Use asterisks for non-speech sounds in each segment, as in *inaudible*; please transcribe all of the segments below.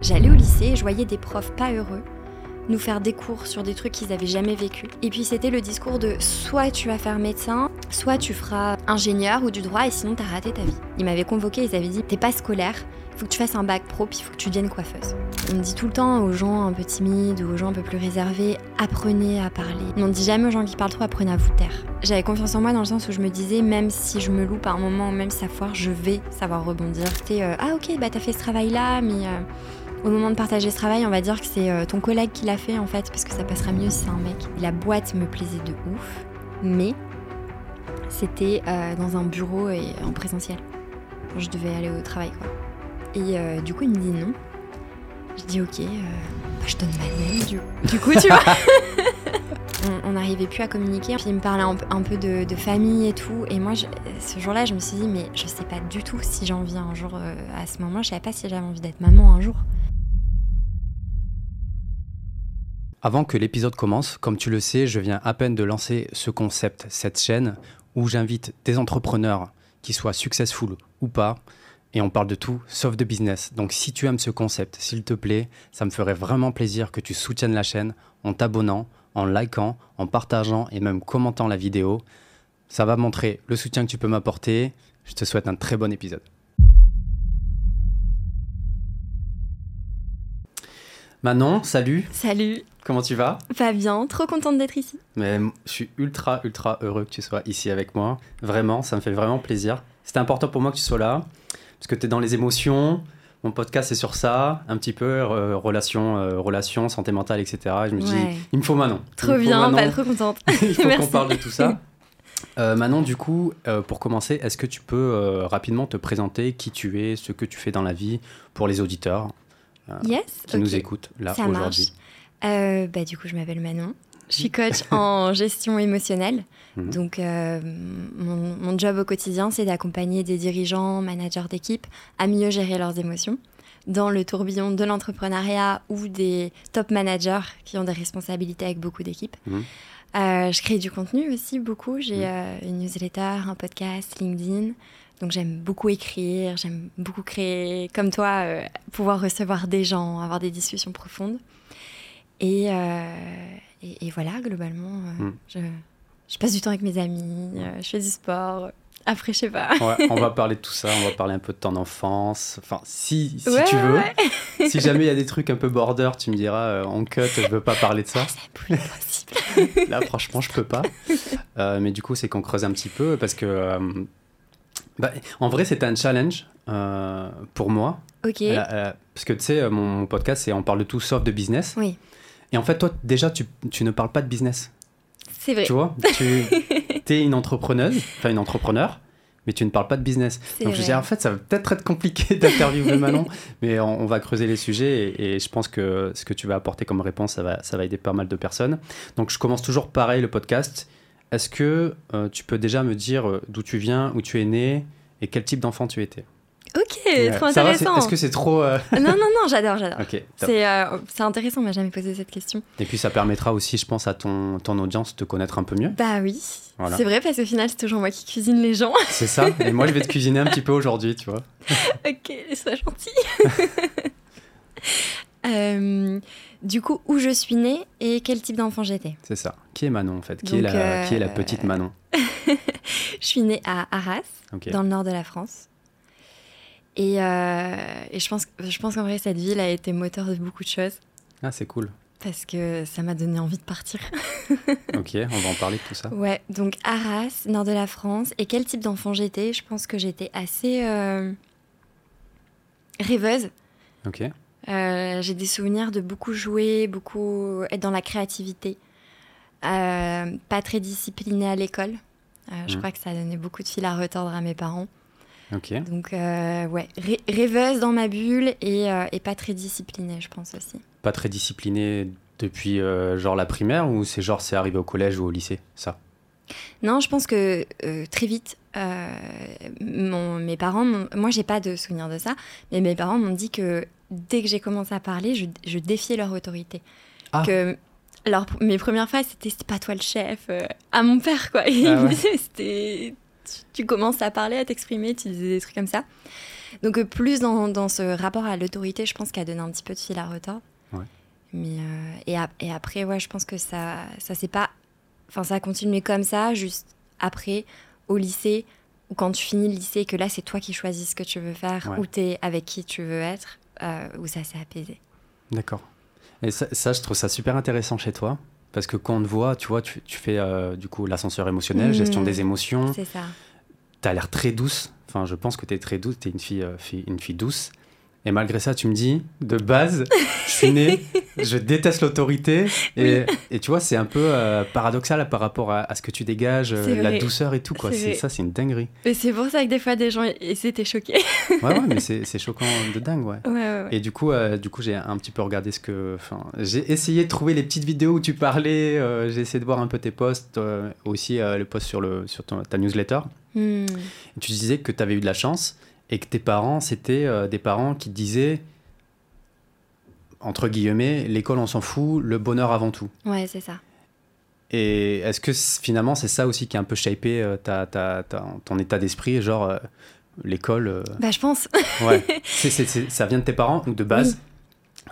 J'allais au lycée et je voyais des profs pas heureux nous faire des cours sur des trucs qu'ils avaient jamais vécu. Et puis c'était le discours de soit tu vas faire médecin, soit tu feras ingénieur ou du droit et sinon t'as raté ta vie. Ils m'avaient convoqué, ils avaient dit t'es pas scolaire, faut que tu fasses un bac pro puis faut que tu deviennes coiffeuse. On dit tout le temps aux gens un peu timides ou aux gens un peu plus réservés, apprenez à parler. On dit jamais aux gens qui parlent trop, apprenez à vous taire. J'avais confiance en moi dans le sens où je me disais, même si je me loupe à un moment, même si ça foire, je vais savoir rebondir. C'était, euh, ah ok, bah t'as fait ce travail-là, mais... Euh, au moment de partager ce travail, on va dire que c'est euh, ton collègue qui l'a fait en fait, parce que ça passera mieux si c'est un mec. La boîte me plaisait de ouf, mais c'était euh, dans un bureau et en présentiel. Je devais aller au travail quoi. Et euh, du coup, il me dit non. Je dis ok, bah, je donne ma main. Du, coup, tu *laughs* vois. on n'arrivait plus à communiquer. Puis il me parlait un, peu de, famille et tout. Et moi, ce jour-là, je me suis dit, mais je sais pas du tout si j'en viens un jour à ce moment. Je savais pas si j'avais envie d'être maman un jour. Avant que l'épisode commence, comme tu le sais, je viens à peine de lancer ce concept, cette chaîne où j'invite des entrepreneurs qui soient successful ou pas, et on parle de tout sauf de business. Donc si tu aimes ce concept, s'il te plaît, ça me ferait vraiment plaisir que tu soutiennes la chaîne en t'abonnant, en likant, en partageant et même commentant la vidéo. Ça va montrer le soutien que tu peux m'apporter. Je te souhaite un très bon épisode. Manon, salut. Salut. Comment tu vas? Pas bien, trop contente d'être ici. Mais je suis ultra, ultra heureux que tu sois ici avec moi. Vraiment, ça me fait vraiment plaisir. C'était important pour moi que tu sois là, parce que tu es dans les émotions. Mon podcast est sur ça, un petit peu, euh, relation, euh, relation, santé mentale, etc. je me dis, il me faut Manon. Trop bien, pas trop contente. *laughs* il faut qu'on parle de tout ça. Euh, Manon, du coup, pour commencer, est-ce que tu peux rapidement te présenter qui tu es, ce que tu fais dans la vie pour les auditeurs? Yes, qui nous écoutent là aujourd'hui euh, bah, Du coup, je m'appelle Manon. Je suis coach *laughs* en gestion émotionnelle. Mhm. Donc, euh, mon, mon, job au quotidien, c'est d'accompagner des dirigeants, managers d'équipe à mieux gérer leurs émotions dans le tourbillon de l'entrepreneuriat ou des top managers qui ont des responsabilités avec beaucoup d'équipes. Mhm. Euh, je crée du contenu aussi beaucoup. J'ai mhm. une newsletter, un podcast, LinkedIn. Donc j'aime beaucoup écrire, j'aime beaucoup créer, comme toi, pouvoir recevoir des gens, avoir des discussions profondes. Euh, et, et, voilà, globalement, euh, hmm. je, je, passe du temps avec mes amis, euh, je fais du sport. Après, je sais pas. on va *laughs* parler de tout ça, on va parler un peu de ton enfance. Enfin, si, si tu veux. si jamais il y a des trucs un peu border, tu me diras, en cut, je veux pas parler de ça. Ah, c'est plus possible. Là, franchement, je peux pas. mais du coup, c'est qu'on creuse un petit peu parce que. Bah, en vrai, c'était un challenge pour moi. Ok. parce que tu sais, mon, podcast, c'est on parle de tout sauf de business. Oui. Et en fait, toi, déjà, tu, tu ne parles pas de business. C'est vrai. Tu vois, tu *laughs* es une entrepreneuse, enfin une entrepreneur, mais tu ne parles pas de business. Donc je disais, en fait, ça va peut-être être compliqué *laughs* d'interviewer Manon, mais on, va creuser les sujets et, je pense que ce que tu vas apporter comme réponse, ça va, ça va aider pas mal de personnes. Donc je commence toujours pareil le podcast. Est-ce que euh, tu peux déjà me dire euh, d'où tu viens, où tu es né et quel type d'enfant tu étais? Ok, trop intéressant. Est-ce que c'est trop. Euh, *laughs* non, non, non, j'adore, j'adore. Euh, c'est intéressant, on m'a jamais posé cette question. Et puis ça permettra aussi, je pense, à ton, ton audience de te connaître un peu mieux. Bah oui. C'est vrai, parce qu'au final, c'est toujours moi qui cuisine les gens. *laughs* C'est ça. Et moi, je vais te cuisiner un petit peu aujourd'hui, tu vois. *laughs* ok, sois gentil. Euh, du coup, où je suis née et quel type d'enfant j'étais. C'est ça. Qui est Manon, en fait? Qui, est la, qui est la petite Manon? *laughs* Je suis née à Arras, dans le nord de la France. Euh, et, je pense, je pense qu'en vrai, cette ville a été moteur de beaucoup de choses. Ah, c'est cool. Parce que ça m'a donné envie de partir. *laughs* ok, on va en parler de tout ça. Ouais, donc Arras, nord de la France. Et quel type d'enfant j'étais? Je pense que j'étais assez euh, rêveuse. Ok. Euh, j'ai des souvenirs de beaucoup jouer, beaucoup être dans la créativité. pas très disciplinée à l'école. Je mmh. crois que ça a donné beaucoup de fil à retordre à mes parents. Donc, euh, ouais, rêveuse dans ma bulle euh, et, pas très disciplinée, je pense aussi. Pas très disciplinée depuis euh, genre la primaire ou c'est genre c'est arrivé au collège ou au lycée, ça? Non, je pense que très vite, mon, mes parents, moi j'ai pas de souvenir de ça, mais mes parents m'ont dit que dès que j'ai commencé à parler, je, défiais leur autorité. Ah. Que alors, mes premières phrases, c'était pas toi le chef, à mon père, quoi. Et ah c'était tu, commences à parler, à t'exprimer, tu disais des trucs comme ça. Donc, plus dans, dans ce rapport à l'autorité, je pense qu'elle a donné un petit peu de fil à retordre. Mais, et, et, après, ouais, je pense que ça, ça c'est pas. Enfin, ça a continué comme ça, juste après, au lycée, ou quand tu finis le lycée, que là, c'est toi qui choisis ce que tu veux faire, ou tu es avec qui tu veux être, euh, où ça s'est apaisé. D'accord. Et ça, je trouve ça super intéressant chez toi. Parce que quand on te voit, tu vois, tu, tu fais euh, du coup l'ascenseur émotionnel, gestion mmh. des émotions. C'est ça. Tu as l'air très douce. Enfin, je pense que tu es très douce. Tu es une fille, euh, fille, une fille douce. Et malgré ça, tu me dis, de base, je suis né, *laughs* je déteste l'autorité. Et, et, tu vois, c'est un peu euh, paradoxal par rapport à, ce que tu dégages, euh, la douceur et tout. Quoi. C'est, ça, c'est une dinguerie. Et c'est pour ça que des fois, des gens étaient choqués. ouais, ouais, mais *laughs* c'est, choquant de dingue, ouais. ouais, ouais et du coup, euh, du coup, j'ai un petit peu regardé ce que. Enfin, j'ai essayé de trouver les petites vidéos où tu parlais. j'ai essayé de voir un peu tes posts, aussi le post sur, le, sur ta newsletter. Hmm. tu disais que tu avais eu de la chance et que tes parents, c'était euh, des parents qui disaient, entre guillemets, l'école on s'en fout, le bonheur avant tout. Ouais, c'est ça. Et est-ce que finalement c'est ça aussi qui a un peu shapé euh, ta, ta, ton état d'esprit, genre euh, l'école Bah je pense. ouais. *laughs* ça vient de tes parents ou de base?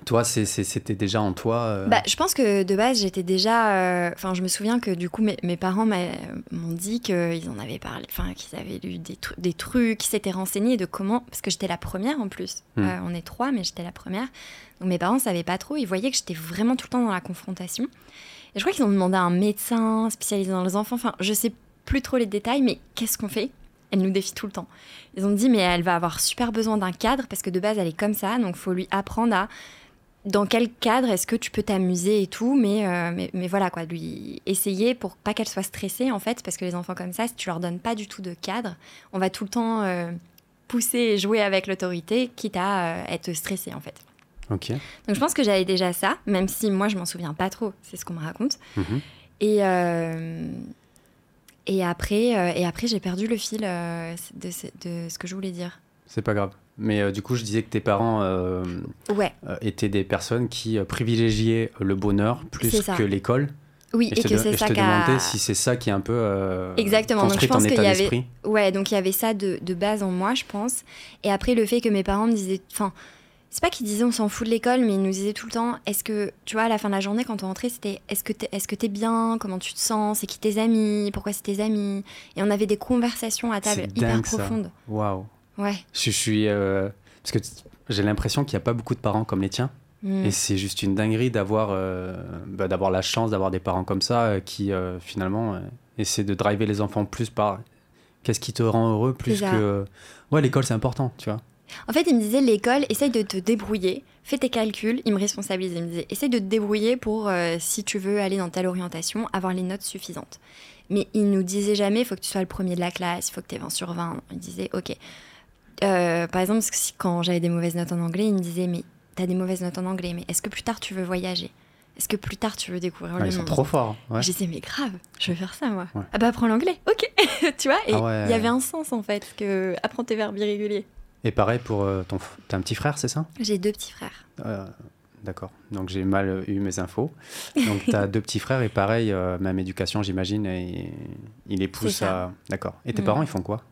Toi, c'était déjà en toi euh bah, Je pense que de base, j'étais déjà. Euh, enfin, je me souviens que du coup, mes, mes parents m'ont dit qu'ils en avaient parlé, enfin, qu'ils avaient lu des, des trucs, qu'ils s'étaient renseignés de comment. Parce que j'étais la première en plus. Hmm. Euh, on est trois, mais j'étais la première. Donc mes parents ne savaient pas trop. Ils voyaient que j'étais vraiment tout le temps dans la confrontation. Et je crois qu'ils ont demandé à un médecin spécialisé dans les enfants. Enfin, je sais plus trop les détails, mais qu'est-ce qu'on fait? Elle nous défie tout le temps. Ils ont dit, mais elle va avoir super besoin d'un cadre parce que de base, elle est comme ça. Donc, il faut lui apprendre à dans quel cadre est-ce que tu peux t'amuser et tout, mais, euh, mais, mais, voilà, quoi, lui essayer pour pas qu'elle soit stressée, en fait, parce que les enfants comme ça, si tu leur donnes pas du tout de cadre, on va tout le temps euh, pousser et jouer avec l'autorité, quitte à euh, être stressé, en fait. Ok. Donc je pense que j'avais déjà ça, même si moi je m'en souviens pas trop, c'est ce qu'on me raconte. Mhm. Et, et après, et après j'ai perdu le fil de, de ce que je voulais dire. C'est pas grave. Mais euh, du coup, je disais que tes parents euh, ouais. Euh, étaient des personnes qui privilégiaient le bonheur plus que l'école. Oui, et, que c'est ça Je te demandais si c'est ça qui est un peu Exactement. donc je pense qu'il y avait, ouais, donc il y avait ça de, de, base en moi, je pense. Et après le fait que mes parents me disaient, enfin, c'est pas qu'ils disaient on s'en fout de l'école, mais ils nous disaient tout le temps, est-ce que, tu vois, à la fin de la journée, quand on rentrait, c'était est-ce que t'es, est-ce que t'es bien, comment tu te sens, c'est qui tes amis, pourquoi c'est tes amis, et on avait des conversations à table hyper profondes. Waouh. Ouais. Je, suis. Euh, parce que j'ai l'impression qu'il n'y a pas beaucoup de parents comme les tiens. Mm. Et c'est juste une dinguerie d'avoir euh, bah, d'avoir la chance d'avoir des parents comme ça euh, qui finalement essaient de driver les enfants plus par qu'est-ce qui te rend heureux plus que ouais l'école c'est important tu vois en fait il me disait l'école essaye de te débrouiller fais tes calculs il me responsabilisait il me disait essaye de te débrouiller pour si tu veux aller dans telle orientation avoir les notes suffisantes mais il nous disait jamais il faut que tu sois le premier de la classe il faut que tu aies 20 sur 20 il disait ok euh, par exemple, quand j'avais des mauvaises notes en anglais, il me disait Mais t'as des mauvaises notes en anglais, mais est-ce que plus tard tu veux voyager? Est-ce que plus tard tu veux découvrir le monde Ils sont trop forts. Ouais. Je disais Mais grave, je vais faire ça moi. Ah bah apprends l'anglais, ok *laughs* Tu vois Et ah il y avait un sens en fait, que apprends tes verbes irréguliers. Et pareil pour euh, ton. T'as un petit frère, c'est ça? J'ai deux petits frères. Euh, d'accord, donc j'ai mal eu mes infos. Donc tu as *laughs* deux petits frères et pareil, même éducation, j'imagine, et il les pousse à. D'accord. Et tes mm. parents, ils font quoi?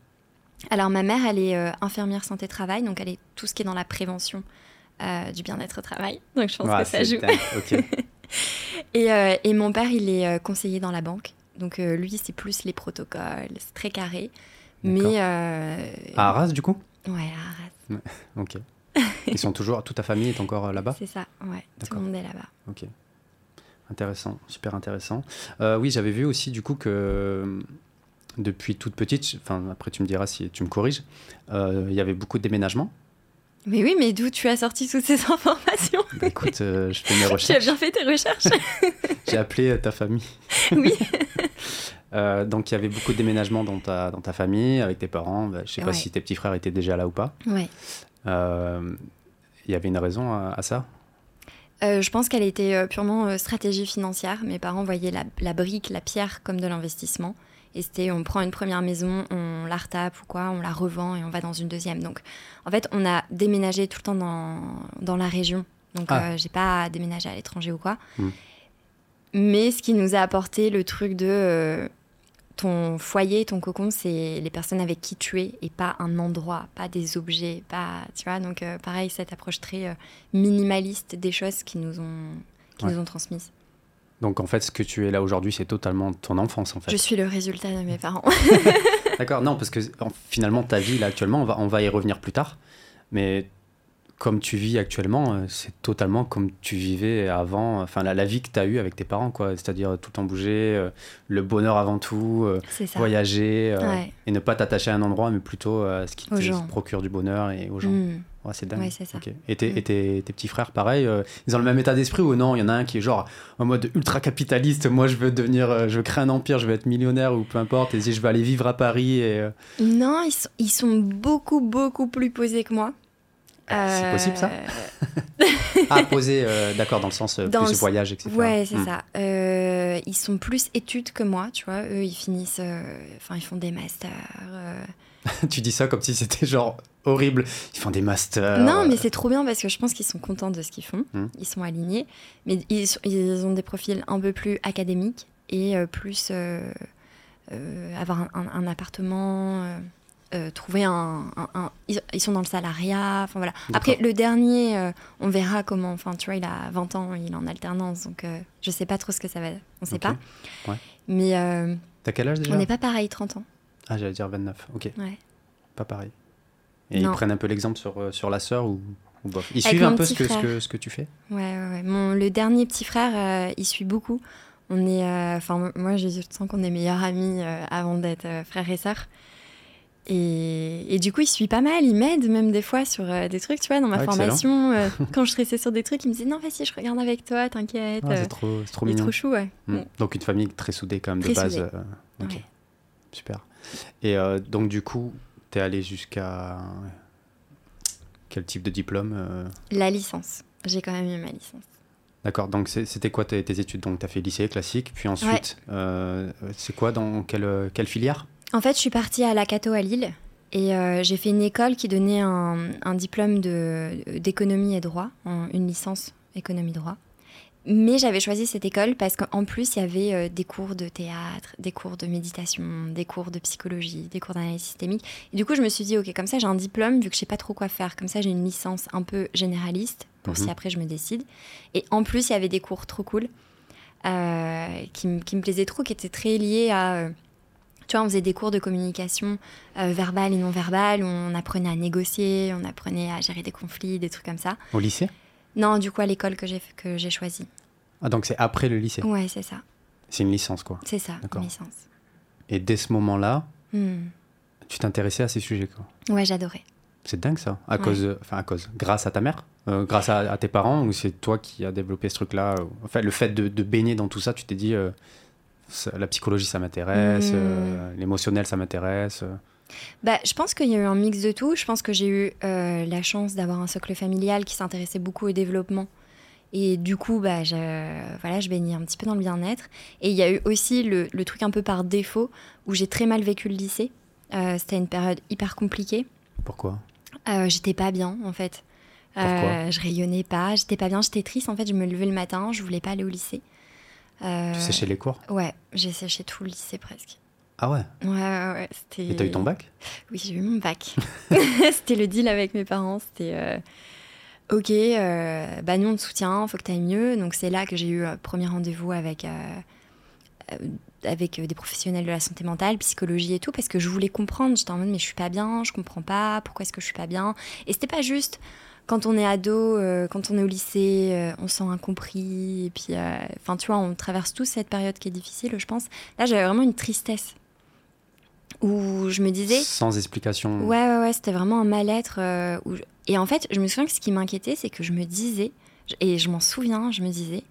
Alors ma mère, elle est euh, infirmière santé-travail, donc elle est tout ce qui est dans la prévention euh, du bien-être au travail. Donc je pense que ça joue. *laughs* et, euh, et, mon père, il est conseiller dans la banque. Donc lui, c'est plus les protocoles, c'est très carré. Mais à Arras, du coup? Ouais, à Arras. ok. *laughs* Ils sont toujours, toute ta famille est encore là-bas? C'est ça, ouais. Tout le monde est là-bas. Ok. Intéressant, super intéressant. oui, j'avais vu aussi du coup que depuis toute petite, enfin après tu me diras si tu me corriges, euh, il y avait beaucoup de déménagements. Mais oui, mais d'où tu as sorti toutes ces *laughs* informations bah, Écoute, euh, je fais mes recherches. *laughs* tu as bien fait tes recherches. *laughs* J'ai appelé euh, ta famille. oui. donc il y avait beaucoup de déménagements dans ta, dans ta famille, avec tes parents. Bah, je ne sais pas si tes petits frères étaient déjà là ou pas. Il y avait une raison à, ça? Je pense qu'elle était purement stratégie financière. Mes parents voyaient la, la, brique, la pierre comme de l'investissement. Et c'était, on prend une première maison, on la retape ou quoi, on la revend et on va dans une deuxième. Donc, en fait, on a déménagé tout le temps dans, dans la région. Donc, ah. euh, j'ai pas déménagé à l'étranger ou quoi. Hmm. Mais ce qui nous a apporté le truc de. Euh, ton foyer, ton cocon, c'est les personnes avec qui tu es et pas un endroit, pas des objets, pas, tu vois. Donc, euh, pareil, cette approche très minimaliste des choses qui nous ont, qui Ouais. nous ont transmises. Donc en fait, ce que tu es là aujourd'hui, c'est totalement ton enfance en fait. Je suis le résultat de mes parents. *laughs* D'accord, non, parce que en- finalement, ta vie là actuellement, on va, on va y revenir plus tard, mais comme tu vis actuellement, euh, c'est totalement comme tu vivais avant, enfin la, la vie que tu as eue avec tes parents, quoi. C'est-à-dire tout le temps bouger, euh, le bonheur avant tout, euh, voyager, euh, Ouais. et ne pas t'attacher à un endroit, mais plutôt à ce qui Aux te gens. procure du bonheur et aux gens. Mm. Ouais, c'est dingue. Ouais, ça. Ok. Et, tes, Mm. et tes- tes petits frères, pareil, ils ont le même état d'esprit ou non? Il y en a un qui est genre en mode ultra capitaliste. Moi, je veux devenir, je veux créer un empire, je veux être millionnaire ou peu importe. Et je vais aller vivre à Paris. Et Non, ils sont, ils sont beaucoup, beaucoup plus posés que moi. C'est Euh, possible ça *laughs* Ah, posé, euh, d'accord, dans le sens euh, Dans plus le- voyage, etc. Ouais, c'est Mm. ça. Euh, ils sont plus études que moi, tu vois. Eux, ils finissent, euh, enfin, ils font des masters. euh. *laughs* tu dis ça comme si c'était genre horrible. Ils font des masters. Non, mais euh, c'est trop bien parce que je pense qu'ils sont contents de ce qu'ils font. Mm. Ils sont alignés, mais ils, ont des profils un peu plus académiques et euh, plus euh, euh, avoir un, un- un appartement. euh, euh, trouver un, un- un- ils, sont dans le salariat enfin voilà après le dernier euh, on verra comment enfin tu vois il a 20 ans il est en alternance donc euh, je sais pas trop ce que ça va on sait pas Ouais. mais euh, T'as quel âge déjà on n'est pas pareil 30 ans Ah, j'allais dire 29. Ok, ouais pas pareil. Et Non. ils prennent un peu l'exemple sur, sur la sœur ou, ou bof? Ils Avec suivent un peu ce que, ce, que, ce que tu fais? Ouais, ouais, ouais. Mon, le dernier petit frère, il suit beaucoup. On est, enfin, moi, je sens qu'on est meilleurs amis avant d'être frères et sœurs. Et, et du coup, il suit pas mal. Il m'aide même des fois sur euh, des trucs, tu vois, dans ma Ah, formation. euh, *laughs* quand je stressais sur des trucs, il me disait non, vas-y, je regarde avec toi, t'inquiète. Ah, euh, C'est trop, c'est trop mignon. chou, ouais. Mm. Mm. Donc une famille très soudée quand même de Très base. soudée. euh, Ouais. super. Et euh, donc du coup, t'es allé jusqu'à quel type de diplôme euh? La licence. J'ai quand même eu ma licence. D'accord, donc c'était quoi tes, tes études? Donc t'as fait lycée classique, puis ensuite, euh, c'est quoi dans quelle, quelle filière? En fait, je suis partie à la Cato à Lille et euh, j'ai fait une école qui donnait un, un diplôme d'économie et droit, en- une licence économie-droit. Mais j'avais choisi cette école parce qu'en plus, il y avait euh, des cours de théâtre, des cours de méditation, des cours de psychologie, des cours d'analyse systémique. Et du coup, je me suis dit, OK, comme ça, j'ai un diplôme, vu que je sais pas trop quoi faire. Comme ça, j'ai une licence un peu généraliste pour Mhm. si après je me décide. Et en plus, il y avait des cours trop cool euh, qui me plaisaient trop, qui étaient très liés à... tu vois, on faisait des cours de communication euh, verbale et non verbale, où on apprenait à négocier, on apprenait à gérer des conflits, des trucs comme ça. Au lycée? Non, du coup, à l'école que j'ai que j'ai choisie. Ah donc c'est après le lycée? Ouais, c'est ça. C'est une licence quoi. C'est ça, une licence. Et dès ce moment-là, Hmm. tu t'intéressais à ces sujets quoi? Ouais, j'adorais. C'est dingue ça. À Ouais. cause, enfin à cause, grâce à ta mère, Euh, grâce à, à tes parents, ou c'est toi qui as développé ce truc-là? Enfin, le fait de, de baigner dans tout ça, tu t'es dit, euh, la psychologie, ça m'intéresse, Mm. euh, l'émotionnel, ça m'intéresse. Bah, je pense qu'il y a eu un mix de tout. Je pense que j'ai eu euh, la chance d'avoir un socle familial qui s'intéressait beaucoup au développement. Et du coup, bah, je, voilà, je baignais un petit peu dans le bien-être. Et il y a eu aussi le, le truc un peu par défaut où j'ai très mal vécu le lycée. Euh, C'était une période hyper compliquée. Pourquoi? J'étais pas bien en fait. Pourquoi? je rayonnais pas, j'étais pas bien, j'étais triste. En fait, je me levais le matin, je voulais pas aller au lycée. Euh, Tu séchais les cours Ouais, j'ai séché tout le lycée presque. Ah ouais Ouais, ouais, ouais. C'était... Et t'as eu ton bac Oui, j'ai eu mon bac. *laughs* c'était le deal avec mes parents. C'était euh, OK, euh, bah nous on te soutient, faut que tu ailles mieux. Donc c'est là que j'ai eu un premier rendez-vous avec, euh, euh, avec euh, des professionnels de la santé mentale, psychologie et tout, parce que je voulais comprendre. J'étais en mode, mais je suis pas bien, je comprends pas, pourquoi est-ce que je suis pas bien? Et c'était pas juste quand on est ado, euh, quand on est au lycée, euh, on se sent incompris. Et puis, euh, enfin, tu vois, on traverse tous cette période qui est difficile, je pense. Là, j'avais vraiment une tristesse où je me disais. Sans explication. Ouais, ouais, ouais, c'était vraiment un mal-être. je- Et en fait, je me souviens que ce qui m'inquiétait, c'est que je me disais, et je m'en souviens, je me disais,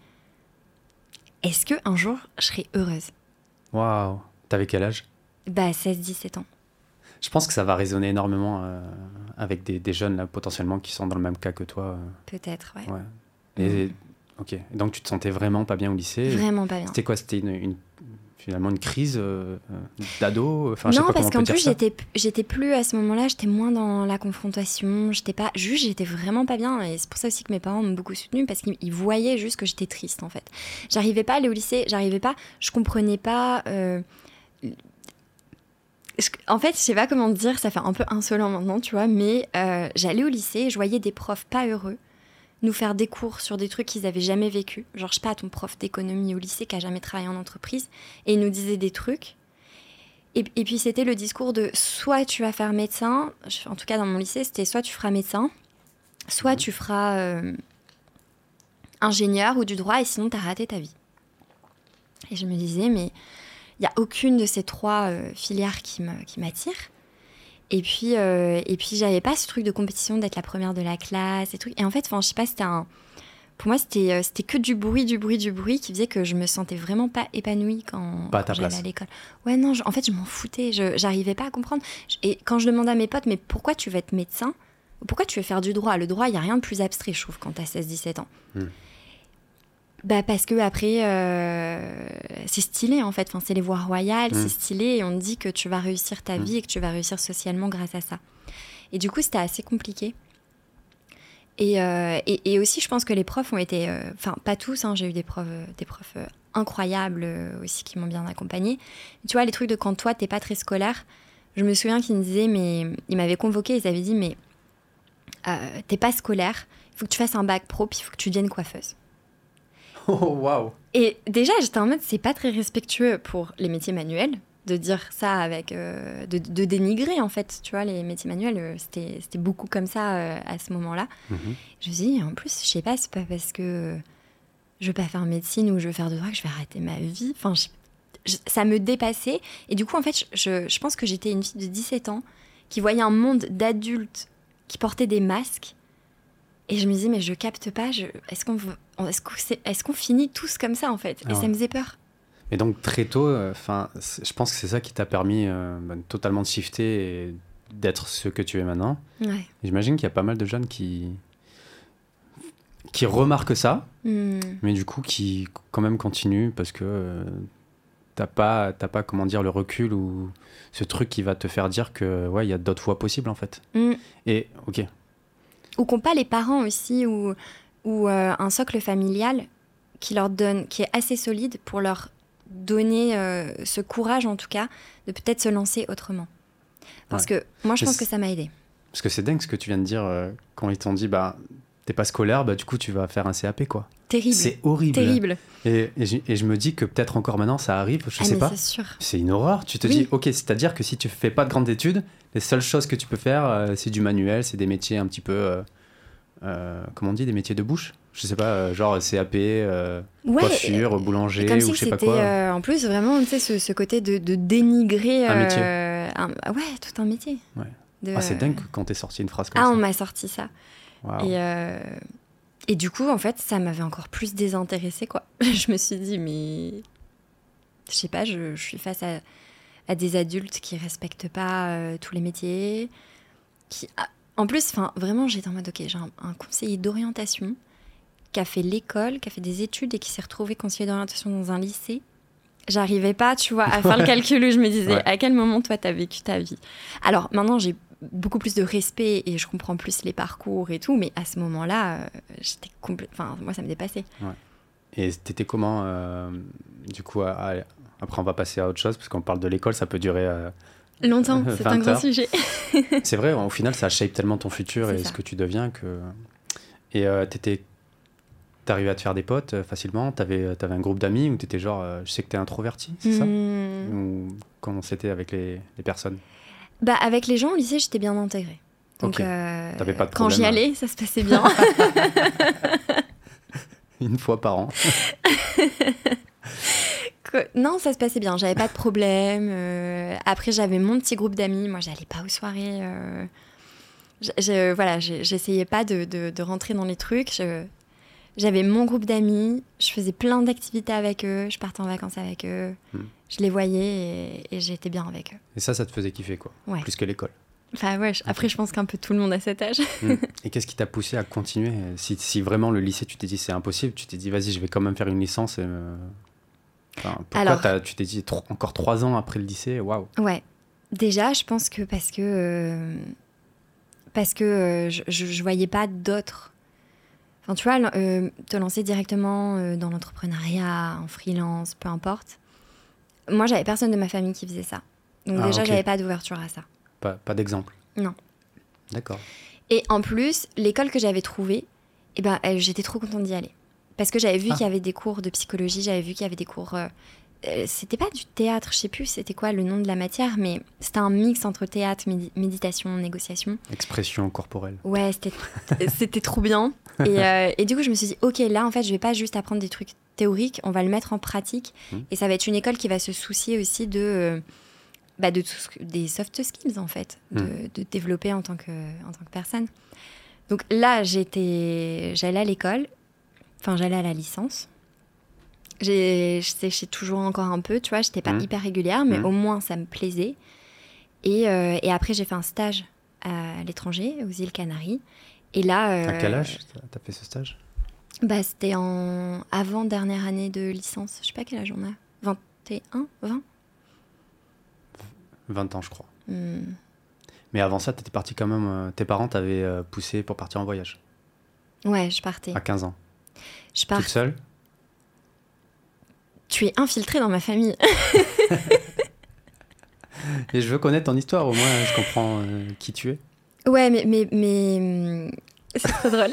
est-ce que un jour je serai heureuse? Waouh T'avais quel âge? Bah, 16-17 ans. Je pense que ça va résonner énormément euh, avec des, des jeunes là, potentiellement qui sont dans le même cas que toi. euh, Peut-être, ouais. ouais. Et ok. Et donc tu te sentais vraiment pas bien au lycée? Vraiment pas bien. C'était quoi? C'était une, une- finalement une crise euh, euh, d'ado? Enfin, je sais non, pas parce qu'en plus, j'étais, j'étais plus à ce moment-là, j'étais moins dans la confrontation, j'étais pas, juste, j'étais vraiment pas bien, et c'est pour ça aussi que mes parents m'ont beaucoup soutenue, parce qu'ils ils voyaient juste que j'étais triste, en fait. J'arrivais pas à aller au lycée, j'arrivais pas, je comprenais pas, euh, en fait, je sais pas comment te dire, ça fait un peu insolent maintenant, tu vois, mais euh, j'allais au lycée et je voyais des profs pas heureux nous faire des cours sur des trucs qu'ils avaient jamais vécu. Genre, je sais pas, ton prof d'économie au lycée qui a jamais travaillé en entreprise, et il nous disait des trucs. Et, puis, c'était le discours de soit tu vas faire médecin, en tout cas dans mon lycée, c'était soit tu feras médecin, soit mhm. tu feras euh, ingénieur ou du droit, et sinon, tu as raté ta vie. Et je me disais, mais il n'y a aucune de ces trois euh, filières qui m'attire. Et puis, euh, et puis j'avais pas ce truc de compétition d'être la première de la classe et trucs. Et en fait, enfin, je sais pas, c'était un. Pour moi, c'était, euh, c'était que du bruit, du bruit, du bruit qui faisait que je me sentais vraiment pas épanouie quand, j'allais à l'école. Ouais, non, en fait, je m'en foutais. Je, j'arrivais pas à comprendre. Et quand je demandais à mes potes, mais pourquoi tu veux être médecin? Pourquoi tu veux faire du droit? Le droit, il y a rien de plus abstrait, je trouve, quand t'as 16-17 ans. Hmm. Bah parce que après, euh, c'est stylé en fait. Enfin, c'est les voies royales, c'est mm. stylé et on te dit que tu vas réussir ta mm. vie et que tu vas réussir socialement grâce à ça. Et du coup, c'était assez compliqué. Et, euh, et, aussi, je pense que les profs ont été, euh, enfin pas tous, hein, j'ai eu des profs, des profs incroyables aussi qui m'ont bien accompagnée. Tu vois, les trucs de quand toi t'es pas très scolaire, je me souviens qu'ils me disaient, mais ils m'avaient convoqué, ils avaient dit, mais t'es pas scolaire, il faut que tu fasses un bac pro, puis il faut que tu deviennes coiffeuse. *laughs* Oh, waouh Et déjà, j'étais en mode, c'est pas très respectueux pour les métiers manuels de dire ça avec. Euh, de, dénigrer, en fait, tu vois, les métiers manuels, euh, c'était beaucoup comme ça euh, à ce moment-là. Mhm. Je me suis dit, en plus, je sais pas, c'est pas parce que je veux pas faire médecine ou je veux faire de droit que je vais arrêter ma vie. Enfin, ça me dépassait. Et du coup, en fait, je, je pense que j'étais une fille de 17 ans qui voyait un monde d'adultes qui portaient des masques et je me dis, mais je capte pas, est-ce qu'on est qu'on finit tous comme ça en fait? Et ah ça me faisait peur. Mais donc très tôt, euh, je pense que c'est ça qui t'a permis euh, bah, totalement de shifter et d'être ce que tu es maintenant. Ouais. J'imagine qu'il y a pas mal de jeunes qui qui remarquent ça, hmm. mais du coup qui quand même continuent parce que euh, t'as pas pas comment dire le recul ou ce truc qui va te faire dire que ouais il y a d'autres voies possibles en fait. Hmm. Et ok, ou qu'ont pas les parents aussi, ou, ou euh, un socle familial qui leur donne, qui est assez solide pour leur donner euh, ce courage en tout cas de peut-être se lancer autrement. Parce que moi je pense que ça m'a aidé. Parce que c'est dingue ce que tu viens de dire euh, quand ils t'ont dit bah t'es pas scolaire, bah du coup tu vas faire un CAP quoi. Terrible. C'est horrible. Terrible. Et, et, je, me dis que peut-être encore maintenant ça arrive, je ah, sais pas. C'est une horreur. Tu te dis ok, c'est-à-dire que si tu fais pas de grandes études, les seules choses que tu peux faire, euh, c'est du manuel, c'est des métiers un petit peu, euh, euh, comment on dit, des métiers de bouche je sais pas, genre CAP, coiffure, boulanger ou je sais pas quoi. en plus, vraiment, tu sais, ce, côté de, dénigrer. Un métier. ouais, tout un métier. Ouais. ah, c'est dingue quand t'es sorti une phrase comme ah, ça. Ah, on m'a sorti ça. Et, et du coup, en fait, ça m'avait encore plus désintéressé, quoi. *laughs* je me suis dit, mais. Je sais pas, je, je suis face à à des adultes qui respectent pas euh, tous les métiers. Qui, en plus, enfin, vraiment, j'étais en mode, ok, j'ai un, conseiller d'orientation qui a fait l'école, qui a fait des études et qui s'est retrouvé conseiller d'orientation dans un lycée. J'arrivais pas, tu vois, à faire le *laughs* calcul où je me disais, à quel moment toi t'as vécu ta vie? Alors maintenant, j'ai beaucoup plus de respect et je comprends plus les parcours et tout, mais à ce moment-là, euh, j'étais complètement. Enfin, moi, ça me dépassait. Ouais. Et t'étais comment, euh, du coup, à, après, on va passer à autre chose, parce qu'on parle de l'école, ça peut durer. Euh, Longtemps, *laughs* c'est un grand sujet. *laughs* c'est vrai, au final, ça shape tellement ton futur et ce que tu deviens que. Et euh, t'étais. T'arrivais à te faire des potes euh, facilement? T'avais avais un groupe d'amis ou t'étais genre. je sais que t'es introverti, c'est ça? Hmm. Ou comment c'était avec les, les, personnes? Bah, avec les gens au lycée, j'étais bien intégrée. Donc, pas de quand j'y allais, ça se passait bien. *laughs* Une fois par an. Non, ça se passait bien. J'avais pas de problème. Euh, après, j'avais mon petit groupe d'amis. Moi, j'allais pas aux soirées. Euh, je, voilà, j'essayais pas de, rentrer dans les trucs. J'avais mon groupe d'amis. Je faisais plein d'activités avec eux. Je partais en vacances avec eux. Hmm. Je les voyais et, j'étais bien avec eux. Et ça, ça te faisait kiffer, quoi. Plus que l'école. Enfin, ouais, après, je pense qu'un peu tout le monde à cet âge. Hmm. Et qu'est-ce qui t'a poussé à continuer? Si, si, vraiment le lycée, tu t'es dit c'est impossible, tu t'es dit vas-y, je vais quand même faire une licence et pourquoi tu t'es dit encore trois ans après le lycée Waouh Ouais. Déjà, je pense que parce que. Euh, parce que euh, je, je, voyais pas d'autres. Enfin, tu vois, euh, te lancer directement dans l'entrepreneuriat, en freelance, peu importe. Moi, j'avais personne de ma famille qui faisait ça. Donc Ah, déjà, ok. j'avais pas d'ouverture à ça. Pas, pas d'exemple. Non. D'accord. Et en plus, l'école que j'avais trouvée, eh ben, j'étais trop contente d'y aller. Parce que j'avais vu Ah. qu'il y avait des cours de psychologie, j'avais vu qu'il y avait des cours. euh, euh, c'était pas du théâtre, je sais plus c'était quoi le nom de la matière, mais c'était un mix entre théâtre, médi- méditation, négociation. Expression corporelle. Ouais, c'était *laughs* trop bien. Et, euh, et du coup, je me suis dit, ok, là, en fait, je vais pas juste apprendre des trucs théoriques, on va le mettre en pratique. Mm. Et ça va être une école qui va se soucier aussi de, euh, bah, de tout ce que- des soft skills, en fait, de, Mm. de développer en tant, que, en tant que personne. Donc là, j'étais, j'allais à l'école, enfin, j'allais à la licence. J'ai je séchais toujours encore un peu, tu vois, j'étais pas Mm. hyper régulière, mais Mm. au moins ça me plaisait. Et, euh, et après, j'ai fait un stage à l'étranger, aux îles Canaries. Et là. euh, À quel âge t'as- fait ce stage? Bah, C'était en avant-dernière année de licence. Je sais pas quel âge on a. 21 20 20 ans, je crois. Hmm. Mais avant ça, t'étais parti quand même. euh, tes parents t'avaient poussé pour partir en voyage? Ouais, je partais. à 15 ans. Je pars. Toute seule? Tu es infiltrée dans ma famille. *laughs* Et je veux connaître ton histoire, au moins je comprends euh, qui tu es. ouais, mais. mais, mais hmm, c'est trop drôle.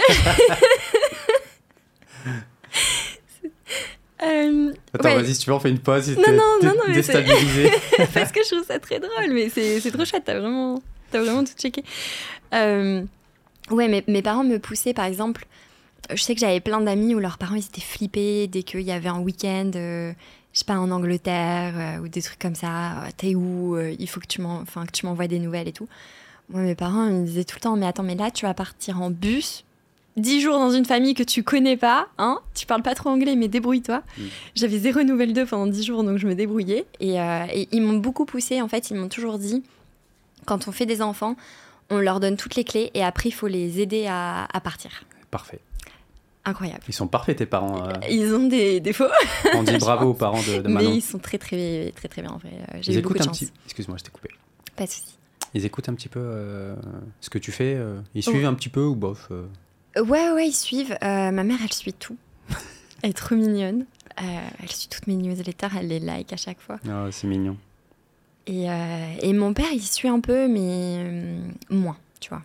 Euh, *laughs* Attends, ouais. vas-y, si tu veux, on fait une pause. si Non, non, non, non, mais c'est- déstabilisé. *laughs* parce que je trouve ça très drôle, mais c'est c'est trop chouette, t'as vraiment, t'as vraiment tout checké. Euh, ouais, mais mes parents me poussaient, par exemple, je sais que j'avais plein d'amis où leurs parents ils étaient flippés dès qu'il y avait un week-end, euh, je sais pas, en Angleterre euh, ou des trucs comme ça. Euh, T'es où Il faut que tu m'envoies des nouvelles et tout. Moi, mes parents ils me disaient tout le temps, mais attends, mais là tu vas partir en bus. 10 jours dans une famille que tu connais pas, hein Tu parles pas trop anglais, mais débrouille-toi. Mm. J'avais zéro nouvelle d'eux pendant 10 jours, donc je me débrouillais. Et, euh, et ils m'ont beaucoup poussé, en fait, ils m'ont toujours dit, quand on fait des enfants, on leur donne toutes les clés et après, il faut les aider à, à partir. Parfait. Incroyable. Ils sont parfaits, tes parents. euh, Ils ont des défauts, *laughs* on dit bravo aux parents de, de mais Manon. ils sont très, très, très, très bien, en vrai. Euh, J'ai eu beaucoup écoutent de un chance. petit. Excuse-moi, je t'ai coupé. Pas de souci. Ils écoutent un petit peu euh, ce que tu fais. euh, Ils suivent un petit peu ou bof Ouais, ouais, ils suivent. Ma mère, elle suit tout. *laughs* elle est trop mignonne. Elle suit toutes mes newsletters, elle les like à chaque fois. ah, C'est mignon. Et, et mon père, il suit un peu, mais moins, tu vois.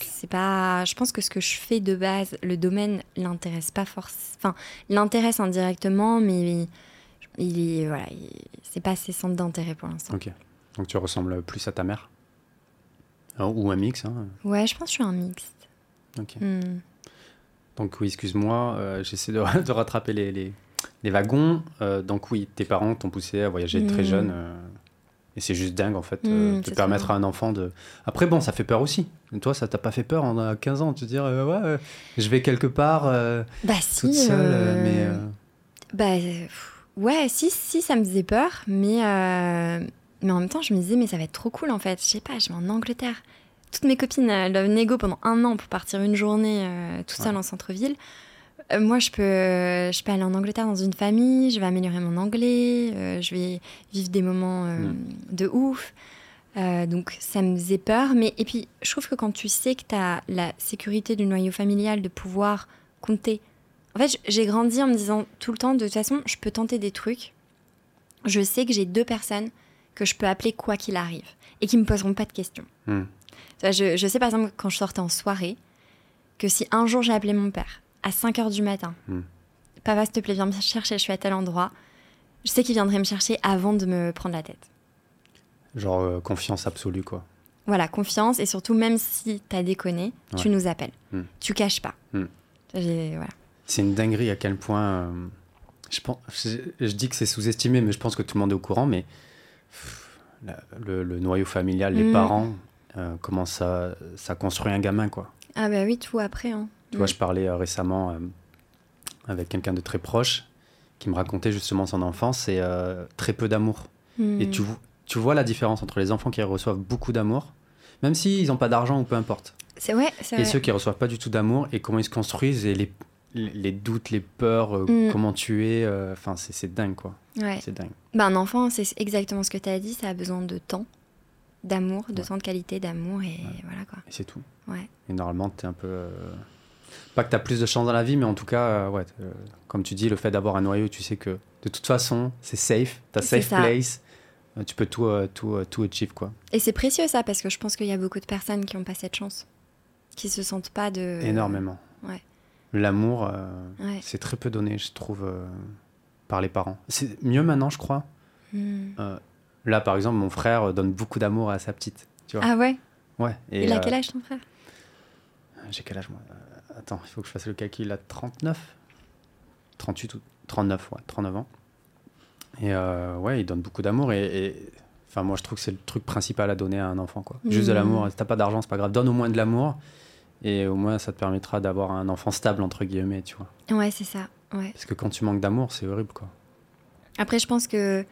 C'est pas. Je pense que ce que je fais de base, le domaine l'intéresse pas forcément. Enfin, l'intéresse indirectement, mais il est voilà, il- c'est pas ses centres d'intérêt pour l'instant. Ok. Donc tu ressembles plus à ta mère? Ou un mix. Hein. Ouais, je pense que je suis un mixte. Ok. Hmm. Donc oui, excuse-moi, euh, j'essaie de, *laughs* de rattraper les, les, les wagons. Euh, donc oui, tes parents t'ont poussé à voyager très Mm. jeune. euh, et c'est juste dingue en fait, euh, Mm, de permettre à un enfant de... Après bon, ça fait peur aussi. Toi, ça t'a pas fait peur en à 15 ans, de te dire, euh, ouais, euh, je vais quelque part euh, Bah si. toute seule, euh, euh, mais... Bah ouais, si, si, ça me faisait peur, mais mais en même temps, je me disais, mais ça va être trop cool en fait. Je sais pas, je vais en Angleterre. Toutes mes copines, elles doivent négo pendant un an pour partir une journée toute seule Ouais. en centre-ville. Euh, moi, je peux, je peux aller en Angleterre dans une famille, je vais améliorer mon anglais, euh, je vais vivre des moments euh, Mm. de ouf. Euh, donc ça me faisait peur. Mais, et puis, je trouve que quand tu sais que tu as la sécurité du noyau familial, de pouvoir compter. En fait, j'ai grandi en me disant tout le temps, de toute façon, je peux tenter des trucs. Je sais que j'ai deux personnes que je peux appeler quoi qu'il arrive et qui me poseront pas de questions. vois, Je, je sais par exemple quand je sortais en soirée que si un jour j'ai appelé mon père à 5 h du matin, Mm. Papa, s'il te plaît, viens me chercher, je suis à tel endroit, je sais qu'il viendrait me chercher avant de me prendre la tête. Genre euh, confiance absolue, quoi. Voilà, confiance et surtout, même si t'as déconné, tu nous appelles. Mm. Tu caches pas. Mm. Voilà. C'est une dinguerie à quel point. euh, je, pense, je, je dis que c'est sous-estimé, mais je pense que tout le monde est au courant. Mais pff, la- le, le noyau familial, les Mm. parents, euh, comment ça, ça construit un gamin, quoi. Ah bah oui, tout après. Hein. Tu vois, Mm. je parlais euh, récemment euh, avec quelqu'un de très proche qui me racontait justement son enfance et euh, très peu d'amour. Mm. Et tu, vo- tu vois la différence entre les enfants qui reçoivent beaucoup d'amour, même s'ils n'ont pas d'argent ou peu importe, C'est ouais, c'est et vrai. ceux qui reçoivent pas du tout d'amour et comment ils se construisent et les, doutes, les peurs, euh, Mm. comment tu es, enfin c'est c'est dingue quoi, Ouais. c'est dingue. Bah, un enfant, c'est exactement ce que tu as dit, ça a besoin de temps, d'amour, de Ouais. temps de qualité, d'amour, et voilà quoi. Et c'est tout. Ouais. Et normalement, tu es un peu. euh, Pas que tu as plus de chance dans la vie, mais en tout cas, euh, ouais, euh, comme tu dis, le fait d'avoir un noyau, tu sais que de toute façon, c'est safe, tu as safe ça. place, euh, tu peux tout, tout, tout achieve, quoi. Et c'est précieux ça, parce que je pense qu'il y a beaucoup de personnes qui n'ont pas cette chance, qui se sentent pas de. Énormément. Ouais. L'amour, Ouais. c'est très peu donné, je trouve, par les parents. C'est mieux maintenant, je crois. Hmm. Là, par exemple, mon frère donne beaucoup d'amour à sa petite. Tu vois Ah ouais? Ouais. Et, Il a quel âge ton frère? J'ai quel âge, moi? Attends, il faut que je fasse le calcul. Il a 39 38 ou 39, ouais, 39 ans. Et euh, ouais, il donne beaucoup d'amour. Et, enfin, moi, je trouve que c'est le truc principal à donner à un enfant, quoi. Juste de Mhm. l'amour. Si t'as pas d'argent, c'est pas grave. Donne au moins de l'amour. Et au moins, ça te permettra d'avoir un enfant stable, entre guillemets, tu vois. Ouais, c'est ça. Ouais. Parce que quand tu manques d'amour, c'est horrible, quoi. Après, je pense que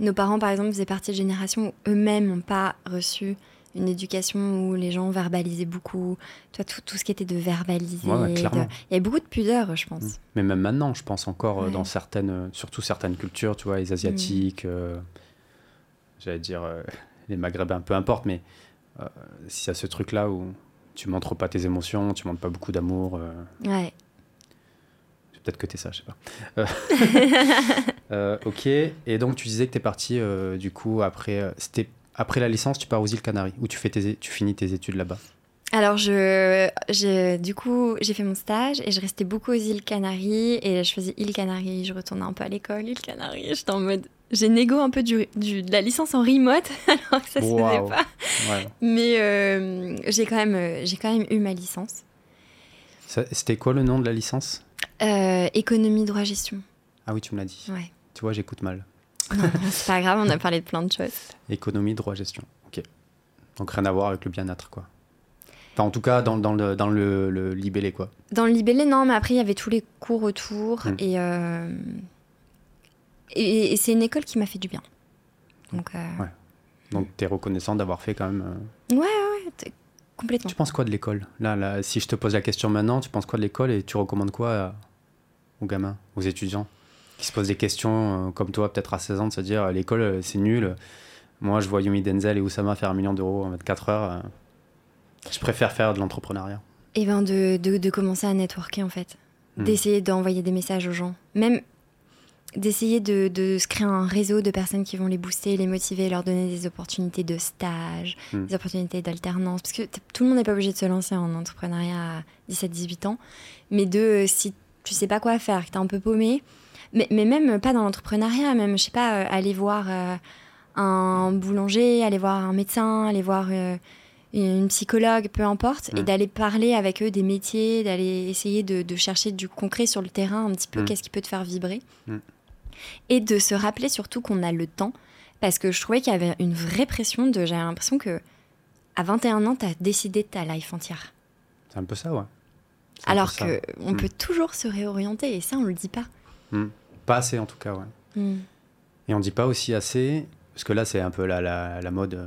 nos parents, par exemple, faisaient partie de générations où eux-mêmes n'ont pas reçu une éducation où les gens verbalisaient beaucoup. Toi, tout, tout ce qui était de verbaliser. Ouais, ouais, clairement. de- Il y avait beaucoup de pudeur, je pense. Mm. Mais même maintenant, je pense encore euh, Ouais. dans certaines, euh, surtout certaines cultures, tu vois, les asiatiques, euh, j'allais dire euh, les maghrébins, peu importe, mais euh, s'il y a ce truc-là où tu montres pas tes émotions, tu montres pas beaucoup d'amour, Ouais. peut-être que t'es ça, je sais pas. *laughs* *laughs* Ok, et donc tu disais que t'es parti du coup après, c'était après la licence, tu pars aux îles Canaries, où tu fais tes, tu finis tes études là-bas. Alors, je, j'ai- du coup, j'ai fait mon stage et je restais beaucoup aux îles Canaries. Et je faisais îles Canaries, je retournais un peu à l'école, îles Canaries. J'étais en mode. J'ai négo un peu du, du- de la licence en remote, *laughs* alors que ça se Waouh. faisait pas. Ouais. Mais euh, j'ai quand, même, quand même eu ma licence. C'était quoi le nom de la licence? Euh, économie, droit, gestion. Ah oui, tu me l'as dit. Ouais. Tu vois, j'écoute mal. Non, c'est pas grave, on a parlé de plein de choses. Économie, droit, gestion. Ok. Donc rien à voir avec le bien-être, quoi. Enfin, en tout cas, dans, dans le, dans le, le libellé, quoi. Dans le libellé, non, mais après, il y avait tous les cours autour. Mm. Et, euh, et, et c'est une école qui m'a fait du bien. Donc, euh, Ouais. Donc t'es reconnaissant d'avoir fait quand même. euh, ouais, ouais, complètement. Tu penses quoi de l'école? Là, là, si je te pose la question maintenant, tu penses quoi de l'école et tu recommandes quoi aux gamins, aux étudiants? Qui se posent des questions euh, comme toi, peut-être à 16 ans, de se dire euh, l'école euh, c'est nul. Moi, je vois Yumi Denzel et Oussama faire un million d'euros en 24 heures. Je préfère faire de l'entrepreneuriat. Et ben de, de, de commencer à networker, en fait. Mm. D'essayer d'envoyer des messages aux gens. Même d'essayer de, de se créer un réseau de personnes qui vont les booster, les motiver, leur donner des opportunités de stage, Mm. des opportunités d'alternance. Parce que tout le monde n'est pas obligé de se lancer en entrepreneuriat à 17-18 ans. Mais de, si tu sais pas quoi faire, que t'es un peu paumé, mais, mais même pas dans l'entrepreneuriat, même, je sais pas, euh, aller voir euh, un boulanger, aller voir un médecin, aller voir euh, une psychologue, peu importe, et d'aller parler avec eux des métiers, d'aller essayer de, de chercher du concret sur le terrain, un petit peu Mm. qu'est-ce qui peut te faire vibrer. Mm. Et de se rappeler surtout qu'on a le temps, parce que je trouvais qu'il y avait une vraie pression de. J'avais l'impression que à 21 ans, tu as décidé de ta life entière. C'est un peu ça, ouais. Alors peu ça. que on Mm. peut toujours se réorienter, et ça, on le dit pas. Mm. Pas assez en tout cas, ouais. Mm. Et on dit pas aussi assez, parce que là c'est un peu la, la, la mode euh,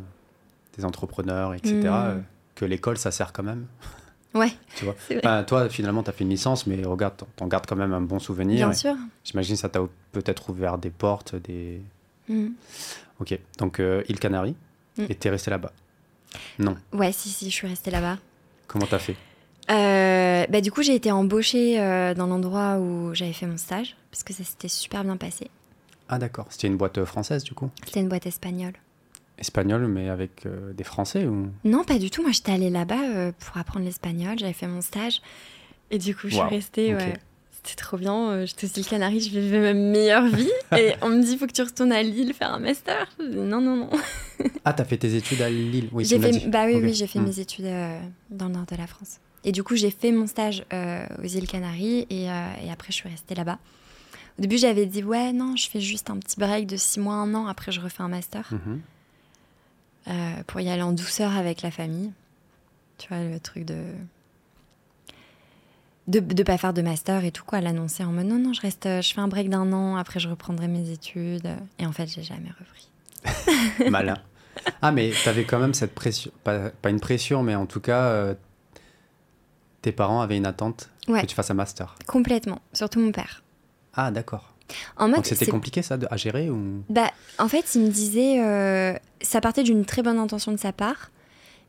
des entrepreneurs, etc., Mm. euh, que l'école ça sert quand même. *laughs* Ouais, *laughs* Tu vois. Enfin, toi finalement tu as fait une licence, mais regarde, t'en- gardes quand même un bon souvenir. Bien sûr. J'imagine ça t'a peut-être ouvert des portes, des. Mm. Ok, donc euh, île Canaries, Mm. et t'es resté là-bas? Non, Ouais, si, si, je suis restée là-bas. comment t'as fait? Euh, bah, du coup, j'ai été embauchée euh, dans l'endroit où j'avais fait mon stage, parce que ça s'était super bien passé. Ah d'accord, c'était une boîte euh, française du coup? C'était une boîte espagnole. Espagnole, mais avec euh, des Français ou? Non, pas du tout. Moi, j'étais allée là-bas pour apprendre l'espagnol. J'avais fait mon stage. Et du coup, je suis restée. Ouais. C'était trop bien. J'étais aux îles Canaries, je vivais ma meilleure vie. *laughs* et on me dit, faut que tu retournes à Lille faire un master. Je dis, non, non, non. Ah, t'as fait tes études à Lille Oui, j'ai fait, dit. bah oui, oui, j'ai fait Mm. mes études dans le nord de la France. Et du coup, j'ai fait mon stage euh, aux îles Canaries et, euh, et après, je suis restée là-bas. Au début, j'avais dit, ouais, non, je fais juste un petit break de six mois, un an. Après, je refais un master Mhm. euh, pour y aller en douceur avec la famille. Tu vois, le truc de. De ne pas faire de master et tout, quoi, l'annoncer en mode non, non, je reste, je fais un break d'un an, après je reprendrai mes études. Et en fait, j'ai jamais repris. *laughs* Malin. Ah, mais t'avais quand même cette pression, pas, pas une pression, mais en tout cas, tes parents avaient une attente Ouais. que tu fasses un master. Complètement, surtout mon père. Ah, d'accord. En mode, Donc c'était compliqué ça de- à gérer ou Bah, en fait, il me disait, euh, ça partait d'une très bonne intention de sa part,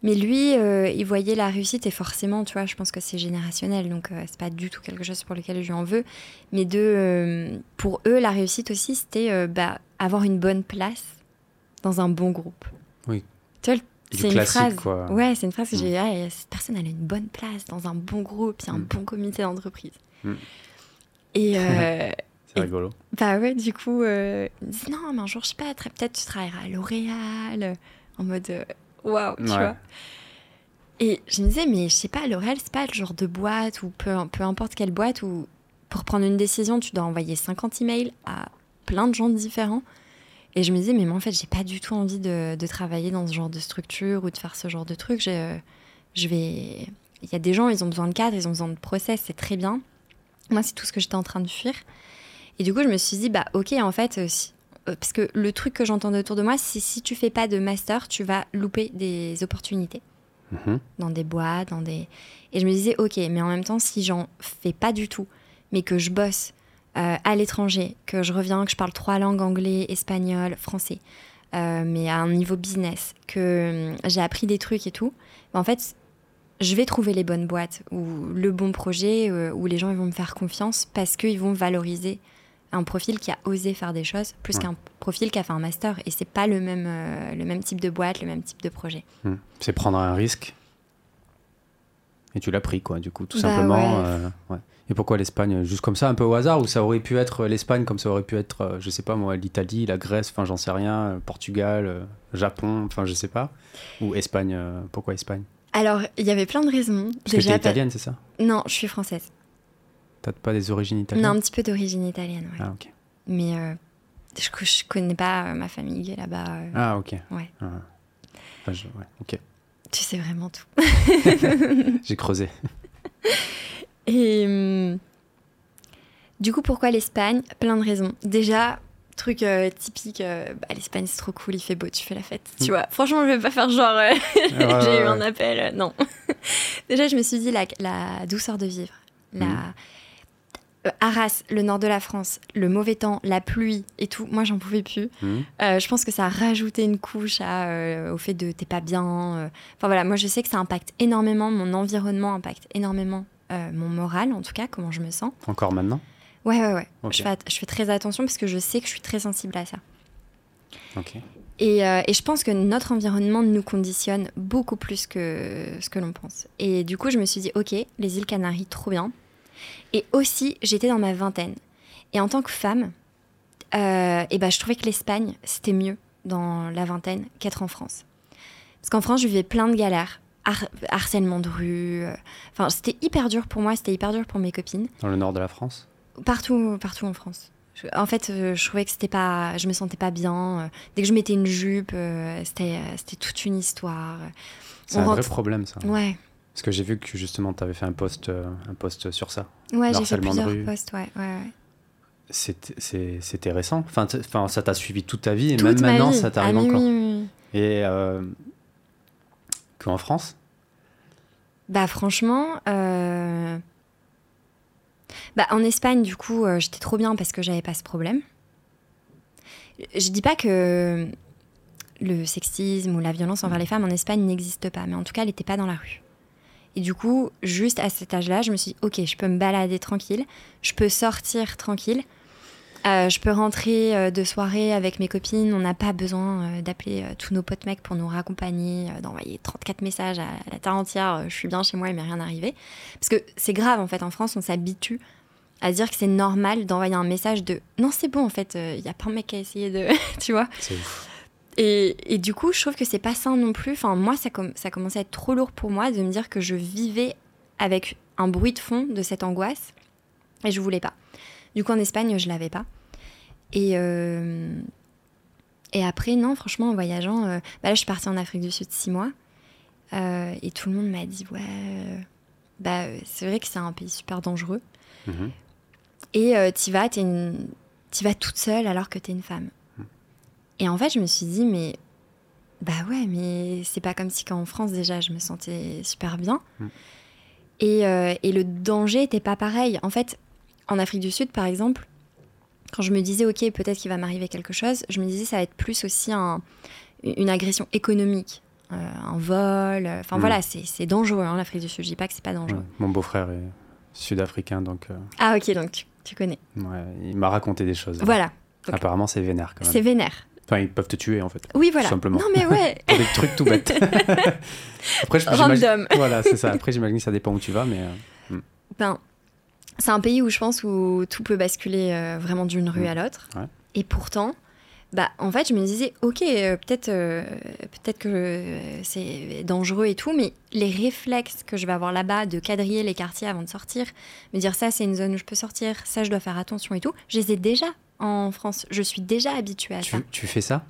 mais lui, euh, il voyait la réussite et forcément, tu vois, je pense que c'est générationnel, donc euh, c'est pas du tout quelque chose pour lequel je lui en veux. Mais de, euh, pour eux, la réussite aussi, c'était bah, avoir une bonne place dans un bon groupe. Oui. Tu vois, c'est une phrase. quoi. Ouais, c'est une phrase que Mm. j'ai. Ah, cette personne, elle a une bonne place dans un bon groupe, il y a un Mm. bon comité d'entreprise. Mm. Et *laughs* euh, C'est rigolo. bah ouais, du coup, euh, ils me disent non, mais un jour, je sais pas, peut-être tu travailleras à L'Oréal, euh, en mode euh, waouh, tu Ouais. vois. Et je me disais, mais je sais pas, L'Oréal, c'est pas le genre de boîte ou peu, peu importe quelle boîte où pour prendre une décision, tu dois envoyer 50 emails à plein de gens différents. Et je me disais, mais moi, en fait, j'ai pas du tout envie de, de travailler dans ce genre de structure ou de faire ce genre de truc. J'ai, euh, je vais. Il y a des gens, ils ont besoin de cadre, ils ont besoin de process, c'est très bien. Moi, c'est tout ce que j'étais en train de fuir. Et du coup, je me suis dit, bah, ok, en fait, euh, si- euh, parce que le truc que j'entends autour de moi, c'est si tu fais pas de master, tu vas louper des opportunités Mhm. dans des boîtes, dans des. Et je me disais, ok, mais en même temps, si j'en fais pas du tout, mais que je bosse euh, à l'étranger, que je reviens, que je parle trois langues, anglais, espagnol, français, euh, mais à un niveau business, que hum, j'ai appris des trucs et tout, bah, en fait, je vais trouver les bonnes boîtes ou le bon projet euh, où les gens ils vont me faire confiance parce qu'ils vont valoriser un profil qui a osé faire des choses plus Ouais. qu'un profil qui a fait un master et c'est pas le même euh, le même type de boîte le même type de projet Mhm. C'est prendre un risque. Et tu l'as pris, quoi, du coup, tout Bah simplement. ouais. euh, ouais. Et pourquoi l'Espagne Juste comme ça, un peu au hasard Ou ça aurait pu être l'Espagne comme ça aurait pu être, euh, je sais pas moi, l'Italie, la Grèce, enfin j'en sais rien, euh, Portugal, euh, Japon, enfin je sais pas. Ou Espagne, pourquoi Espagne? Alors il y avait plein de raisons Parce que t'es pas- italienne, c'est ça? Non je suis française T'as pas des origines italiennes? non un petit peu d'origine italienne ouais. Ah ok. mais euh, je, je connais pas euh, ma famille là-bas euh, Ah ok. Ouais. Ah. Enfin, je- ouais, ok. tu sais vraiment tout *laughs* J'ai creusé. *laughs* Et hum, du coup, pourquoi l'Espagne? Plein de raisons. Déjà, truc euh, typique, euh, bah, l'Espagne c'est trop cool, il fait beau, tu fais la fête. Tu Mm. vois, franchement, je vais pas faire genre euh, *laughs* j'ai eu un appel. non. *laughs* Déjà, je me suis dit la, la douceur de vivre. La... Mm. Arras, le nord de la France, le mauvais temps, la pluie et tout, moi j'en pouvais plus. Euh, je pense que ça a rajouté une couche à, au fait de t'es pas bien. Enfin voilà, moi je sais que ça impacte énormément, mon environnement impacte énormément mon moral, en tout cas, comment je me sens. Encore maintenant Ouais, ouais, ouais. Je, fais, je fais très attention parce que je sais que je suis très sensible à ça. Ok. Et, euh, et je pense que notre environnement nous conditionne beaucoup plus que ce que l'on pense. Et du coup, je me suis dit, ok, les îles Canaries, trop bien. Et aussi, j'étais dans ma vingtaine. Et en tant que femme, euh, et ben, je trouvais que l'Espagne, c'était mieux dans la vingtaine qu'être en France. Parce qu'en France, je vivais plein de galères. Har- harcèlement de rue. euh, Enfin, c'était hyper dur pour moi, c'était hyper dur pour mes copines. Dans le nord de la France? Partout, partout en France. Je- En fait, euh, je trouvais que c'était pas, je me sentais pas bien. euh, Dès que je mettais une jupe, c'était, c'était toute une histoire. C'est un vrai problème ça. Ouais, Parce que j'ai vu que justement tu avais fait un post, un post sur ça. ouais, j'ai fait plusieurs posts, ouais, ouais, ouais. C'était récent. Enfin, ça t'a suivi toute ta vie et Toute même ma maintenant vie. ça t'arrive Ah, oui, encore. oui, oui. Et euh, qu'en France? Bah franchement, euh, bah en Espagne du coup euh, j'étais trop bien parce que j'avais pas ce problème. Je dis pas que le sexisme ou la violence envers les femmes en Espagne n'existe pas, mais en tout cas elle n'était pas dans la rue. Et du coup, juste à cet âge-là, je me suis dit, ok, je peux me balader tranquille, je peux sortir tranquille, euh, je peux rentrer euh, de soirée avec mes copines, on n'a pas besoin euh, d'appeler tous nos potes mecs pour nous raccompagner, d'envoyer 34 messages à la terre entière, je suis bien chez moi, il m'est rien arrivé. Parce que c'est grave en fait, en France, on s'habitue à dire que c'est normal d'envoyer un message de non, c'est bon en fait, il y a pas un mec qui a essayé de. *laughs* tu vois et, et du coup, je trouve que c'est pas sain non plus. Enfin, moi, ça, com- ça commençait à être trop lourd pour moi de me dire que je vivais avec un bruit de fond de cette angoisse. Et je voulais pas. Du coup, en Espagne, je l'avais pas. Et, euh, et après, non, franchement, en voyageant, euh, bah là, je suis partie en Afrique du Sud six mois. Euh, et tout le monde m'a dit, ouais, bah, c'est vrai que c'est un pays super dangereux. Mhm. Et t'y vas, une... vas toute seule alors que t'es une femme. Et en fait, je me suis dit, mais bah ouais, mais c'est pas comme si qu'en France déjà je me sentais super bien. Mm. Et, euh, et le danger était pas pareil. En fait, en Afrique du Sud, par exemple, quand je me disais, ok, peut-être qu'il va m'arriver quelque chose, je me disais, ça va être plus aussi un- une agression économique. euh, un vol, euh, enfin Mm. voilà, c'est dangereux, hein, l'Afrique du Sud. Je dis pas que c'est pas dangereux. Mon beau-frère est sud-africain, donc euh, Ah ok, donc tu, tu connais. ouais, il m'a raconté des choses. Voilà, Donc- Apparemment, c'est vénère quand même. c'est vénère. Enfin, ils peuvent te tuer en fait. Oui, voilà. Tout simplement. Non, mais ouais. *laughs* Pour des trucs tout bêtes. *laughs* Après, je- Random. Voilà, c'est ça. Après, j'imagine que ça dépend où tu vas, mais. euh, Ben, c'est un pays où je pense où tout peut basculer euh, vraiment d'une rue Mm. à l'autre. Ouais. Et pourtant, bah, en fait, je me disais, ok, euh, peut-être euh, peut-être que c'est dangereux et tout, mais les réflexes que je vais avoir là-bas de quadriller les quartiers avant de sortir, me dire ça, c'est une zone où je peux sortir, ça, je dois faire attention et tout, je les ai déjà en France. Je suis déjà habituée à ça. tu, tu fais ça?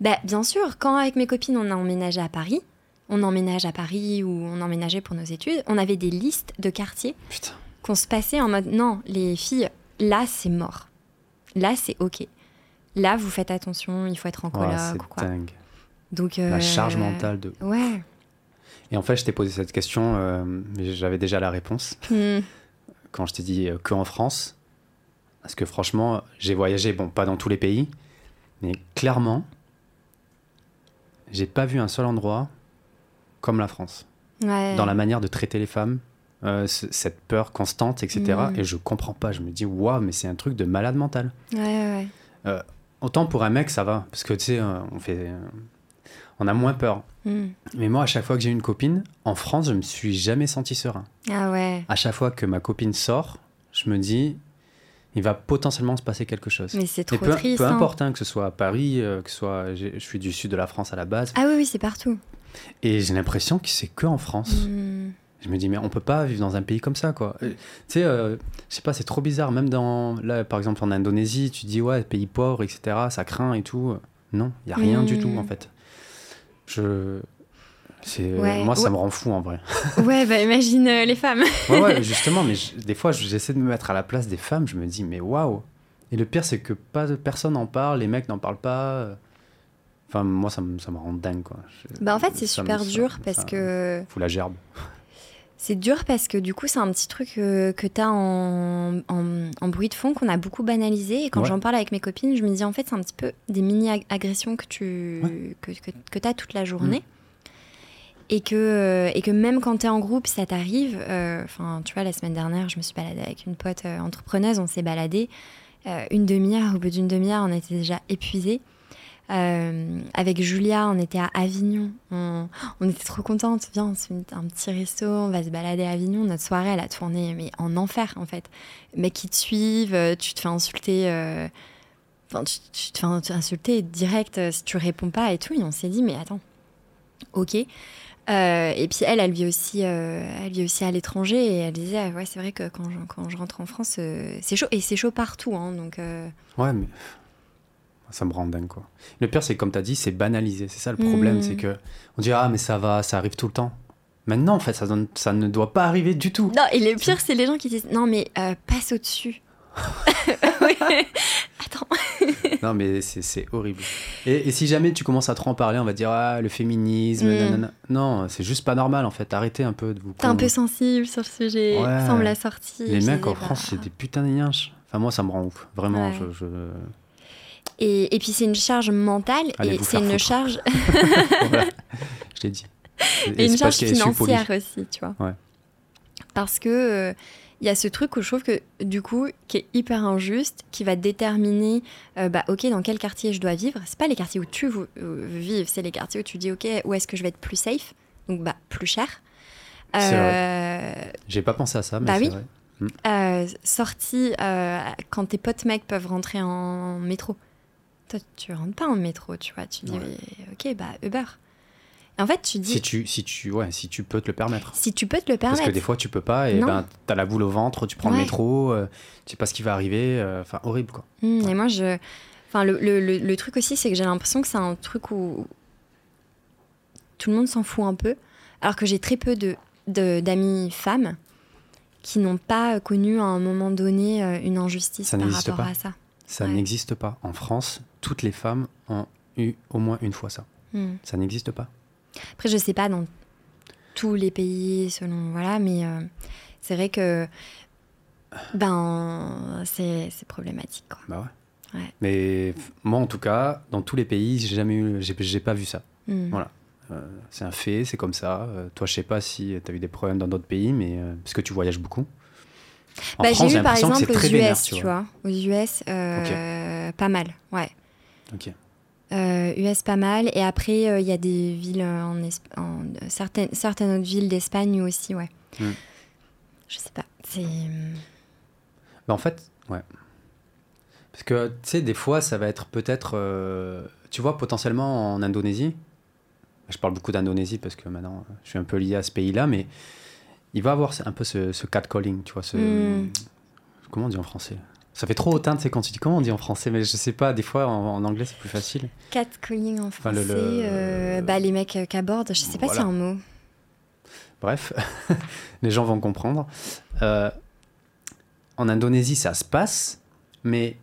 Bah, bien sûr, quand avec mes copines on a emménagé à Paris, on emménage à Paris ou on emménageait pour nos études, on avait des listes de quartiers Putain. Qu'on se passait en mode non, les filles, là c'est mort. Là c'est ok. Là vous faites attention, il faut être en Ouais, coloc c'est quoi. dingue. Donc, La euh, charge mentale de. Ouais. Et en fait, je t'ai posé cette question, euh, mais j'avais déjà la réponse Hmm. quand je t'ai dit euh, que en France. Parce que franchement, j'ai voyagé, bon, pas dans tous les pays, mais clairement, j'ai pas vu un seul endroit comme la France. Ouais. Dans la manière de traiter les femmes, euh, ce- cette peur constante, etc. Mm. Et je comprends pas. Je me dis, waouh, mais c'est un truc de malade mental. Ouais, ouais, ouais. Autant pour un mec, ça va, parce que tu sais, euh, on fait. euh, on a moins peur. Hmm. Mais moi, à chaque fois que j'ai une copine, en France, je me suis jamais senti serein. Ah ouais. À chaque fois que ma copine sort, je me dis, il va potentiellement se passer quelque chose. Mais c'est trop peu, triste. peu hein. importe, hein, que ce soit à Paris, euh, que ce soit. Je suis du sud de la France à la base. Ah oui, oui, c'est partout. Et j'ai l'impression que c'est que en France. Hmm. Je me dis, mais on peut pas vivre dans un pays comme ça, quoi. Tu sais, euh, je sais pas, c'est trop bizarre. Même dans, là, par exemple, en Indonésie, tu dis, ouais, pays pauvre, etc., ça craint et tout. Non, il y a rien du Mm. tout, en fait. Je. Ouais, Moi, ça ouais. me rend fou, en vrai. *laughs* Ouais, bah imagine euh, les femmes. Ouais, ouais, *laughs* justement, mais je- des fois, j'essaie de me mettre à la place des femmes, je me dis, mais waouh! Et le pire, c'est que pas, personne n'en parle, les mecs n'en parlent pas. Enfin, moi, ça me, ça me rend dingue, quoi. Je- Bah en fait, c'est me- super ça- dur parce ça que Fout la gerbe. C'est dur parce que du coup, c'est un petit truc euh, que tu as en, en- en bruit de fond qu'on a beaucoup banalisé. Et quand Ouais. j'en parle avec mes copines, je me dis en fait, c'est un petit peu des mini-agressions que tu que, que, as toute la journée. Et, que, euh, et que même quand tu es en groupe, ça t'arrive. euh, Enfin, tu vois, la semaine dernière, je me suis baladée avec une pote euh, entrepreneuse, on s'est baladé. Une demi-heure, au bout d'une demi-heure, on était déjà épuisés. Euh, avec Julia, on était à Avignon. On, était trop contentes. Viens, on se fait un petit resto, on va se balader à Avignon. Notre soirée, elle a tourné mais en enfer, en fait. Mecs qui te suivent, euh, tu te fais insulter. euh, tu, tu te fais insulter direct euh, si tu réponds pas et tout. Et on s'est dit, mais attends, ok. Et puis elle, elle vit aussi, elle vit aussi à l'étranger et elle disait, ah ouais, c'est vrai que quand je, quand je rentre en France, c'est chaud et c'est chaud partout, hein, donc. Ouais, mais ça me rend dingue, quoi. Le pire, c'est que, comme tu as dit, c'est banalisé. C'est ça le problème, Mm. c'est que on dit ah mais ça va, ça arrive tout le temps. Maintenant, en fait, ça, donne- ça ne doit pas arriver du tout. Non, et le pire, c'est les gens qui disent non, mais euh, passe au-dessus. Oui. *laughs* *laughs* Attends. *laughs* non, mais c'est- horrible. Et, et si jamais tu commences à trop en parler, on va dire ah le féminisme. Mm. nanana. Non, c'est juste pas normal en fait. Arrêtez un peu de vous. T'es un peu sensible sur le sujet. Ouais. Ça, me l'a sorti. Les mecs en France, c'est des putains de. Enfin moi, ça me rend ouf. Vraiment, Ouais. je. je- Et, et puis, c'est une charge mentale Allez et c'est une foutre. charge. *laughs* *laughs* Voilà. je l'ai dit. et une charge financière aussi, tu vois. Ouais. Parce que il y a ce truc où je trouve que du coup qui est hyper injuste, qui va déterminer, euh, bah ok dans quel quartier je dois vivre. C'est pas les quartiers où tu veux euh, vivre, c'est les quartiers où tu dis ok où est-ce que je vais être plus safe, donc bah plus cher. C'est Euh, J'ai pas pensé à ça, mais Bah c'est oui. vrai. euh, sortie euh, quand tes potes mecs peuvent rentrer en métro. Toi, tu rentres pas en métro, tu vois. Tu dis, Ouais. ok, bah Uber. En fait, tu dis, Si si, tu, si tu, ouais, si tu peux te le permettre. tu peux te le Parce permettre. que des fois, tu peux pas, et Non. ben, t'as la boule au ventre, tu prends le métro, euh, tu sais pas ce qui va arriver, euh, enfin, horrible, quoi. Hmm, Et moi, je. Enfin, le, le- le- le truc aussi, c'est que j'ai l'impression que c'est un truc où tout le monde s'en fout un peu, alors que j'ai très peu de de- d'amis femmes qui n'ont pas connu à un moment donné euh, une injustice Ça par rapport pas. à ça. Ça Ouais. n'existe pas. En France, toutes les femmes ont eu au moins une fois ça. Hmm. Ça n'existe pas. Après, je sais pas dans tous les pays, selon voilà, mais euh, c'est vrai que ben c'est c'est problématique. Quoi. Bah ouais. Ouais. Mais moi, en tout cas, dans tous les pays, j'ai jamais eu, j'ai pas vu ça. Hmm. Voilà. Euh, c'est un fait, c'est comme ça. Euh, toi, je sais pas si tu as eu des problèmes dans d'autres pays, mais parce que tu voyages beaucoup. En Bah, France, j'ai eu par exemple aux US, vénère, tu vois. Aux US, pas mal, ouais. Ok. US pas mal. Et après, il y a des villes en, en certaines, certaines autres villes d'Espagne aussi, ouais. Mm. Je sais pas. C'est. Bah en fait, ouais. Parce que, tu sais, des fois, ça va être peut-être. Euh, tu vois, potentiellement en Indonésie. Je parle beaucoup d'Indonésie parce que maintenant, je suis un peu lié à ce pays-là, mais il va avoir un peu ce, ce catcalling, tu vois. Ce, hmm. Comment on dit en français? Ça fait trop sais, quand tu dis comment on dit en français, mais je sais pas, des fois en, anglais c'est plus facile. Catcalling en français, euh, bah, les mecs qui abordent, je sais pas si c'est un mot. Bref, *laughs* les gens vont comprendre. Euh, en Indonésie, ça se passe, mais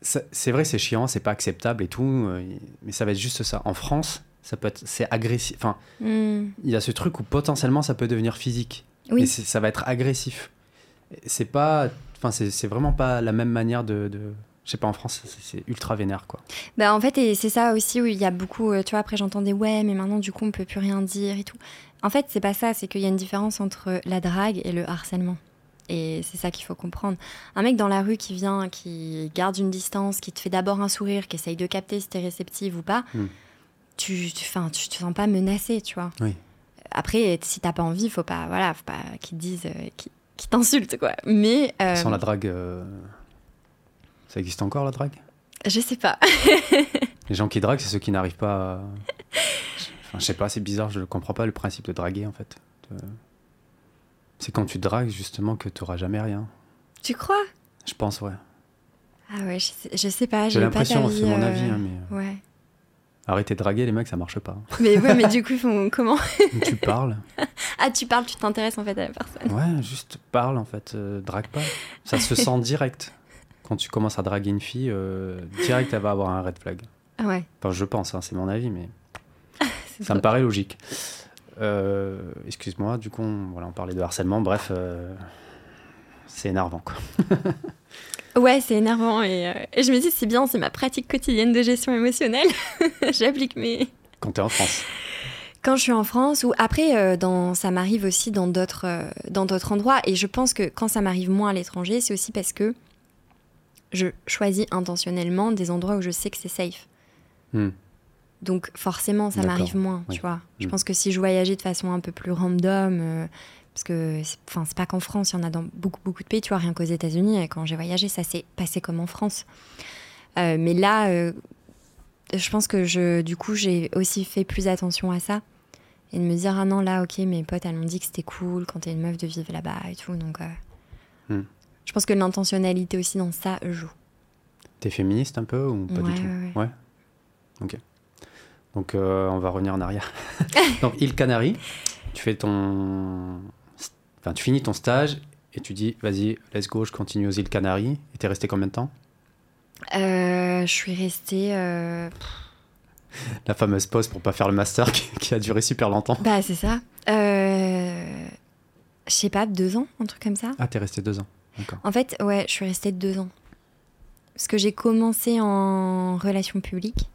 c'est vrai, c'est chiant, c'est pas acceptable et tout, euh, mais ça va être juste ça. En France, ça peut être, c'est agressif. Enfin, hmm. il y a ce truc où potentiellement ça peut devenir physique. Oui. ça va être agressif. C'est pas, enfin, c'est vraiment pas la même manière de, de je sais pas, en France, c'est ultra vénère, quoi. Bah, en fait, et c'est ça aussi où il y a beaucoup, euh, tu vois, après j'entendais, ouais, mais maintenant, du coup, on peut plus rien dire et tout. En fait, c'est pas ça, c'est qu'il y a une différence entre la drague et le harcèlement. Et c'est ça qu'il faut comprendre. Un mec dans la rue qui vient, qui garde une distance, qui te fait d'abord un sourire, qui essaye de capter si t'es réceptive ou pas, hmm. tu, tu, tu te sens pas menacé, tu vois. Oui. Après, si t'as pas envie, faut pas, voilà, faut pas qu'ils te disent, euh, qu'ils t'insultent, quoi. Mais. Euh, Sans la drague, euh, ça existe encore la drague? Je sais pas. *laughs* Les gens qui draguent, c'est ceux qui n'arrivent pas. À... Enfin, je sais pas, c'est bizarre, je comprends pas le principe de draguer en fait. C'est quand tu dragues justement que tu n'auras jamais rien. Tu crois? Je pense, ouais. Ah ouais, je sais, je sais pas. J'ai l'impression, c'est mon avis. Hein, mais... Euh, ouais. Arrêter de draguer les mecs, ça marche pas. Mais ouais, mais du coup, ils font comment Tu parles. *laughs* Ah, tu parles, tu t'intéresses en fait à la personne. Ouais, juste parle en fait, euh, drague pas. Ça se sent direct. Quand tu commences à draguer une fille, euh, direct elle va avoir un red flag. Ah ouais. Enfin, je pense, hein, c'est mon avis, mais *laughs* ça me paraît logique. Euh, excuse-moi, du coup, on, voilà, on parlait de harcèlement. Bref, c'est énervant, quoi. *laughs* ouais, c'est énervant. Et, euh, et, je me dis, c'est bien, c'est ma pratique quotidienne de gestion émotionnelle. *laughs* J'applique mes. Quand tu es en France quand je suis en France ou après dans, ça m'arrive aussi dans d'autres dans d'autres endroits et je pense que quand ça m'arrive moins à l'étranger c'est aussi parce que je choisis intentionnellement des endroits où je sais que c'est safe hmm. Donc forcément, ça m'arrive moins, tu vois. Je mm. pense que si je voyageais de façon un peu plus random, euh, parce que enfin c'est pas qu'en France, il y en a dans beaucoup beaucoup de pays, tu vois, rien qu'aux États-Unis. Quand j'ai voyagé, ça s'est passé comme en France. Euh, mais là, euh, je pense que je, du coup, j'ai aussi fait plus attention à ça et de me dire ah non là, ok, mes potes elles m'ont dit que c'était cool quand t'es une meuf de vivre là-bas et tout, donc. Mm. Je pense que l'intentionnalité aussi dans ça joue. T'es féministe un peu ou pas du tout ouais. ouais. Ok. Donc euh, on va revenir en arrière. *laughs* Donc île Canaries, tu fais ton, enfin tu finis ton stage et tu dis vas-y let's go, je continue aux îles Canaries. Et t'es resté combien de temps? Euh, Je suis restée. Euh, La fameuse pause pour pas faire le master *laughs* qui, a duré super longtemps. Bah c'est ça. Je sais pas, deux ans, un truc comme ça. Ah t'es resté deux ans. En fait, ouais, je suis restée deux ans. Parce que j'ai commencé en relations publiques.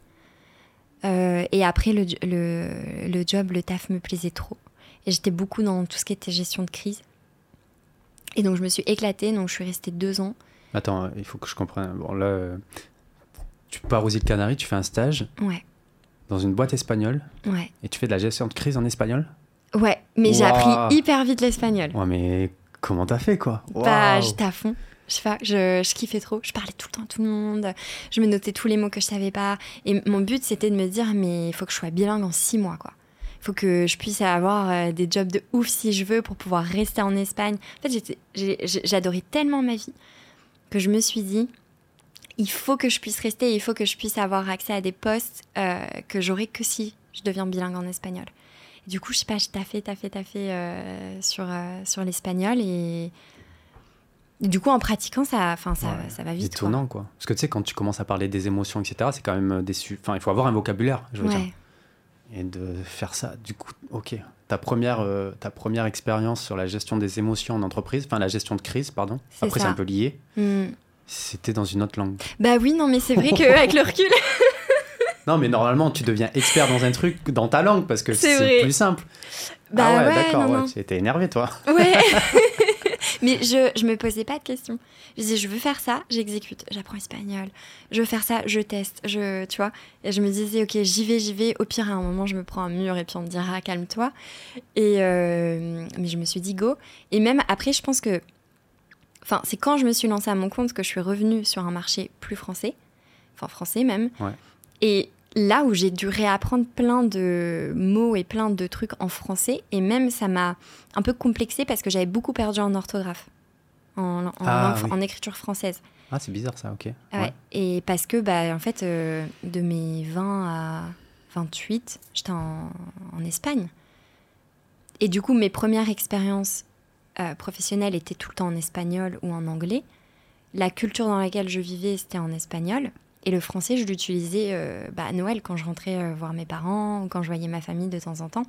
Euh, et après, le, le, le, job, le taf me plaisait trop. Et j'étais beaucoup dans tout ce qui était gestion de crise. Et donc, je me suis éclatée. Donc, je suis restée deux ans. Attends, il faut que je comprenne. Bon, là, tu pars aux îles Canaries, tu fais un stage. Ouais. Dans une boîte espagnole. Ouais. Et tu fais de la gestion de crise en espagnol? Ouais, mais j'ai appris hyper vite l'espagnol. Ouais, mais comment t'as fait, quoi? Bah, j'étais à fond je sais pas, je, je, kiffais trop. Je parlais tout le temps à tout le monde. Je me notais tous les mots que je savais pas. Et mon but, c'était de me dire, mais il faut que je sois bilingue en six mois, quoi. Il faut que je puisse avoir euh, des jobs de ouf si je veux pour pouvoir rester en Espagne. En fait, j'adorais tellement ma vie que je me suis dit, il faut que je puisse rester, il faut que je puisse avoir accès à des postes euh, que j'aurai que si je deviens bilingue en espagnol. Et du coup, je sais pas, je taffais, taffais, taffais euh, sur, euh, sur l'espagnol et du coup, en pratiquant, ça, enfin, ça, ça va vite. Étonnant, quoi. Parce que tu sais, quand tu commences à parler des émotions, etc., c'est quand même euh, déçu. Enfin, il faut avoir un vocabulaire, je veux dire. Et de faire ça, du coup, ok. Ta première, euh, ta première expérience sur la gestion des émotions en entreprise, enfin la gestion de crise, pardon. Après, c'est un peu lié. Hmm. C'était dans une autre langue. Bah oui, non, mais c'est vrai qu'avec *laughs* le recul. *laughs* non, mais normalement, tu deviens expert dans un truc dans ta langue parce que c'est plus simple. Bah ah ouais, d'accord, ouais, étais énervé, toi. Ouais. *laughs* Mais je, je me posais pas de questions. Je disais, je veux faire ça, j'exécute, j'apprends espagnol. Je veux faire ça, je teste, je, tu vois. Et je me disais, ok, j'y vais, j'y vais. Au pire, à un moment, je me prends un mur et puis on me dira, calme-toi. Et euh, mais je me suis dit, go. Et même après, je pense que, enfin, c'est quand je me suis lancée à mon compte que je suis revenue sur un marché plus français, enfin français même. Ouais. Et là où j'ai dû réapprendre plein de mots et plein de trucs en français, et même ça m'a un peu complexé parce que j'avais beaucoup perdu en orthographe, en, en, Ah, langue- oui. en écriture française. Ah, c'est bizarre ça, ok. Ouais. Et parce que, bah, en fait, euh, de mes 20 à 28, j'étais en, en Espagne. Et du coup, mes premières expériences euh, professionnelles étaient tout le temps en espagnol ou en anglais. La culture dans laquelle je vivais, c'était en espagnol. Et le français, je l'utilisais euh, bah, à Noël quand je rentrais voir mes parents ou quand je voyais ma famille de temps en temps.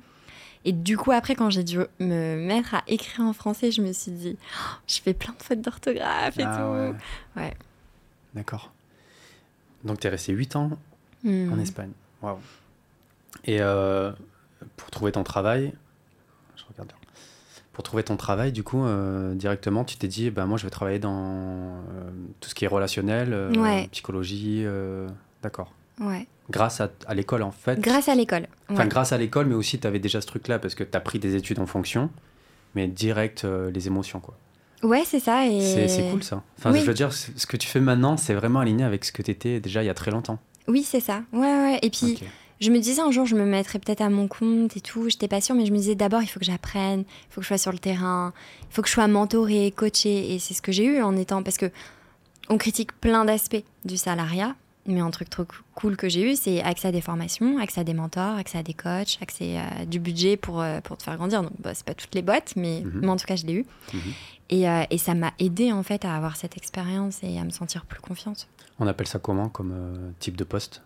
Et du coup, après, quand j'ai dû me mettre à écrire en français, je me suis dit, Oh, je fais plein de fautes d'orthographe et Ah, tout. ouais. Ouais. D'accord. Donc, tu es resté 8 ans Hmm. en Espagne. Waouh. Et euh, pour trouver ton travail, je regarde. bien. Pour trouver ton travail, du coup, euh, directement, tu t'es dit, ben moi, je vais travailler dans euh, tout ce qui est relationnel, Ouais. psychologie. D'accord. Ouais. Grâce à, à l'école, en fait. Grâce à l'école. Enfin, grâce à l'école, mais aussi, tu avais déjà ce truc-là, parce que tu as pris des études en fonction, mais direct euh, les émotions, quoi. Ouais, c'est ça. Et... C'est c'est cool, ça. Enfin, Oui. je veux dire, ce que tu fais maintenant, c'est vraiment aligné avec ce que tu étais déjà il y a très longtemps. Oui, c'est ça. Ouais, ouais. Et puis, je me disais un jour, je me mettrais peut-être à mon compte et tout. J'étais pas sûre, mais je me disais d'abord, il faut que j'apprenne, il faut que je sois sur le terrain, il faut que je sois mentorée, coachée. Et c'est ce que j'ai eu en étant. Parce que on critique plein d'aspects du salariat. Mais un truc trop cool que j'ai eu, c'est accès à des formations, accès à des mentors, accès à des coachs, accès à du budget pour, euh, pour te faire grandir. Donc, bah, c'est pas toutes les boîtes, mais, Mhm. mais en tout cas, je l'ai eu. Mhm. Et, euh, et ça m'a aidé en fait à avoir cette expérience et à me sentir plus confiante. On appelle ça comment comme euh, type de poste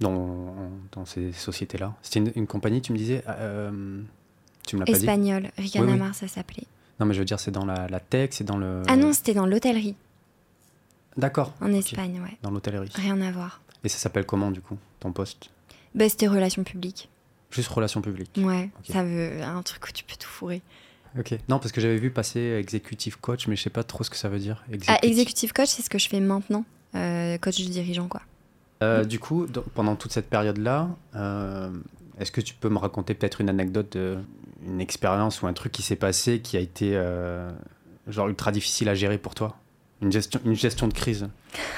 dans, dans ces sociétés-là? C'était une, une compagnie, tu me disais euh, Tu me l'as pas dit? Espagnol, Oui, Ricanamar, oui. ça s'appelait. Non, mais je veux dire, c'est dans la, la tech, c'est dans le. Ah non, c'était dans l'hôtellerie, D'accord. en. Espagne, ouais. Dans l'hôtellerie. Rien à voir. Et ça s'appelle comment, du coup, ton poste? Bah, c'était relations publiques. Juste relations publiques. Ouais, ça veut un truc où tu peux tout fourrer. Ok. Non, parce que j'avais vu passer executive coach, mais je sais pas trop ce que ça veut dire. Ah, Executive- coach, c'est ce que je fais maintenant. Euh, coach du dirigeant, quoi. Euh, du coup, dans- pendant toute cette période-là, euh, est-ce que tu peux me raconter peut-être une anecdote, de, une expérience ou un truc qui s'est passé qui a été genre ultra difficile à gérer pour toi? Une gestion, une gestion de crise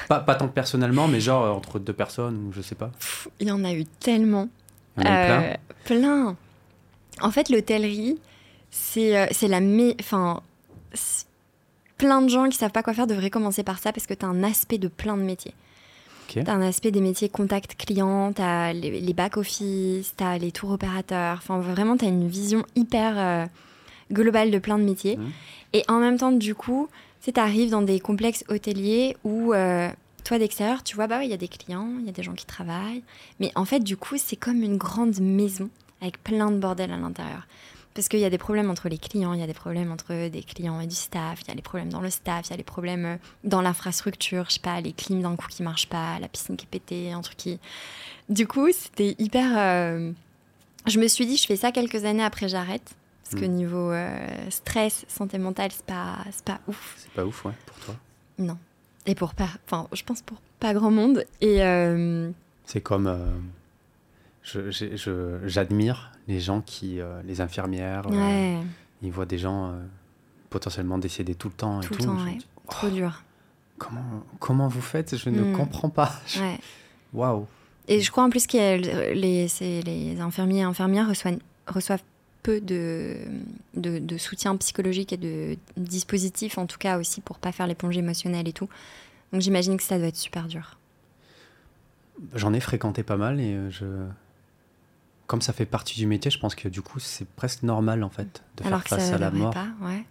pas, pas tant personnellement, mais genre euh, entre deux personnes ou je sais pas. Il y en a eu tellement. Il y en a eu plein. Euh, plein. En fait, l'hôtellerie, c'est euh, c'est la... Enfin, plein de gens qui savent pas quoi faire devraient commencer par ça parce que tu as un aspect de plein de métiers. Ok. Tu as un aspect des métiers contact client, tu as les, les back-office, tu as les tours opérateurs. Enfin, vraiment, tu as une vision hyper euh, globale de plein de métiers. Mhm. Et en même temps, du coup, tu arrives dans des complexes hôteliers où, euh, toi, d'extérieur, tu vois, bah oui, il y a des clients, il y a des gens qui travaillent. Mais en fait, du coup, c'est comme une grande maison avec plein de bordel à l'intérieur. Parce qu'il y a des problèmes entre les clients, il y a des problèmes entre des clients et du staff, il y a les problèmes dans le staff, il y a les problèmes euh, dans l'infrastructure, je sais pas, les clims d'un coup qui marchent pas, la piscine qui est pétée, un truc qui... Du coup, c'était hyper... euh, Je me suis dit, je fais ça quelques années après, j'arrête. Parce que Mm. niveau euh, stress, santé mentale, c'est pas, pas ouf. C'est pas ouf, ouais, pour toi? Non. Et pour pas... Enfin, je pense pour pas grand monde. Et... euh, C'est comme. euh, je- j'ai- je- J'admire les gens qui. euh, les infirmières. Ouais, ils voient des gens potentiellement décédés tout le temps et Tout tout. le temps, Je ouais. dis, oh, trop dur. comment, comment vous faites? Je ne Mm. comprends pas. *laughs* Je- Ouais. Waouh. Et je crois en plus que les, les infirmiers et infirmières reçoivent, reçoivent peu de, de, de soutien psychologique et de dispositifs, en tout cas aussi pour pas faire l'éponge émotionnelle et tout. Donc j'imagine que ça doit être super dur. J'en ai fréquenté pas mal et euh, je. Comme ça fait partie du métier, je pense que du coup, c'est presque normal en fait de Alors faire face à la mort. pas, ouais.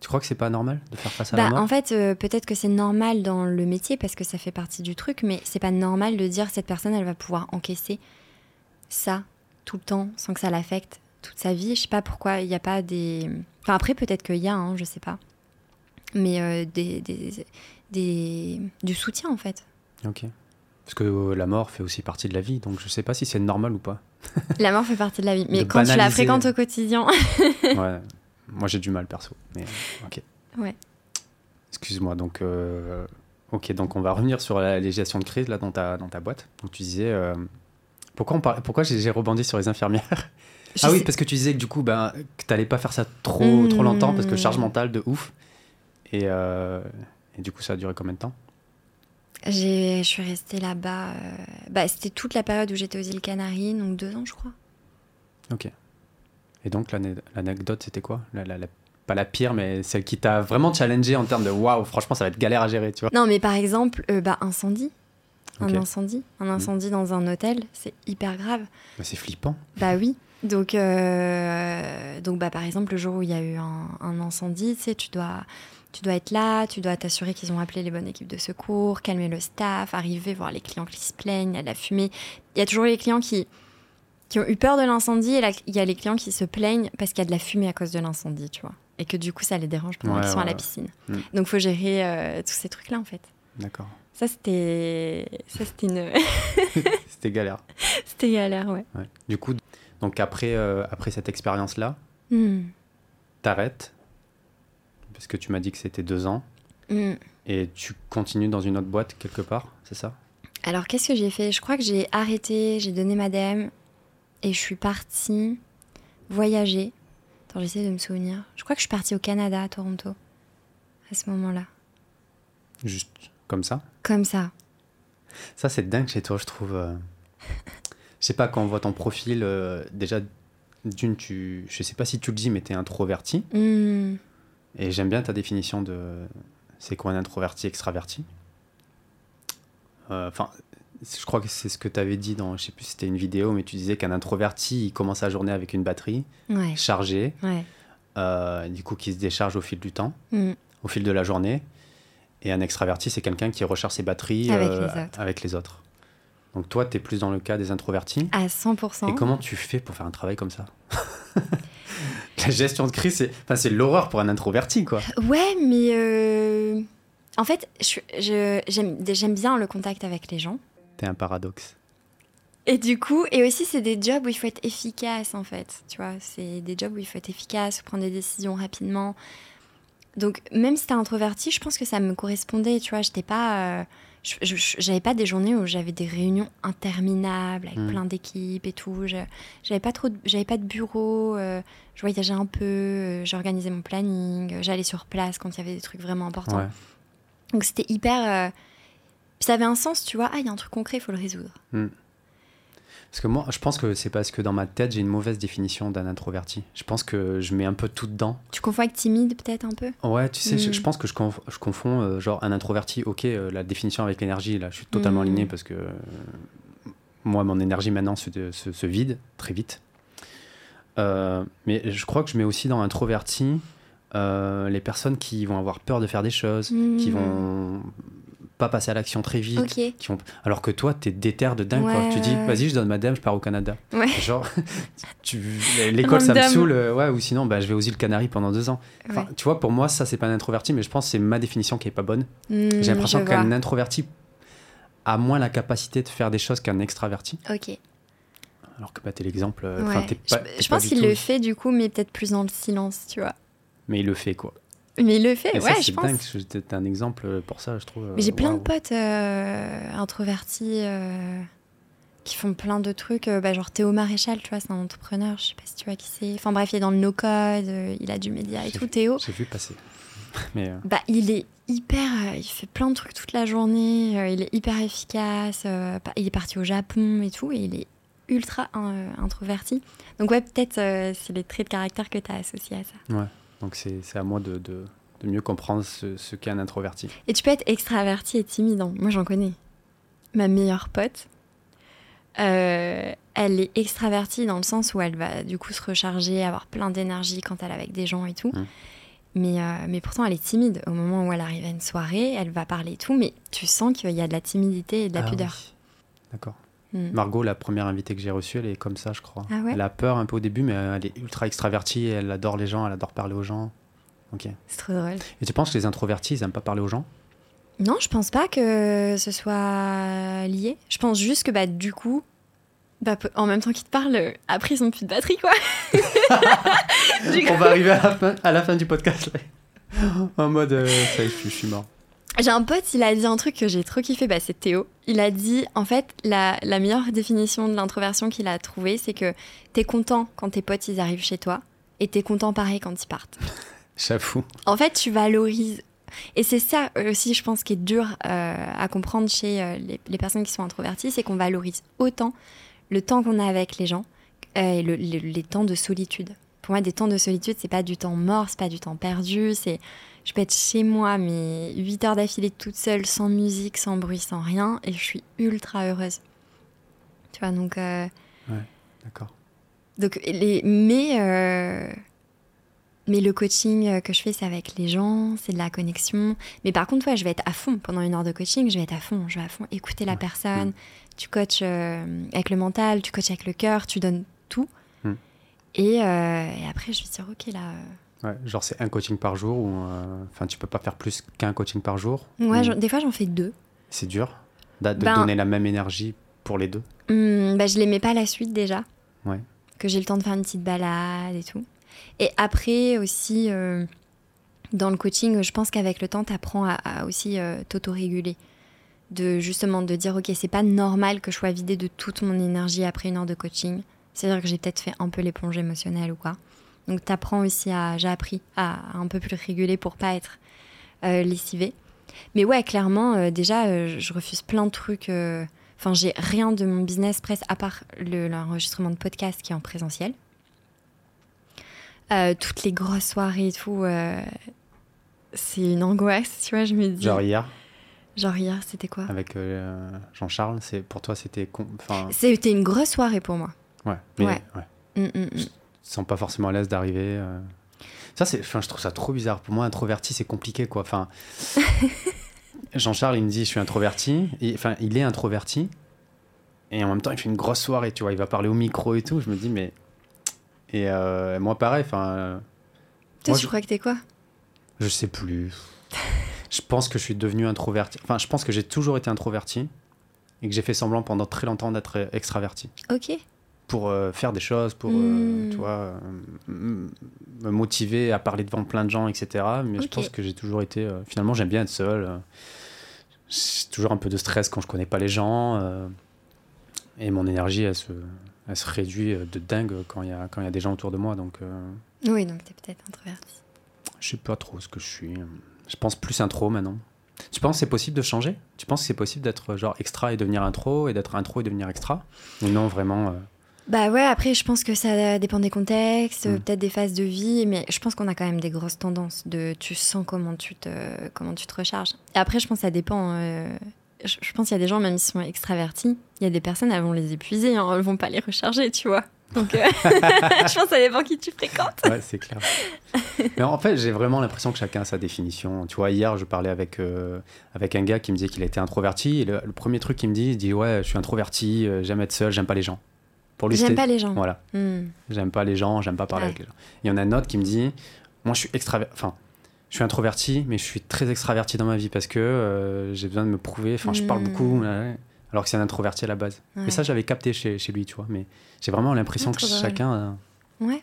Tu crois que c'est pas normal de faire face à Bah, la mort? en fait, euh, peut-être que c'est normal dans le métier parce que ça fait partie du truc, mais c'est pas normal de dire cette personne, elle va pouvoir encaisser ça tout le temps sans que ça l'affecte toute sa vie. Je sais pas pourquoi il n'y a pas des. Enfin, après, peut-être qu'il y a, hein, je sais pas. Mais euh, des, des, des- du soutien en fait. Ok. Parce que euh, la mort fait aussi partie de la vie, donc je sais pas si c'est normal ou pas. *laughs* La mort fait partie de la vie. Mais De quand tu la banaliser. fréquentes au quotidien. *laughs* ouais. Moi, j'ai du mal, perso. Mais, ok. Ouais. Excuse-moi, donc... euh, Ok, donc on va revenir sur la, les gestions de crise là, dans, ta, dans ta boîte. Donc tu disais... Pourquoi, on par- Pourquoi j'ai rebondi sur les infirmières? Je Ah oui, parce que tu disais que du coup, ben, que t'allais pas faire ça trop, trop longtemps parce que Hmm. charge mentale de ouf. Et, euh, et du coup, ça a duré combien de temps? J'ai, je suis restée là-bas. euh, Bah, c'était toute la période où j'étais aux îles Canaries, donc deux ans, je crois. Ok. Et donc, l'ane- l'anecdote, c'était quoi? La- la- la- Pas la pire, mais celle qui t'a vraiment challengé en termes de waouh, franchement, ça va être galère à gérer, tu vois? Non, mais par exemple, euh, bah, incendie. Un incendie. Un incendie dans un hôtel, c'est hyper grave. Bah, c'est flippant. Bah oui. Donc, euh, donc bah, par exemple, le jour où il y a eu un, un incendie, tu sais, tu dois, tu dois être là, tu dois t'assurer qu'ils ont appelé les bonnes équipes de secours, calmer le staff, arriver, voir les clients qui se plaignent, il y a de la fumée. Il y a toujours les clients qui, qui ont eu peur de l'incendie et là, il y a les clients qui se plaignent parce qu'il y a de la fumée à cause de l'incendie, tu vois. Et que du coup, ça les dérange pendant Ouais, qu'ils sont à la ouais. piscine. Mm. Donc, faut gérer euh, tous ces trucs-là, en fait. D'accord. Ça, c'était, ça, c'était une, *laughs* *laughs* C'était galère. c'était galère, ouais. Ouais. Du coup, donc après, euh, après cette expérience-là, Mm. t'arrêtes parce que tu m'as dit que c'était deux ans Mm. et tu continues dans une autre boîte quelque part, c'est ça? Alors, qu'est-ce que j'ai fait? Je crois que j'ai arrêté, j'ai donné ma DM et je suis partie voyager. Attends, j'essaie de me souvenir. Je crois que je suis partie au Canada, à Toronto, à ce moment-là. Juste comme ça? Comme ça. Ça, c'est dingue chez toi, je trouve. euh. *laughs* Je sais pas, quand on voit ton profil, euh, déjà, d'une, tu... je sais pas si tu le dis, mais t'es introverti. Hmm. Et j'aime bien ta définition de c'est quoi un introverti, extraverti? Euh, Enfin, je crois que c'est ce que tu avais dit dans, je sais plus si c'était une vidéo, mais tu disais qu'un introverti, il commence sa journée avec une batterie Ouais, chargée, ouais. euh, du coup qui se décharge au fil du temps, Hmm. au fil de la journée. Et un extraverti, c'est quelqu'un qui recharge ses batteries Avec euh, les autres. avec les autres. Donc toi, tu es plus dans le cas des introvertis. À 100%. Et comment tu fais pour faire un travail comme ça *laughs* La gestion de crise, c'est enfin, l'horreur pour un introverti, quoi. Ouais, mais euh, en fait, j'aime bien le contact avec les gens. T'es un paradoxe. Et du coup, et aussi, c'est des jobs où il faut être efficace, en fait. Tu vois, c'est des jobs où il faut être efficace, prendre des décisions rapidement. Donc, même si t'es introverti, je pense que ça me correspondait. Tu vois, j'étais pas. euh, j'avais pas des journées où j'avais des réunions interminables avec Mm. plein d'équipes et tout. J'avais pas trop, de- j'avais pas de bureau. euh, je voyageais un peu. euh, J'organisais mon planning. euh, J'allais sur place quand il y avait des trucs vraiment importants. Ouais. Donc c'était hyper. ça avait un sens, tu vois. Ah, il y a un truc concret, il faut le résoudre. Parce que moi, je pense que c'est parce que dans ma tête, j'ai une mauvaise définition d'un introverti. Je pense que je mets un peu tout dedans. Tu confonds avec timide, peut-être un peu? Ouais, tu sais, je, Mm. je pense que je, conf- je confonds euh, genre un introverti, ok, euh, la définition avec l'énergie, là, je suis totalement Mm. aligné parce que euh, moi, mon énergie maintenant se, se- se vide très vite. Mais je crois que je mets aussi dans introverti les personnes qui vont avoir peur de faire des choses, qui Mm. vont pas passer à l'action très vite. Ok. Qui vont... Alors que toi, t'es déter de dingue, quoi. Ouais, Tu dis, vas-y, je donne ma dame, je pars au Canada. Ouais. *laughs* Genre, tu... l'école, ça me saoule, euh, ouais, ou sinon, bah, je vais aux îles Canaries pendant deux ans. Enfin, Ouais. Tu vois, pour moi, ça, c'est pas un introverti, mais je pense que c'est ma définition qui est pas bonne. Hmm, J'ai l'impression qu'un introverti a moins la capacité de faire des choses qu'un extraverti. Ok. Alors que bah, t'es l'exemple. euh, enfin, Ouais. Je, pas pense qu'il le fait du coup, mais peut-être plus dans le silence, tu vois. Mais il le fait, quoi. Mais il le fait, Et ça, ouais, c'est je pense. dingue. je- T'es un exemple pour ça, je trouve. Mais j'ai euh, plein de potes euh, introvertis euh, qui font plein de trucs. euh, bah, genre Théo Maréchal, tu vois, c'est un entrepreneur, je sais pas si tu vois qui c'est. Enfin bref, il est dans le no-code, euh, il a du média et tout. vu- Théo, J'ai vu passer. *laughs* Mais euh, bah, il est hyper. euh, il fait plein de trucs toute la journée, euh, il est hyper efficace. euh, il est parti au Japon et tout, et il est ultra euh, introverti. Donc, ouais, peut-être euh, c'est les traits de caractère que tu as associés à ça. Donc c'est à moi de, de, de mieux comprendre ce, ce qu'est un introverti. Et tu peux être extraverti et timide. Moi, j'en connais. Ma meilleure pote, euh, elle est extravertie dans le sens où elle va du coup se recharger, avoir plein d'énergie quand elle est avec des gens et tout. Mm. Mais, euh, mais pourtant, elle est timide. Au moment où elle arrive à une soirée, elle va parler et tout, mais tu sens qu'il y a de la timidité et de la Ah pudeur. oui. D'accord. Mm. Margot, la première invitée que j'ai reçue, elle est comme ça, je crois. Ah ouais Elle a peur un peu au début, mais elle est ultra extravertie, elle adore les gens, elle adore parler aux gens. Ok. C'est trop drôle. Et tu penses que les introvertis, ils aiment pas parler aux gens? Non, je pense pas que ce soit lié. Je pense juste que bah, du coup, bah, en même temps qu'ils te parlent, après ils ont plus de batterie quoi. *laughs* On va arriver à la fin, à la fin du podcast. là. en mode, euh, ça y est, je suis mort. J'ai un pote, il a dit un truc que j'ai trop kiffé, bah, c'est Théo. Il a dit, en fait, la, la meilleure définition de l'introversion qu'il a trouvée, c'est que t'es content quand tes potes ils arrivent chez toi, et t'es content pareil quand ils partent. *laughs* J'avoue. En fait, tu valorises. Et c'est ça aussi, je pense, qui est dur euh, à comprendre chez euh, les, les personnes qui sont introverties, c'est qu'on valorise autant le temps qu'on a avec les gens euh, et le- le- les temps de solitude. Pour moi, des temps de solitude, c'est pas du temps mort, c'est pas du temps perdu. C'est, je peux être chez moi, mais 8 heures d'affilée toute seule, sans musique, sans bruit, sans rien, et je suis ultra heureuse. Tu vois, donc. euh, D'accord. donc, les, mais, euh, mais le coaching euh, que je fais, c'est avec les gens, c'est de la connexion. Mais par contre, ouais, je vais être à fond. Pendant une heure de coaching, je vais être à fond. Je vais à fond écouter la Ouais. personne. Tu coaches euh, avec le mental, tu coaches avec le cœur, tu donnes tout. Mm. Et, et après, je vais dire, ok, là. Ouais, genre, c'est un coaching par jour ou. euh, Enfin, tu peux pas faire plus qu'un coaching par jour Ouais, ou des fois, j'en fais deux. C'est dur de Ben- donner la même énergie pour les deux. Hum, bah, je les mets pas à la suite déjà. Ouais. Que j'ai le temps de faire une petite balade et tout. Et après aussi, euh, dans le coaching, je pense qu'avec le temps, tu apprends à, à aussi euh, t'autoréguler. De justement de dire, ok, c'est pas normal que je sois vidée de toute mon énergie après une heure de coaching. C'est-à-dire que j'ai peut-être fait un peu l'éponge émotionnelle ou quoi. Donc tu apprends aussi à, j'ai appris à, à un peu plus réguler pour pas être euh, lessivée. Mais ouais, clairement, euh, déjà, euh, je refuse plein de trucs. euh, Enfin, j'ai rien de mon business presque à part le- l'enregistrement de podcast qui est en présentiel. Toutes les grosses soirées et tout, c'est une angoisse, tu vois. Je me dis. Genre hier, Genre hier, c'était quoi? Avec Jean-Charles, c'est pour toi, c'était. C'était une grosse soirée pour moi. ouais. Mais, Ouais. ouais. Mm, mm, Ils sont pas forcément à l'aise d'arriver. euh. Ça, c'est, enfin, je trouve ça trop bizarre. Pour moi, introverti, c'est compliqué, quoi. Enfin, *laughs* Jean-Charles, il me dit, je suis introverti. Et, Enfin, il est introverti. Et en même temps, il fait une grosse soirée, tu vois. Il va parler au micro et tout. Je me dis, mais. Et euh, moi, pareil. Enfin, Toi, tu je- crois que t'es quoi? Je sais plus. *laughs* je pense que je suis devenu introverti. Enfin, je pense que j'ai toujours été introverti. Et que j'ai fait semblant pendant très longtemps d'être extraverti. Ok. Pour euh, faire des choses, pour euh, Mm. tu vois, euh, m- me motiver à parler devant plein de gens, etc. Mais je pense que j'ai toujours été. finalement, j'aime bien être seul. j'ai toujours un peu de stress quand je connais pas les gens. et mon énergie, elle se, elle se réduit de dingue quand il y a quand y a des gens autour de moi. Donc, Oui, donc t'es peut-être introverti. je sais pas trop ce que je suis. Je pense plus intro maintenant. Tu penses que c'est possible de changer? Tu penses que c'est possible d'être genre extra et devenir intro et d'être intro et devenir extra? Ou non, vraiment euh, Bah ouais, après, je pense que ça dépend des contextes, Mm. peut-être des phases de vie, mais je pense qu'on a quand même des grosses tendances de tu sens comment tu te, comment tu te recharges. Et après, je pense que ça dépend. euh, je, je pense qu'il y a des gens, même s'ils sont extravertis, il y a des personnes, elles vont les épuiser, hein, elles vont pas les recharger, tu vois. Donc, euh, *laughs* je pense que ça dépend qui tu fréquentes. Ouais, c'est clair. Mais en fait, j'ai vraiment l'impression que chacun a sa définition. Tu vois, hier, je parlais avec, euh, avec un gars qui me disait qu'il était introverti. Et le, le premier truc qu'il me dit, il dit Ouais, je suis introverti, euh, j'aime être seul, j'aime pas les gens. Pour lui, J'aime pas les gens. Voilà, Hmm. j'aime pas les gens, j'aime pas parler Ouais. avec les gens. Il y en a un autre qui me dit Moi, je suis extraverti. Enfin, je suis introverti, mais je suis très extraverti dans ma vie parce que euh, j'ai besoin de me prouver. Enfin, je parle Mm. beaucoup. Alors que c'est un introverti à la base. Ouais. Mais ça, j'avais capté chez, chez lui, tu vois. Mais j'ai vraiment l'impression que drôle. chacun. Ouais.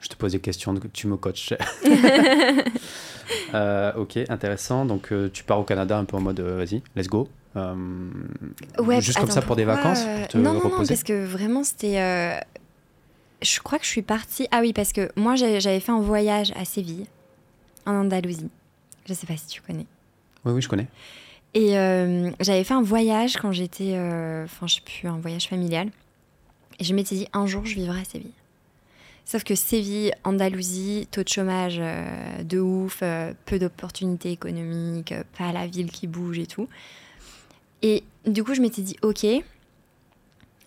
Je te pose des questions, tu me coaches. *laughs* Euh, ok, intéressant. Donc euh, tu pars au Canada un peu en mode vas-y, let's go. Euh, Ouais, juste comme ça pour des vacances, euh, pour te non, non, non, reposer. parce que vraiment, c'était. euh, Je crois que je suis partie. Ah oui, parce que moi, j'avais fait un voyage à Séville, en Andalousie. Je sais pas si tu connais. Oui, oui, je connais. Et euh, j'avais fait un voyage quand j'étais. euh, Enfin, je sais plus, un voyage familial. Et je m'étais dit, un jour, je vivrai à Séville. Sauf que Séville, Andalousie, taux de chômage euh, de ouf, euh, peu d'opportunités économiques, euh, pas la ville qui bouge et tout. Et du coup, je m'étais dit, ok,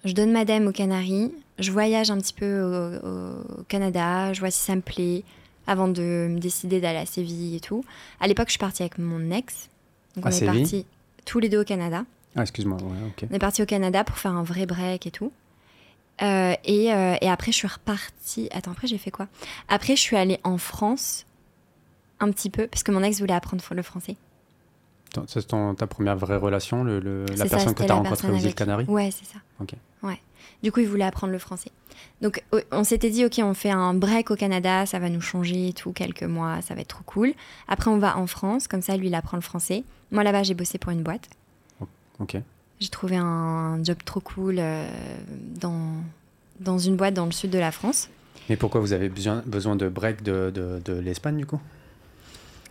je donne madame aux Canaries, je voyage un petit peu au, au Canada, je vois si ça me plaît, avant de me décider d'aller à Séville et tout. À l'époque, je suis partie avec mon ex. Donc À on est partis tous les deux au Canada. Ah, excuse-moi, ouais, ok. On est parti au Canada pour faire un vrai break et tout. Euh, et, euh, et après, je suis repartie. Attends, après, j'ai fait quoi? Après, je suis allée en France, un petit peu, parce que mon ex voulait apprendre le français. C'est ton- ta première vraie relation, le, le- la ça, personne que tu as rencontrée aux îles Canaries? Ouais, c'est ça. Ouais. Du coup, il voulait apprendre le français. Donc, on s'était dit, ok, on fait un break au Canada, ça va nous changer et tout, quelques mois, ça va être trop cool. Après, on va en France, comme ça, lui, il apprend le français. Moi, là-bas, j'ai bossé pour une boîte. Ok. J'ai trouvé un job trop cool euh, dans, dans une boîte dans le sud de la France. Mais pourquoi vous avez besoin, besoin de break de, de, de l'Espagne, du coup?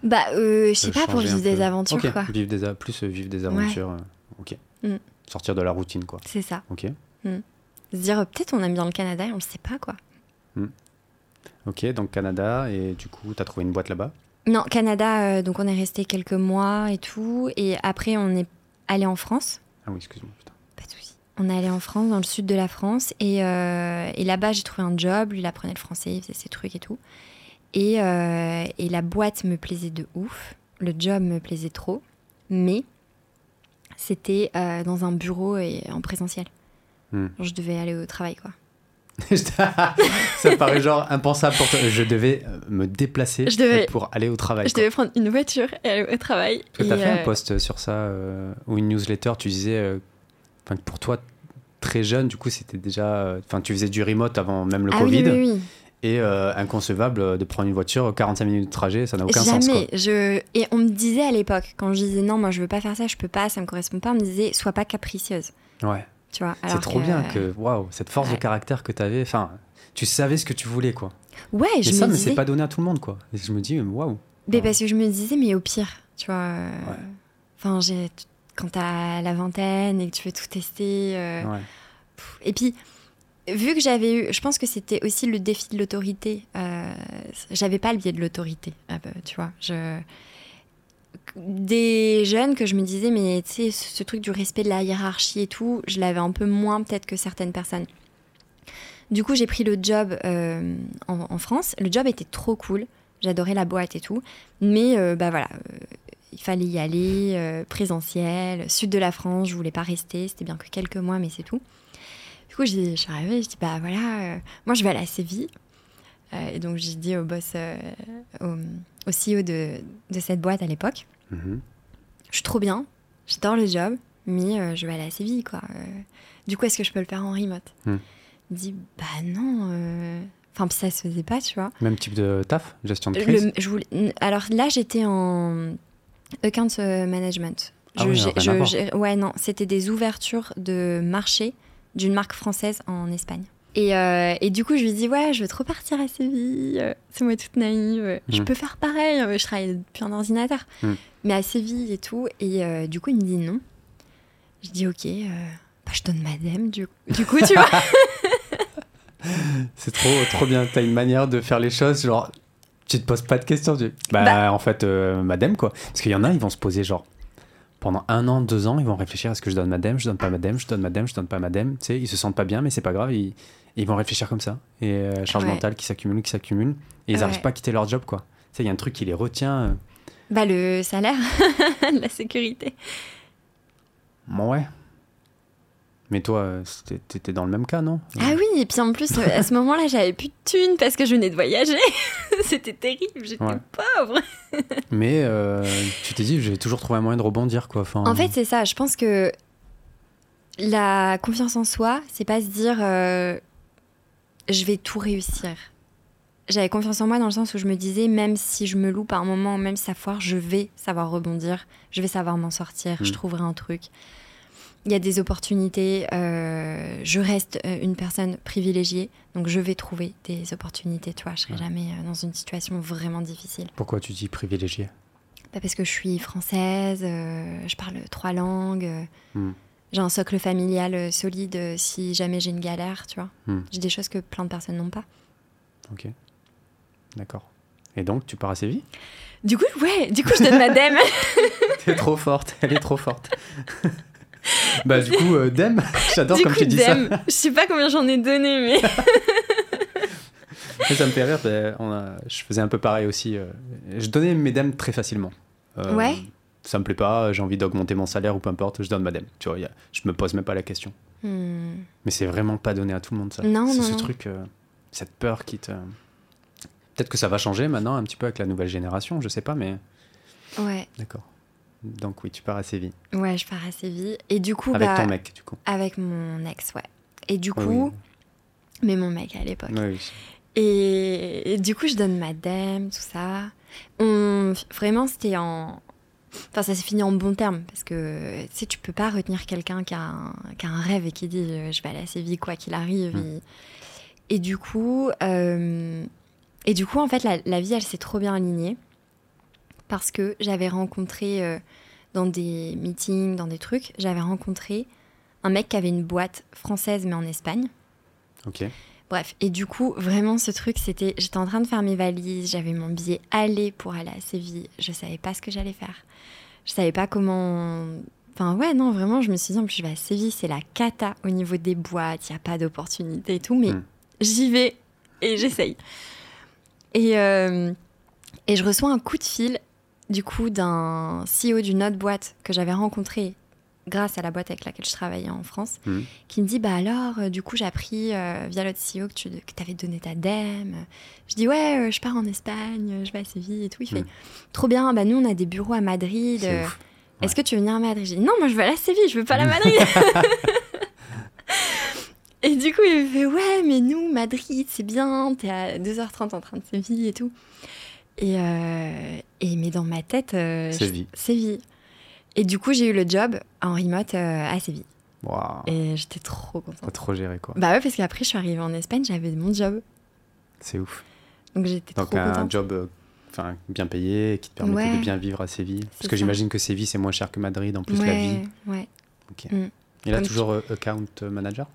Bah, euh, je sais De pas, pour vivre des aventures, quoi. Vivre des, a- plus euh, vivre des aventures. euh, ok. Mm. Sortir de la routine, quoi. C'est ça. Ok. Se dire, euh, peut-être on aime bien le Canada et on le sait pas, quoi. Ok, donc Canada, et du coup, tu as trouvé une boîte là-bas? Non, Canada, euh, donc on est resté quelques mois et tout. Et après, on est allé en France. Ah oui, excuse-moi. putain. Pas de souci. On est allé en France, dans le sud de la France. Et, euh, et là-bas, j'ai trouvé un job. Lui, il apprenait le français, il faisait ses trucs et tout. Et, euh, et la boîte me plaisait de ouf. Le job me plaisait trop. Mais c'était euh, dans un bureau et en présentiel. Hmm. Genre, je devais aller au travail, quoi. *laughs* Ça paraît genre impensable pour toi. Je devais euh, me déplacer devais- pour aller au travail. je quoi. devais prendre une voiture et aller au travail. Tu as fait un post sur ça ou une newsletter, tu disais, que pour toi, très jeune, du coup, c'était déjà. Enfin, tu faisais du remote avant même le ah Covid. oui, oui, oui. Et euh, inconcevable de prendre une voiture, 45 minutes de trajet, ça n'a aucun sens. Quoi. Jamais. Je... Et on me disait à l'époque, quand je disais non, moi je veux pas faire ça, je peux pas, ça me correspond pas, on me disait sois pas capricieuse. Ouais. Tu vois, C'est trop bien que, waouh, cette force de caractère que tu avais. Enfin, tu savais ce que tu voulais, quoi. Ouais, je ça, me mais disais. c'est pas donné à tout le monde, quoi. Et je me dis, waouh. Mais parce que je me disais, mais au pire, tu vois. euh, Ouais. Enfin, j'ai. Quand t'as la vingtaine et que tu veux tout tester. euh, Ouais. Et puis, vu que j'avais eu. Je pense que c'était aussi le défi de l'autorité. euh, j'avais pas le biais de l'autorité. ah bah, tu vois, je. Des jeunes que je me disais, mais tu sais, ce truc du respect de la hiérarchie et tout, je l'avais un peu moins peut-être que certaines personnes. Du coup, j'ai pris le job euh, en, France. Le job était trop cool. J'adorais la boîte et tout. Mais euh, bah voilà, euh, il fallait y aller, euh, présentiel, sud de la France, je voulais pas rester. C'était bien que quelques mois, mais c'est tout. Coup, j'ai- je suis arrivée, je dis bah voilà, euh, moi je vais aller à Séville. Euh, et donc j'ai dit au boss, euh, au, au CEO de, de cette boîte à l'époque, Mhm. je suis trop bien, j'adore le job, mais euh, je vais aller à Séville quoi. Du coup, est-ce que je peux le faire en remote Hmm. Il dit bah non. Enfin, puis ça se faisait pas, tu vois. Même type de taf, gestion de crise. Le- je voulais- alors là, j'étais en account management. Ah Je oui, je ouais, non, c'était des ouvertures de marché d'une marque française en Espagne. Et, euh, et du coup, je lui dis ouais, je veux trop partir à Séville. euh, C'est moi toute naïve. Je Mm. peux faire pareil. euh, Je travaille depuis un ordinateur, Mm. mais à Séville et tout. Et euh, du coup, il me dit non. Je dis ok. euh, bah, je donne ma dème. Du, du coup, tu vois. *laughs* C'est trop, trop bien. T'as une manière de faire les choses, genre, tu te poses pas de questions. Tu... Bah, Bah. en fait, euh, madame, quoi. Parce qu'il y en a, ils vont se poser, genre, pendant un an, deux ans, ils vont réfléchir est-ce que je donne madame, je donne pas madame, je donne madame, je donne pas madame. Tu sais, ils se sentent pas bien, mais c'est pas grave, ils, ils vont réfléchir comme ça. Et euh, charge Ouais. mentale qui s'accumule, qui s'accumule. Et ils Ouais. arrivent pas à quitter leur job, quoi. Tu sais, il y a un truc qui les retient. euh, bah le salaire, *laughs* la sécurité. Ouais. Mais toi, euh, t'étais dans le même cas, non? Ah oui, et puis en plus, euh, à ce moment-là, j'avais plus de thunes parce que je venais de voyager. *laughs* C'était terrible, j'étais Ouais. pauvre. *laughs* Mais euh, tu t'es dit, j'ai toujours trouvé un moyen de rebondir, quoi. Enfin, En fait, c'est ça. Je pense que la confiance en soi, c'est pas se dire euh, je vais tout réussir. J'avais confiance en moi dans le sens où je me disais, même si je me loupe à un moment, même si ça foire, je vais savoir rebondir, je vais savoir m'en sortir, je Mm. trouverai un truc. Il y a des opportunités, euh, je reste euh, une personne privilégiée, donc je vais trouver des opportunités, tu vois, je serai Ouais. jamais euh, dans une situation vraiment difficile. Pourquoi tu dis privilégié Pas parce que je suis française, euh, je parle trois langues, Hmm. j'ai un socle familial solide si jamais j'ai une galère, tu vois. Hmm. J'ai des choses que plein de personnes n'ont pas. Ok. D'accord. Et donc, tu pars à Séville Du coup, ouais, du coup, je donne ma dème. *laughs* T'es trop forte, elle est trop forte. *laughs* *laughs* bah, du coup, euh, Dem, *laughs* j'adore comme coup, tu dis dème. Je sais pas combien j'en ai donné, mais. ça. *laughs* Mais ça me fait rire. bah, on a- Je faisais un peu pareil aussi. euh, Je donnais mes Dem très facilement. Euh, Ouais. Ça me plaît pas, j'ai envie d'augmenter mon salaire ou peu importe, je donne ma Dem. Tu vois, a- je me pose même pas la question. Hmm. Mais c'est vraiment pas donné à tout le monde, ça. Non, c'est non, ce non. truc, euh, cette peur qui te. Peut-être que ça va changer maintenant un petit peu avec la nouvelle génération, je sais pas, mais Ouais. d'accord. Donc oui, tu pars à Séville. Ouais, je pars à Séville. Et du coup, Avec bah, ton mec, du coup. Avec mon ex, ouais. Et du coup, oui. mais mon mec à l'époque. Oui. Et, et du coup, je donne ma dème, tout ça. On, vraiment, c'était en. Enfin, ça s'est fini en bon terme parce que tu sais, tu peux pas retenir quelqu'un qui, a un- qui a un rêve et qui dit euh, je vais aller à Séville quoi qu'il arrive. Mm. Et, et du coup, euh, et du coup, en fait, la, la vie, elle s'est trop bien alignée parce que j'avais rencontré euh, dans des meetings, dans des trucs, j'avais rencontré un mec qui avait une boîte française mais en Espagne. Ok. Bref, et du coup, vraiment, ce truc, c'était. J'étais en train de faire mes valises, j'avais mon billet aller pour aller à Séville, je savais pas ce que j'allais faire. Je savais pas comment. Enfin, ouais, non, vraiment, je me suis dit, en plus, je vais à Séville, c'est la cata au niveau des boîtes, il n'y a pas d'opportunité et tout, mais Mm. j'y vais et j'essaye. Et, euh, et je reçois un coup de fil, du coup, d'un CEO d'une autre boîte que j'avais rencontré grâce à la boîte avec laquelle je travaillais en France Mhm. qui me dit bah alors euh, du coup j'ai appris euh, via l'autre CEO que tu que avais donné ta dème. Je dis ouais euh, je pars en Espagne je vais à Séville et tout. Il fait Mm. trop bien bah nous on a des bureaux à Madrid est-ce que tu veux venir à Madrid? J'ai dit non moi je veux aller à Séville je veux pas aller à Madrid. *laughs* *laughs* Et du coup il me fait ouais mais nous Madrid c'est bien t'es à 2h30 en train de Séville et tout et, euh, et mais dans ma tête euh, Séville. Séville et du coup j'ai eu le job en remote euh, à Séville Waouh. et j'étais trop contente T'as trop géré, quoi. bah ouais, parce qu'après, je suis arrivée en Espagne, j'avais mon job. C'est ouf. Donc j'étais trop Donc un contente. job enfin, bien payé qui te permettait Ouais. de bien vivre à Séville. Parce que j'imagine que Séville, c'est moins cher que Madrid, en plus la vie. ouais, ouais. Ok. Mm. Et là, Comme toujours euh, account manager?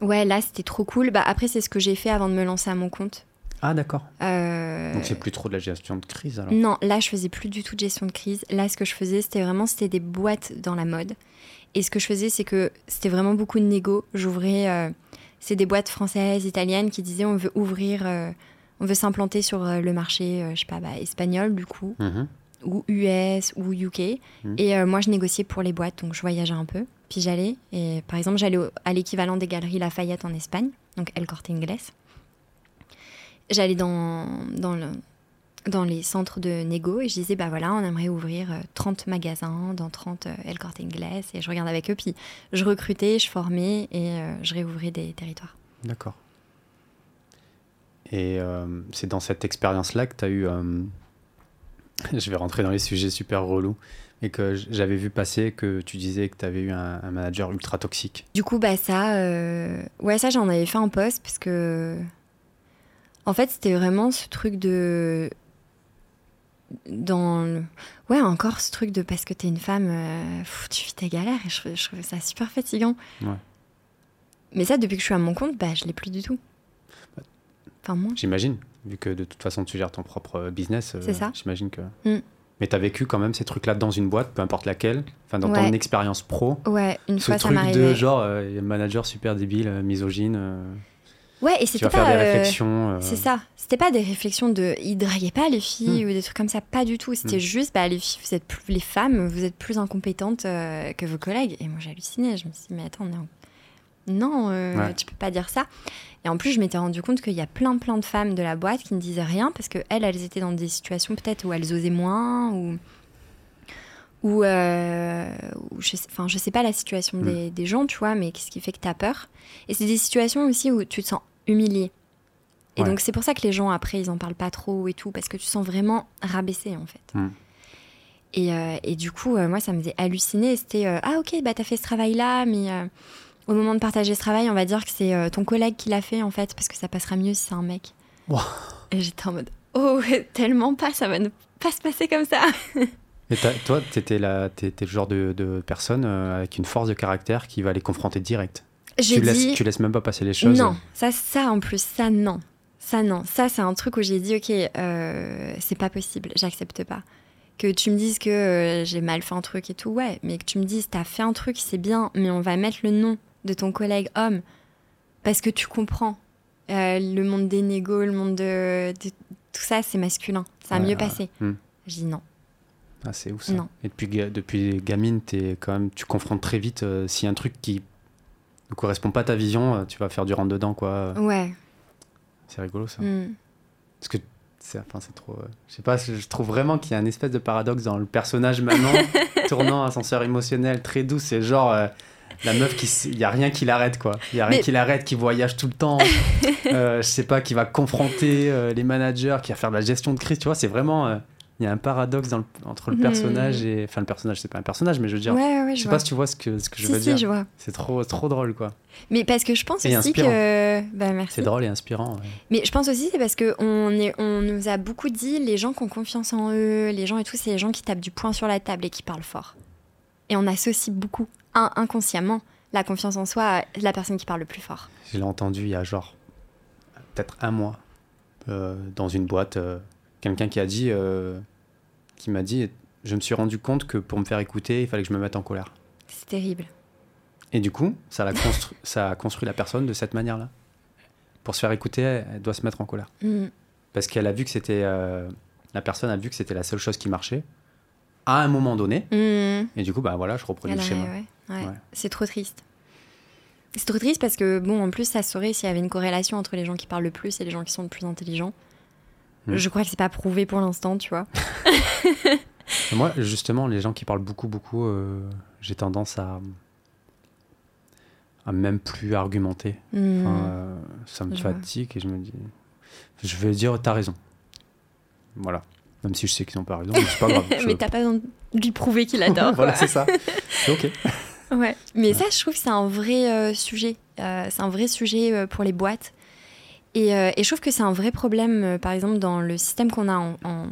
Ouais, là, c'était trop cool. Bah, après, c'est ce que j'ai fait avant de me lancer à mon compte. Ah, d'accord. Euh, Donc c'est plus trop de la gestion de crise, alors Non, là, je faisais plus du tout de gestion de crise. Là, ce que je faisais, c'était vraiment c'était des boîtes dans la mode. Et ce que je faisais, c'est que c'était vraiment beaucoup de négo. J'ouvrais. euh, c'est des boîtes françaises, italiennes qui disaient on veut ouvrir, euh, on veut s'implanter sur euh, le marché, euh, je sais pas, bah, espagnol du coup. Mhm. ou US ou UK. Mhm. Et euh, moi, je négociais pour les boîtes, donc je voyageais un peu. Puis j'allais, et par exemple, j'allais au- à l'équivalent des galeries Lafayette en Espagne, donc El Corte Inglés. J'allais dans, dans, le- dans les centres de négo et je disais, bah voilà, on aimerait ouvrir euh, 30 magasins dans 30 euh, El Corte Inglés. Et je regardais avec eux, puis je recrutais, je formais et euh, je réouvrais des territoires. D'accord. Et euh, c'est dans cette expérience-là que tu as eu. euh, *laughs* je vais rentrer dans les sujets super relous. Et que j'avais vu passer que tu disais que tu avais eu un, un manager ultra toxique. Du coup, bah ça, euh, ouais, ça j'en avais fait un post parce que, en fait, c'était vraiment ce truc de, dans, le- ouais, encore ce truc de parce que t'es une femme, euh, pff, tu vis tes galères et je, je trouvais ça super fatigant. Ouais. Mais ça, depuis que je suis à mon compte, bah je l'ai plus du tout. Enfin moi. J'imagine, vu que de toute façon tu gères ton propre business. euh, C'est ça. J'imagine que. Mm. Mais tu as vécu quand même ces trucs-là dans une boîte, peu importe laquelle, enfin dans Ouais. ton expérience pro. Ouais, une Ce fois ça truc m'arrivait. de genre, euh, il y a un manager super débile, euh, misogyne, Ouais, et c'était pas. faire des euh, réflexions. euh, C'est ça. C'était pas des réflexions de. Ils draguaient pas les filles ou des trucs comme ça. Pas du tout. C'était Hmm. juste, bah, les filles, vous êtes plus, les femmes, vous êtes plus incompétentes euh, que vos collègues. Et moi, j'ai halluciné. Je me suis dit, mais attends, non. Non, Ouais. tu peux pas dire ça. Et en plus, je m'étais rendu compte qu'il y a plein, plein de femmes de la boîte qui ne disaient rien parce que elles, elles étaient dans des situations peut-être où elles osaient moins ou. Ou, euh, ou je, sais, enfin, je sais pas la situation des, des gens, tu vois, mais qu'est-ce qui fait que tu as peur? Et c'est des situations aussi où tu te sens humilié. Et Ouais. donc c'est pour ça que les gens après ils en parlent pas trop et tout parce que tu sens vraiment rabaissé en fait. Mm. Et, euh, et du coup euh, moi ça me faisait halluciner. C'était euh, ah ok bah t'as fait ce travail là mais au moment de partager ce travail on va dire que c'est ton collègue qui l'a fait en fait parce que ça passera mieux si c'est un mec. Wow. Et j'étais en mode oh tellement pas ça va ne pas se passer comme ça. *laughs* Et toi, tu étais, le genre de, de personne euh, avec une force de caractère qui va les confronter direct. J'ai Tu dit laisses, tu laisses même pas passer les choses. Non, ça, ça en plus, ça non. Ça non. Ça, c'est un truc où j'ai dit, ok, euh, c'est pas possible, j'accepte pas. Que tu me dises que euh, j'ai mal fait un truc et tout, ouais, mais que tu me dises, t'as fait un truc, c'est bien, mais on va mettre le nom de ton collègue homme parce que tu comprends. Euh, le monde des négos, le monde de, de- tout ça, c'est masculin. Ça a Ouais, mieux passé. Hmm. Je dis non. Ah, c'est ouf ça. Non. Et depuis, ga- depuis gamine, es quand même, tu confrontes très vite euh, y a un truc qui ne correspond pas à ta vision, euh, tu vas faire du rentre dedans quoi. Ouais. C'est rigolo ça. hmm. Parce que c'est enfin, trop. euh, je sais pas, je trouve vraiment qu'il y a un espèce de paradoxe dans le personnage Manon, *laughs* tournant ascenseur émotionnel très doux. C'est genre euh, la meuf qui. Il y a rien qui l'arrête, quoi. Il y a rien Mais- qui l'arrête, qui voyage tout le temps. *laughs* Euh, je sais pas, qui va confronter euh, les managers, qui va faire de la gestion de crise. Tu vois, c'est vraiment. euh, Il y a un paradoxe dans le- entre le Mhm. personnage et. Enfin, le personnage, c'est pas un personnage, mais je veux dire. Ouais, ouais, ouais, je je sais vois. pas si tu vois ce que, ce que je si, veux si, dire. je vois. C'est trop, trop drôle, quoi. Mais parce que je pense Et aussi inspirant. que. Bah, merci. C'est drôle et inspirant. ouais. Mais je pense aussi c'est parce que on, est, on nous a beaucoup dit les gens qui ont confiance en eux, les gens et tout, c'est les gens qui tapent du poing sur la table et qui parlent fort. Et on associe beaucoup, un, inconsciemment, la confiance en soi à la personne qui parle le plus fort. Je l'ai entendu il y a genre peut-être un mois euh, dans une boîte. euh, Quelqu'un qui a dit, euh, qui m'a dit, je me suis rendu compte que pour me faire écouter, il fallait que je me mette en colère. C'est terrible. Et du coup, ça, l'a constru- *laughs* ça a construit la personne de cette manière-là. Pour se faire écouter, elle doit se mettre en colère. Mm. Parce qu'elle a vu que c'était, euh, la personne a vu que c'était la seule chose qui marchait à un moment donné. Mm. Et du coup, bah voilà, je reproduis le schéma. ouais, ouais. Ouais. C'est trop triste. C'est trop triste parce que, bon, en plus, ça saurait s'il y avait une corrélation entre les gens qui parlent le plus et les gens qui sont le plus intelligents. Mm. Je crois que c'est pas prouvé pour l'instant, tu vois. *laughs* Moi, justement, les gens qui parlent beaucoup, beaucoup, euh, j'ai tendance à, à même plus argumenter. Mm. Enfin, euh, ça me Je vois. fatigue et je me dis, je vais dire, t'as raison. Voilà. Même si je sais qu'ils n'ont pas raison, mais c'est pas grave. *laughs* Je- Mais t'as pas besoin de lui prouver qu'il adore. *laughs* voilà, c'est ça. C'est ok. Ouais, mais ça, je trouve que c'est un vrai euh, sujet. Euh, c'est un vrai sujet pour les boîtes. Et, euh, et je trouve que c'est un vrai problème, euh, par exemple, dans le système qu'on a en, en,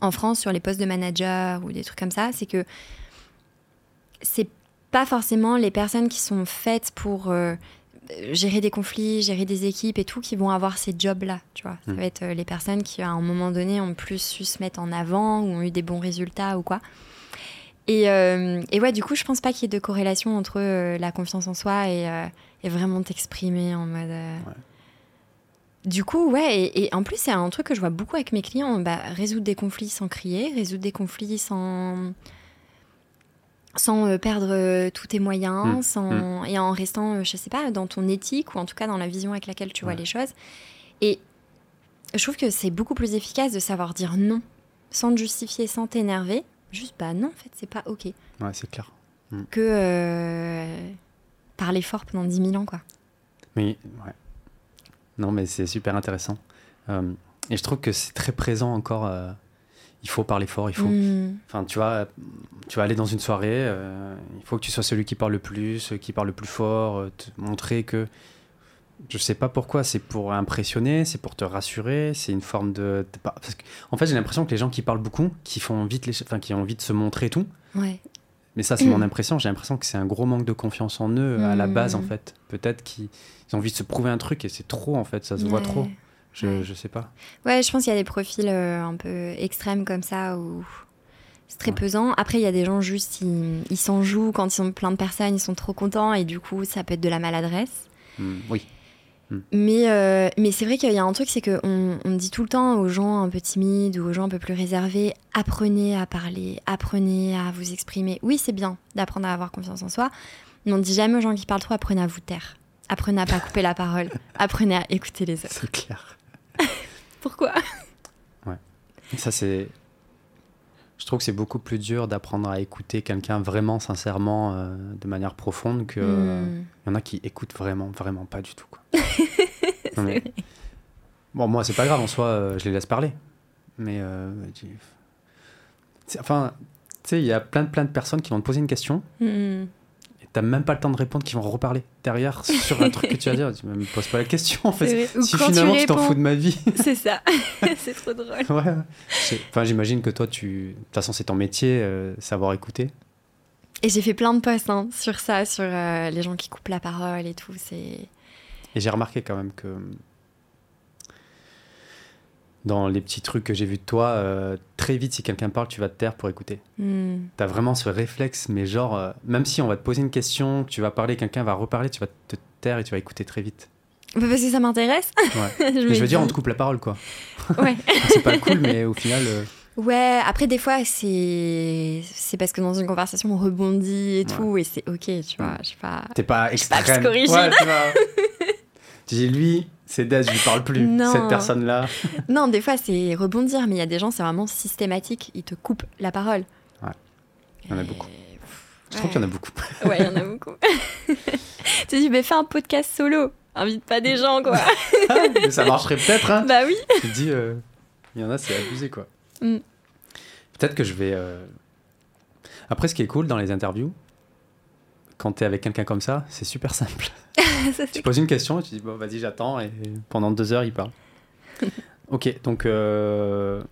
en France sur les postes de manager ou des trucs comme ça, c'est que c'est pas forcément les personnes qui sont faites pour euh, gérer des conflits, gérer des équipes et tout, qui vont avoir ces jobs-là, tu vois. Ça Mm. va être les personnes qui, à un moment donné, ont plus su se mettre en avant ou ont eu des bons résultats ou quoi. Et, euh, et ouais, du coup, je pense pas qu'il y ait de corrélation entre euh, la confiance en soi et, euh, et vraiment t'exprimer en mode. Ouais. Du coup, ouais, et, et en plus, c'est un truc que je vois beaucoup avec mes clients bah, résoudre des conflits sans crier, résoudre des conflits sans. sans euh, perdre euh, tous tes moyens, Mm, sans, et en restant, euh, je sais pas, dans ton éthique ou en tout cas dans la vision avec laquelle tu vois Ouais. les choses. Et je trouve que c'est beaucoup plus efficace de savoir dire non, sans te justifier, sans t'énerver. Juste, bah non, en fait, c'est pas OK. Ouais, c'est clair. Que euh, parler fort pendant 10 000 ans, quoi. Mais, ouais. Non, mais c'est super intéressant. Euh, et je trouve que c'est très présent encore. euh, il faut parler fort, il faut. Mm. Enfin, tu vois, tu vas aller dans une soirée, euh, il faut que tu sois celui qui parle le plus, qui parle le plus fort, te montrer que. Je sais pas pourquoi, c'est pour impressionner, c'est pour te rassurer, c'est une forme de. Parce que, en fait, j'ai l'impression que les gens qui parlent beaucoup, qui font vite les, enfin, qui ont envie de se montrer tout, Ouais. Mais ça, c'est mon *clears throat* impression. J'ai l'impression que c'est un gros manque de confiance en eux à la base, en Mm. fait. Peut-être qu'ils ils ont envie de se prouver un truc et c'est trop, en fait. Ça se voit trop. Je, Ouais. je sais pas. Ouais, je pense qu'il y a des profils euh, un peu extrêmes comme ça où c'est très Ouais. pesant. Après, il y a des gens juste, ils ils s'en jouent quand ils sont plein de personnes, ils sont trop contents et du coup, ça peut être de la maladresse. Hmm, oui. Mais, euh, mais c'est vrai qu'il y a un truc, c'est qu'on on dit tout le temps aux gens un peu timides ou aux gens un peu plus réservés, apprenez à parler, apprenez à vous exprimer. Oui, c'est bien d'apprendre à avoir confiance en soi, mais on ne dit jamais aux gens qui parlent trop, apprenez à vous taire. Apprenez à pas couper la parole. *laughs* Apprenez à écouter les autres. C'est clair. *laughs* Pourquoi? Ça, c'est. Je trouve que c'est beaucoup plus dur d'apprendre à écouter quelqu'un vraiment, sincèrement, euh, de manière profonde que. Hmm. Y en a qui écoutent vraiment, vraiment pas du tout. Quoi. *laughs* Non, mais- Bon, moi, c'est pas grave en soi, euh, je les laisse parler. Mais. euh, Enfin, tu sais, il y a plein de, plein de personnes qui vont te poser une question Hmm. T'as même pas le temps de répondre, qui vont reparler derrière sur un truc que tu vas dire. Tu me poses pas la question en fait. Si finalement tu t'en fous de ma vie. *laughs* C'est ça. *laughs* c'est trop drôle. ouais. Enfin, j'imagine que toi, tu. De toute façon, c'est ton métier, euh, savoir écouter. Et j'ai fait plein de posts hein, sur ça, sur euh, les gens qui coupent la parole et tout. C'est Et j'ai remarqué quand même que dans les petits trucs que j'ai vus de toi, euh, très vite, si quelqu'un parle, tu vas te taire pour écouter. Hmm. T'as vraiment ce réflexe, mais genre, euh, même si on va te poser une question, que tu vas parler, quelqu'un va reparler, tu vas te taire et tu vas écouter très vite. Bah, parce que ça m'intéresse. Ouais. je *laughs* Mais je veux dire, on te coupe la parole, quoi. Ouais. *laughs* C'est pas cool, mais au final, euh, Ouais, après des fois c'est parce que dans une conversation on rebondit et tout et c'est ok, tu vois, Mm. je sais pas. t'es pas pas extrême. psychorigide. Ouais, tu vois. *laughs* tu dis, lui, C'est Des, je lui parle plus. Non. Cette personne-là. Non, des fois, c'est rebondir, mais il y a des gens, c'est vraiment systématique. Ils te coupent la parole. Ouais. Il y en a Et- beaucoup. Je trouve qu'il y en a beaucoup. Ouais, il y en a beaucoup. *laughs* tu te dis, mais fais un podcast solo. Invite pas des gens, quoi. *laughs* Mais ça marcherait peut-être, hein. bah oui. Tu te dis, euh, il y en a, c'est abusé, quoi. Mm. Peut-être que je vais. euh, Après, ce qui est cool dans les interviews, quand tu es avec quelqu'un comme ça, c'est super simple. *laughs* *laughs* Ça, Tu poses une question tu dis, bon, vas-y, j'attends, et pendant deux heures, il parle. *laughs* ok, donc. euh,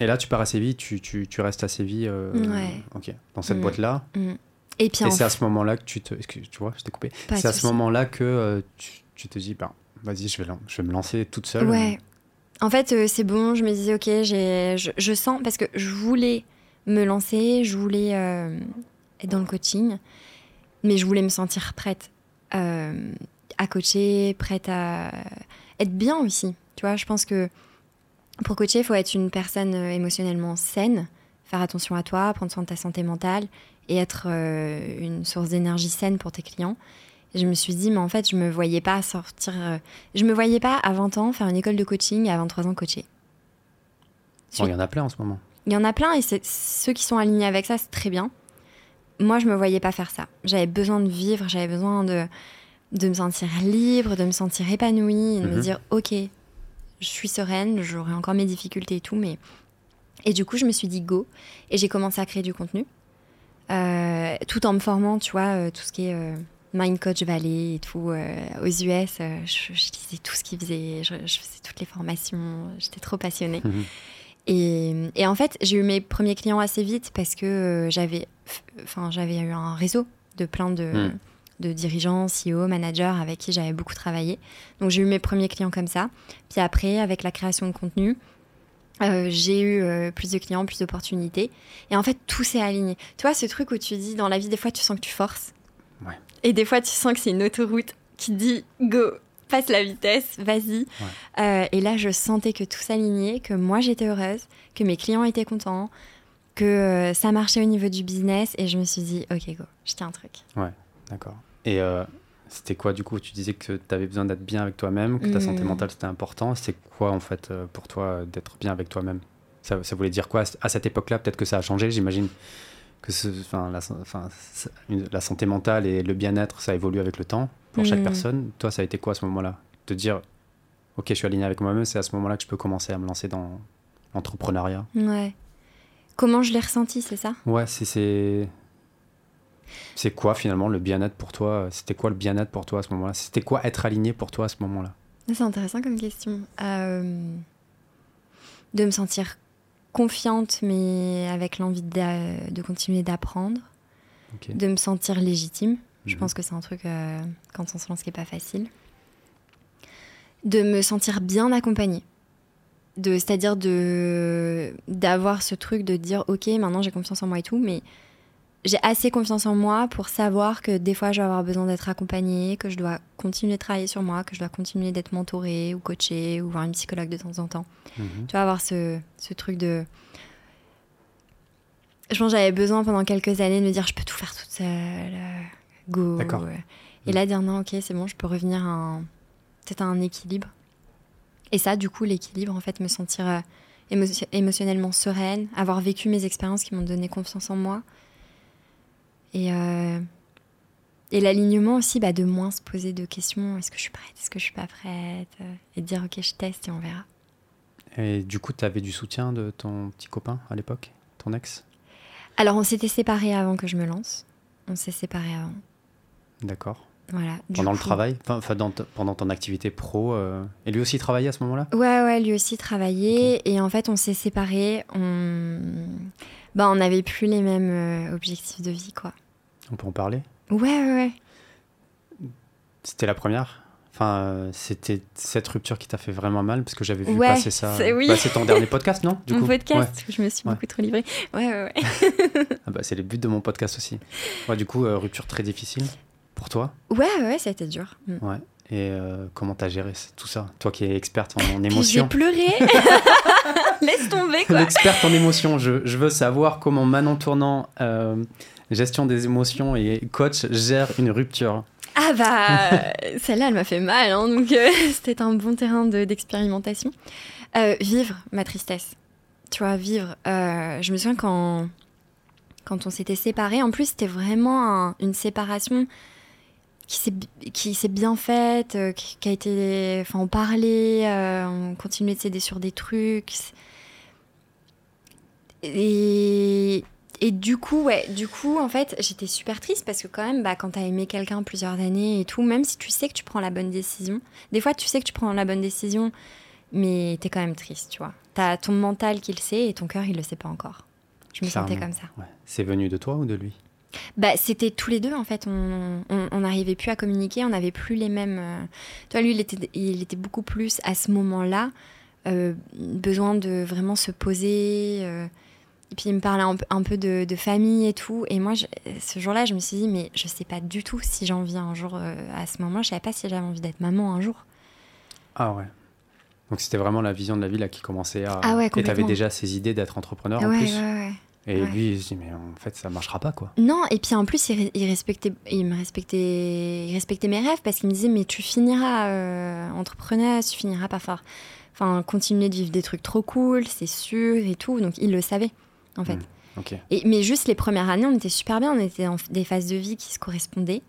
Et là, tu pars à Séville, tu, tu, tu restes à Séville. euh, Ouais. Ok, dans cette Mm. boîte-là. Mm. Et puis, Et c'est à ce moment-là que tu te. Excuse, tu vois, je t'ai coupé. C'est à ce moment-là que euh, tu, tu te dis, bah, vas-y, je vais, je vais me lancer toute seule. Ouais. En fait, euh, c'est bon. Je me disais, ok, je, je sens parce que je voulais me lancer, je voulais euh, dans le coaching, mais je voulais me sentir prête euh, à coacher, prête à être bien aussi. Tu vois, je pense que pour coacher, il faut être une personne euh, émotionnellement saine, faire attention à toi, prendre soin de ta santé mentale et être euh, une source d'énergie saine pour tes clients. Et je me suis dit, mais en fait, je me voyais pas sortir. euh, je me voyais pas à 20 ans faire une école de coaching et à 23 ans coacher. Bon, il y en a plein en ce moment. Il y en a plein et ceux qui sont alignés avec ça, c'est très bien. Moi, je me voyais pas faire ça. J'avais besoin de vivre, j'avais besoin de, de me sentir libre, de me sentir épanouie, et de me Mhm. dire, ok, je suis sereine, j'aurai encore mes difficultés et tout, mais. Et du coup, je me suis dit go et j'ai commencé à créer du contenu, Euh, tout en me formant, tu vois, euh, tout ce qui est euh, Mind Coach Valley et tout. euh, aux US, je, je lisais tout ce qu'ils faisaient, je, je faisais toutes les formations, j'étais trop passionnée. Mhm. Et, et en fait, j'ai eu mes premiers clients assez vite parce que euh, j'avais, enfin, j'avais eu un réseau de plein de, Mm. de dirigeants, CEO, managers avec qui j'avais beaucoup travaillé. Donc j'ai eu mes premiers clients comme ça. Puis après, avec la création de contenu, euh, j'ai eu euh, plus de clients, plus d'opportunités. Et en fait, tout s'est aligné. Tu vois, ce truc où tu dis, dans la vie, des fois, tu sens que tu forces. Ouais. Et des fois, tu sens que c'est une autoroute qui dit, go, passe la vitesse, vas-y. Euh, et là, je sentais que tout s'alignait, que moi, j'étais heureuse, que mes clients étaient contents, que euh, ça marchait au niveau du business. Et je me suis dit, ok, go, je tiens un truc. D'accord. Et euh, c'était quoi du coup Tu disais que tu avais besoin d'être bien avec toi-même, que ta santé Mm. mentale c'était important. C'est quoi en fait pour toi d'être bien avec toi-même? Ça, ça voulait dire quoi? À cette époque-là Peut-être que ça a changé, j'imagine que ce- la santé mentale et le bien-être ça évolue avec le temps pour chaque Mm. personne. Toi, ça a été quoi à ce moment-là? De dire, ok, je suis aligné avec moi-même, c'est à ce moment-là que je peux commencer à me lancer dans l'entrepreneuriat. Ouais. Comment je l'ai ressenti, c'est ça? Ouais, c'est c'est quoi finalement le bien-être pour toi? C'était quoi le bien-être pour toi à ce moment-là? C'était quoi être aligné pour toi à ce moment-là? C'est intéressant comme question. Euh, de me sentir confiante, mais avec l'envie d'a- de continuer d'apprendre. De me sentir légitime. Je Mhm. pense que c'est un truc, euh, quand on se lance, qui n'est pas facile. De me sentir bien accompagnée. De, c'est-à-dire de, d'avoir ce truc de dire, OK, maintenant j'ai confiance en moi et tout, mais j'ai assez confiance en moi pour savoir que des fois je vais avoir besoin d'être accompagnée, que je dois continuer de travailler sur moi, que je dois continuer d'être mentorée ou coachée ou voir une psychologue de temps en temps. Mhm. Tu vas avoir ce, ce truc de. Je pense que j'avais besoin pendant quelques années de me dire je peux tout faire toute seule, euh, go. D'accord. Et là, dire non, ok, c'est bon, je peux revenir à un, peut-être à un équilibre. Et ça, du coup, l'équilibre, en fait, me sentir euh, émo- émotionnellement sereine, avoir vécu mes expériences qui m'ont donné confiance en moi. Et, euh, et l'alignement aussi, bah, de moins se poser de questions est-ce que je suis prête, est-ce que je suis pas prête? Et de dire ok, je teste et on verra. Et du coup, tu avais du soutien de ton petit copain à l'époque? Ton ex? Alors, on s'était séparés avant que je me lance. On s'est séparés avant. D'accord. Voilà. Pendant le travail Enfin, dans pendant ton activité pro euh, Et lui aussi travaillait à ce moment-là? Ouais, ouais, lui aussi travaillait. Et en fait, on s'est séparés. On... On n'avait plus les mêmes euh, objectifs de vie, quoi. On peut en parler? Ouais, ouais, ouais. C'était la première? Enfin, euh, c'était cette rupture qui t'a fait vraiment mal parce que j'avais vu Ouais, passer ça. c'est- oui. Bah, ton dernier podcast, non du Mon coup? podcast, où je me suis Ouais. beaucoup trop livrée. Ouais, ouais, ouais. Ah bah, c'est le but de mon podcast aussi. Ouais, du coup, euh, rupture très difficile pour toi. Ouais, ouais, ça a été dur. Mm. Ouais. Et euh, comment t'as géré tout ça? Toi qui es experte en, *laughs* en Puis J'ai émotion. pleuré. *laughs* Laisse tomber, quoi. L'experte en émotion, je, je veux savoir comment Manon Tournant, euh, gestion des émotions et coach, gère une rupture. Ah bah, celle-là, elle m'a fait mal, hein, donc euh, *laughs* c'était un bon terrain d'expérimentation. Euh, vivre ma tristesse. Tu vois, vivre. Euh, je me souviens quand, quand on s'était séparés, en plus, c'était vraiment une séparation qui s'est bien faite, qui, qui, a été. Enfin, on parlait, on continuait de s'aider sur des trucs. Et et du coup, ouais, du coup, en fait, j'étais super triste parce que quand même, bah, quand t'as aimé quelqu'un plusieurs années et tout, même si tu sais que tu prends la bonne décision, des fois tu sais que tu prends la bonne décision, mais t'es quand même triste, tu vois. T'as ton mental qui le sait et ton cœur, il le sait pas encore. Je me sentais comme ça. C'est venu de toi ou de lui? Bah, c'était tous les deux en fait. On n'arrivait plus à communiquer, on n'avait plus les mêmes. Euh, toi, lui, il était, il était beaucoup plus à ce moment-là euh, besoin de vraiment se poser. Euh, et puis il me parlait un, peu de, famille et tout. Et moi, ce jour-là, je me suis dit, mais je sais pas du tout si j'ai envie un jour, euh, à ce moment, je savais pas si j'avais envie d'être maman un jour. Ah ouais. Donc c'était vraiment la vision de la vie là qui commençait à. Ah ouais, Et tu avais déjà ces idées d'être entrepreneur en plus. Ouais, ouais. Et lui, il se dit, mais en fait, ça marchera pas, quoi. Non, et puis en plus, il, respectait, il me respectait, il respectait mes rêves parce qu'il me disait, mais tu finiras euh, entrepreneur, tu finiras pas fort. Enfin, continuer de vivre des trucs trop cool, c'est sûr et tout. Donc, il le savait en fait. Hmm, et, mais juste les premières années, on était super bien, on était dans des phases de vie qui se correspondaient.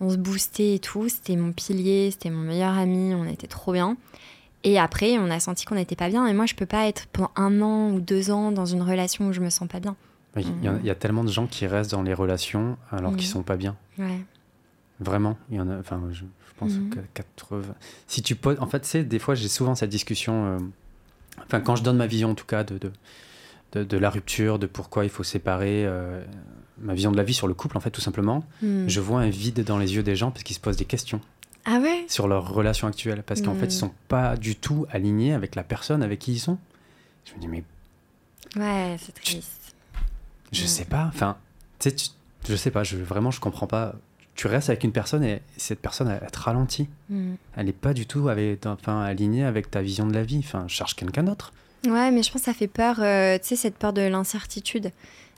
On se boostait et tout, c'était mon pilier, c'était mon meilleur ami, on était trop bien. Et après, on a senti qu'on n'était pas bien. Et moi, je peux pas être pendant un an ou deux ans dans une relation où je me sens pas bien. Il y, a tellement de gens qui restent dans les relations alors qu'ils qu'ils sont pas bien. Ouais. Vraiment, il y en a. Enfin, je, pense mhm. que 80. Si tu poses, en fait, c'est des fois, j'ai souvent cette discussion. Euh, enfin, quand je donne ma vision, en tout cas, de, de de, la rupture, de pourquoi il faut séparer, euh, ma vision de la vie sur le couple, en fait, tout simplement. Hmm. Je vois un vide dans les yeux des gens parce qu'ils se posent des questions. Ah ouais Sur leur relation actuelle. Parce qu'en fait, ils hmm. sont pas du tout alignés avec la personne avec qui ils sont. Je me dis, mais. Ouais, c'est triste. Je, sais pas. Enfin, tu sais, je sais pas. Je, vraiment, je comprends pas. Tu restes avec une personne et cette personne, elle, te ralentit. Hmm. Elle n'est pas du tout avec, enfin, alignée avec ta vision de la vie. Enfin, cherche quelqu'un d'autre. Ouais, mais je pense que ça fait peur, euh, tu sais, cette peur de l'incertitude.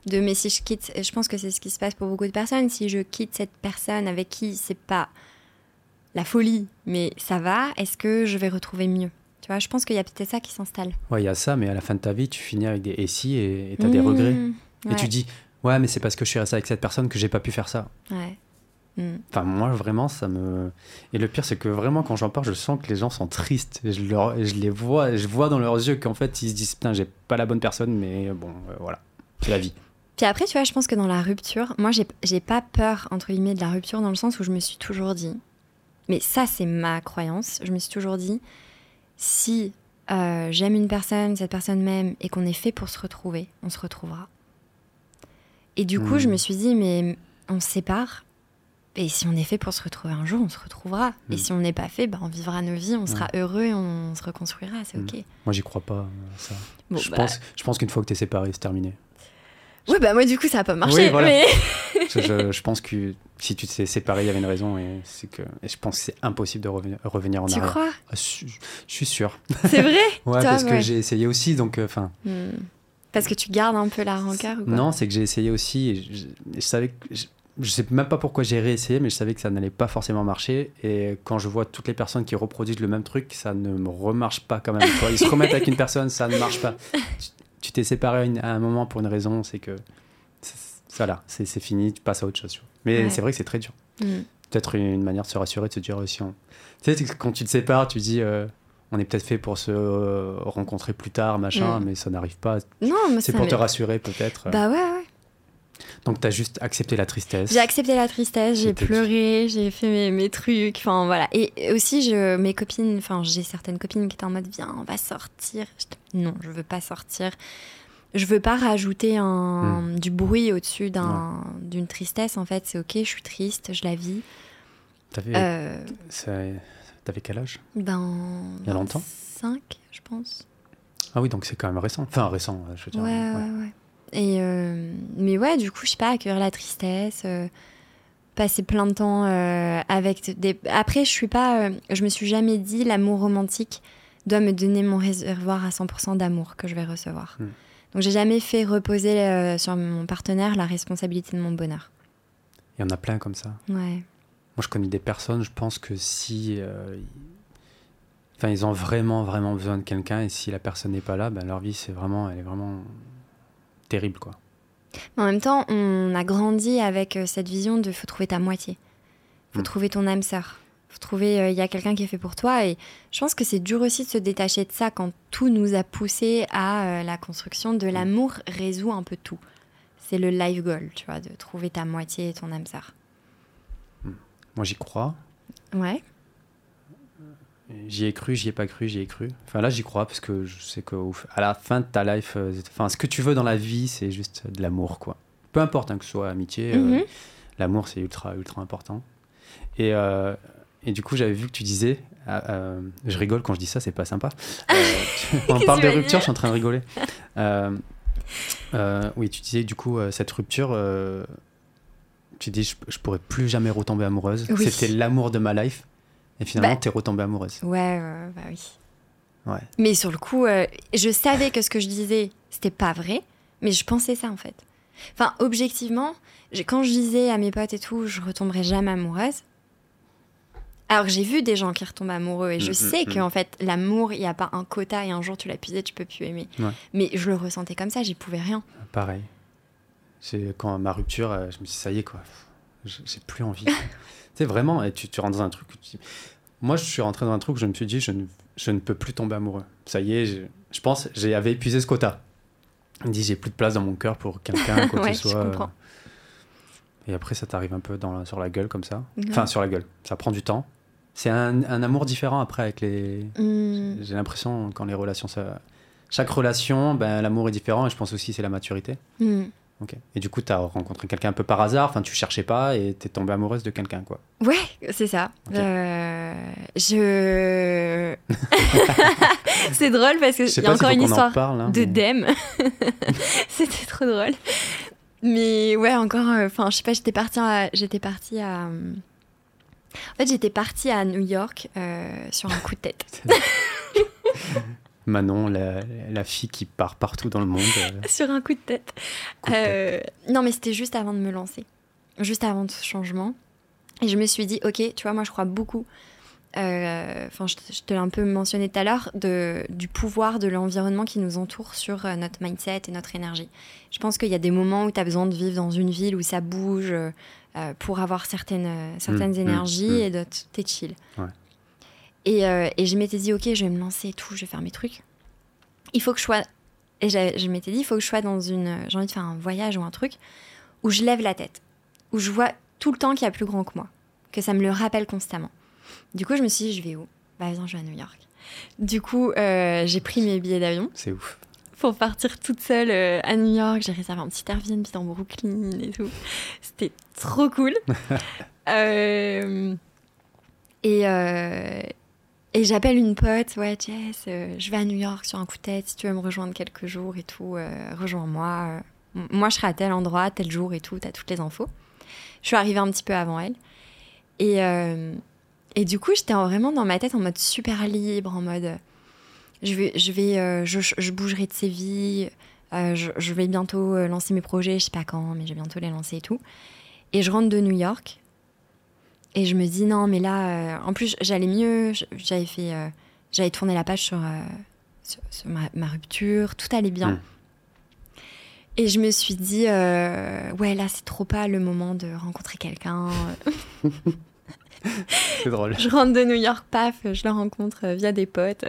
De mais si je quitte, je pense que c'est ce qui se passe pour beaucoup de personnes. Si je quitte cette personne avec qui c'est pas la folie, mais ça va, est-ce que je vais retrouver mieux? Tu vois, je pense qu'il y a peut-être ça qui s'installe. Ouais, il y a ça, mais à la fin de ta vie, tu finis avec des et si et tu as des regrets. Mmh, et tu dis, ouais, mais c'est parce que je suis resté avec cette personne que j'ai pas pu faire ça. Ouais. Mm. Enfin, moi, vraiment, ça me. Et le pire, c'est que vraiment, quand j'en parle, je sens que les gens sont tristes. Je, leur... je les vois, je vois dans leurs yeux qu'en fait, ils se disent Putain, j'ai pas la bonne personne, mais bon, euh, voilà, c'est la vie. Puis après, tu vois, je pense que dans la rupture, moi, j'ai pas peur, entre guillemets, de la rupture dans le sens où je me suis toujours dit, mais ça, c'est ma croyance, je me suis toujours dit, si euh, j'aime une personne, cette personne m'aime, et qu'on est fait pour se retrouver, on se retrouvera. Et du coup, je mm. me suis dit, mais on se sépare, et si on est fait pour se retrouver un jour, on se retrouvera. Et mm. si on n'est pas fait, bah, on vivra nos vies, on sera heureux et on se reconstruira, c'est mm. ok. Moi, j'y crois pas, ça. je, bah. pense, je pense qu'une fois que tu es séparé, c'est terminé. Oui, bah moi, du coup, ça n'a pas marché. mais... *laughs* je, pense que si tu t'es séparé, il y avait une raison. Et, c'est que, et je pense que c'est impossible de revenir, revenir en arrière. Tu crois ah, je, suis sûr. C'est vrai *laughs* Ouais, parce que j'ai essayé aussi. Donc, euh. Hmm. Parce que tu gardes un peu la rancœur ou quoi Non, c'est que j'ai essayé aussi. Et je, je savais que je sais même pas pourquoi j'ai réessayé, mais je savais que ça n'allait pas forcément marcher. Et quand je vois toutes les personnes qui reproduisent le même truc, ça ne me remarche pas quand même. ils se remettent avec une personne, ça ne marche pas. *laughs* Tu t'es séparé à un moment pour une raison, c'est que voilà, c'est fini, tu passes à autre chose. Mais c'est vrai que c'est très dur. Mm. Peut-être une manière de se rassurer, de se dire aussi. Tu sais, quand tu te sépares, tu dis. Euh, on est peut-être fait pour se euh, rencontrer plus tard, machin, mm. mais ça n'arrive pas. Non, c'est pour te rassurer peut-être. Bah ouais, ouais. Donc, tu as juste accepté la tristesse. J'ai accepté la tristesse, j'ai pleuré, j'ai fait mes, mes, trucs. Enfin, voilà. Et aussi, je, mes copines, enfin, j'ai certaines copines qui étaient en mode Viens, on va sortir. non, je veux pas sortir. Je veux pas rajouter un, hmm. du bruit au-dessus d'une tristesse. En fait, c'est ok, je suis triste, je la vis. T'avais euh, quel âge? Ben. Il y a longtemps? 5, je pense. Ah oui, donc c'est quand même récent. Enfin, récent, je veux dire. ouais, ouais. ouais. Et euh, mais ouais, du coup, je sais pas, accueillir la tristesse, euh, passer plein de temps euh, avec des. Après, je suis pas, je me suis jamais dit l'amour romantique doit me donner mon réservoir à 100% d'amour que je vais recevoir. Hmm. Donc, j'ai jamais fait reposer sur mon partenaire la responsabilité de mon bonheur. Il y en a plein comme ça. Ouais. Moi, je connais des personnes, je pense que si. Enfin, ils ont vraiment, vraiment besoin de quelqu'un, et si la personne n'est pas là, ben, leur vie, c'est vraiment, elle est vraiment terrible, quoi. Mais en même temps, on a grandi avec euh, cette vision de faut trouver ta moitié. Faut Mm. trouver ton âme sœur. Faut trouver, euh, il y a quelqu'un qui est fait pour toi. Et je pense que c'est dur aussi de se détacher de ça quand tout nous a poussé à euh, la construction de l'amour résout un peu tout. C'est le life goal, tu vois, de trouver ta moitié et ton âme sœur. Moi, j'y crois. Ouais. J'y ai cru, j'y ai pas cru, j'y ai cru. Enfin, là, j'y crois parce que je sais qu'à la fin de ta life, euh, enfin, ce que tu veux dans la vie, c'est juste de l'amour, quoi. Peu importe hein, que ce soit amitié, euh, Mhm. l'amour, c'est ultra, ultra important. Et, euh, et du coup, j'avais vu que tu disais, euh, euh, je rigole quand je dis ça, c'est pas sympa. *laughs* On parle de rupture, je suis en train de rigoler. Oui, tu disais du coup, cette rupture, tu dis, je, je pourrais plus jamais retomber amoureuse. Oui. C'était l'amour de ma life. Et finalement, Bah. t'es retombée amoureuse. Ouais, ouais, bah oui. Ouais. Mais sur le coup, euh, je savais que ce que je disais, c'était pas vrai, mais je pensais ça en fait. Enfin, objectivement, quand je disais à mes potes et tout, je retomberai jamais amoureuse. Alors que j'ai vu des gens qui retombent amoureux et je Mm, sais mm, qu'en fait, l'amour, il n'y a pas un quota et un jour tu l'as puisé, tu peux plus aimer. Ouais. Mais je le ressentais comme ça, j'y pouvais rien. Pareil. C'est quand ma rupture, euh, je me suis dit, ça y est, quoi. J'ai plus envie. *laughs* tu sais, vraiment, et tu, tu rentres dans un truc. tu Moi, je suis rentré dans un truc où je me suis dit, je ne, je ne peux plus tomber amoureux. Ça y est, je, je pense, j'avais épuisé ce quota. Me dis, j'ai plus de place dans mon cœur pour quelqu'un, quoi Ouais, *laughs* que ce soit. Et après, ça t'arrive un peu dans sur la gueule, comme ça. Enfin, sur la gueule. Ça prend du temps. C'est un, un amour différent après avec les. Hmm, J'ai l'impression, quand les relations. Ça... Chaque relation, ben, l'amour est différent et je pense aussi c'est la maturité. hmm. Ok. Et du coup, tu as rencontré quelqu'un un peu par hasard, enfin, tu cherchais pas et tu es tombée amoureuse de quelqu'un, quoi. Ouais, c'est ça. Euh, je. *laughs* c'est drôle parce qu'il y a encore une histoire parle. hein, de mais- Dem. *laughs* C'était trop drôle. Mais ouais, encore. euh, Enfin, je sais pas, j'étais partie à. J'étais partie à. En fait, j'étais partie à New York euh, sur un coup de tête. *laughs* Manon, la, la fille qui part partout dans le monde. euh, *laughs* sur un coup de tête. coup de tête. Euh, non, mais c'était juste avant de me lancer. Juste avant ce changement. Et je me suis dit, ok, tu vois, moi je crois beaucoup. euh, Enfin, je, te- je te l'ai un peu mentionné tout à l'heure, du pouvoir de l'environnement qui nous entoure sur notre mindset et notre énergie. Je pense qu'il y a des moments où tu as besoin de vivre dans une ville où ça bouge euh, pour avoir certaines, certaines Mm, mm, énergies mm. et d'autres, t'es chill. Ouais. Et, euh, et je m'étais dit, ok, je vais me lancer et tout, je vais faire mes trucs. Il faut que je sois. Et je m'étais dit, il faut que je sois dans une. J'ai envie de faire un voyage ou un truc où je lève la tête, où je vois tout le temps qu'il y a plus grand que moi, que ça me le rappelle constamment. Du coup, je me suis dit, je vais où? Bah, viens, je vais à New York. Du coup, euh, j'ai pris mes billets d'avion C'est ouf. pour partir toute seule euh, à New York. J'ai réservé un petit Airbnb dans Brooklyn et tout. C'était trop cool. *laughs* Euh, et euh, et j'appelle une pote, ouais, Jess, euh, je vais à New York sur un coup de tête, si tu veux me rejoindre quelques jours et tout, euh, rejoins-moi. euh. Moi, je serai à tel endroit, tel jour et tout, t'as toutes les infos. Je suis arrivée un petit peu avant elle. Et, et du coup, j'étais en- vraiment dans ma tête en mode super libre, en mode je vais, je, vais, je, bougerai de Séville, je, je vais bientôt lancer mes projets, je sais pas quand, mais je vais bientôt les lancer et tout. Et je rentre de New York et je me dis non, mais là, euh, en plus, j'allais mieux, j'avais fait, euh, j'avais tourné la page sur, euh, sur, sur ma, ma rupture, tout allait bien. Mm. Et je me suis dit, euh, ouais, là, c'est trop pas le moment de rencontrer quelqu'un. *laughs* C'est drôle. Je rentre de New York, paf, je le rencontre euh, via des potes.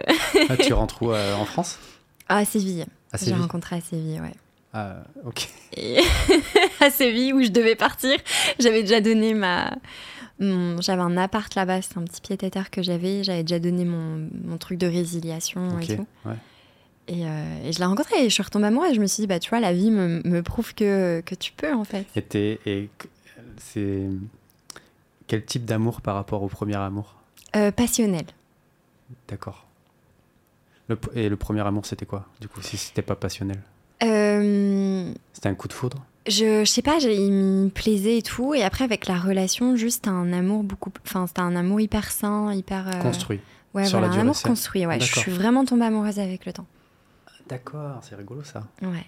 Ah, tu *laughs* rentres où euh, En France? Ah, à Séville. À J'ai Séville rencontré à Séville, ouais. Ah, ok. Et *laughs* à Séville où je devais partir, j'avais déjà donné ma. J'avais un appart là-bas, c'est un petit pied-à-terre que j'avais. J'avais déjà donné mon, mon truc de résiliation et tout. Ouais. Et, euh, et je l'ai rencontré et je suis retombée amoureuse. Je me suis dit, bah tu vois, la vie me, me prouve que, que tu peux en fait. Et, et c'est. Quel type d'amour par rapport au premier amour? Euh, passionnel. D'accord. Et le premier amour, c'était quoi Du coup, si c'était pas passionnel? Euh, C'était un coup de foudre? Je, je sais pas, il me plaisait et tout. Et après, avec la relation, juste un amour beaucoup. Enfin, c'était un amour hyper sain, hyper. euh, Construit. Ouais, sur voilà, la un durée, amour construit. Ouais, je D'accord. suis vraiment tombée amoureuse avec le temps. D'accord, c'est rigolo ça. Ouais.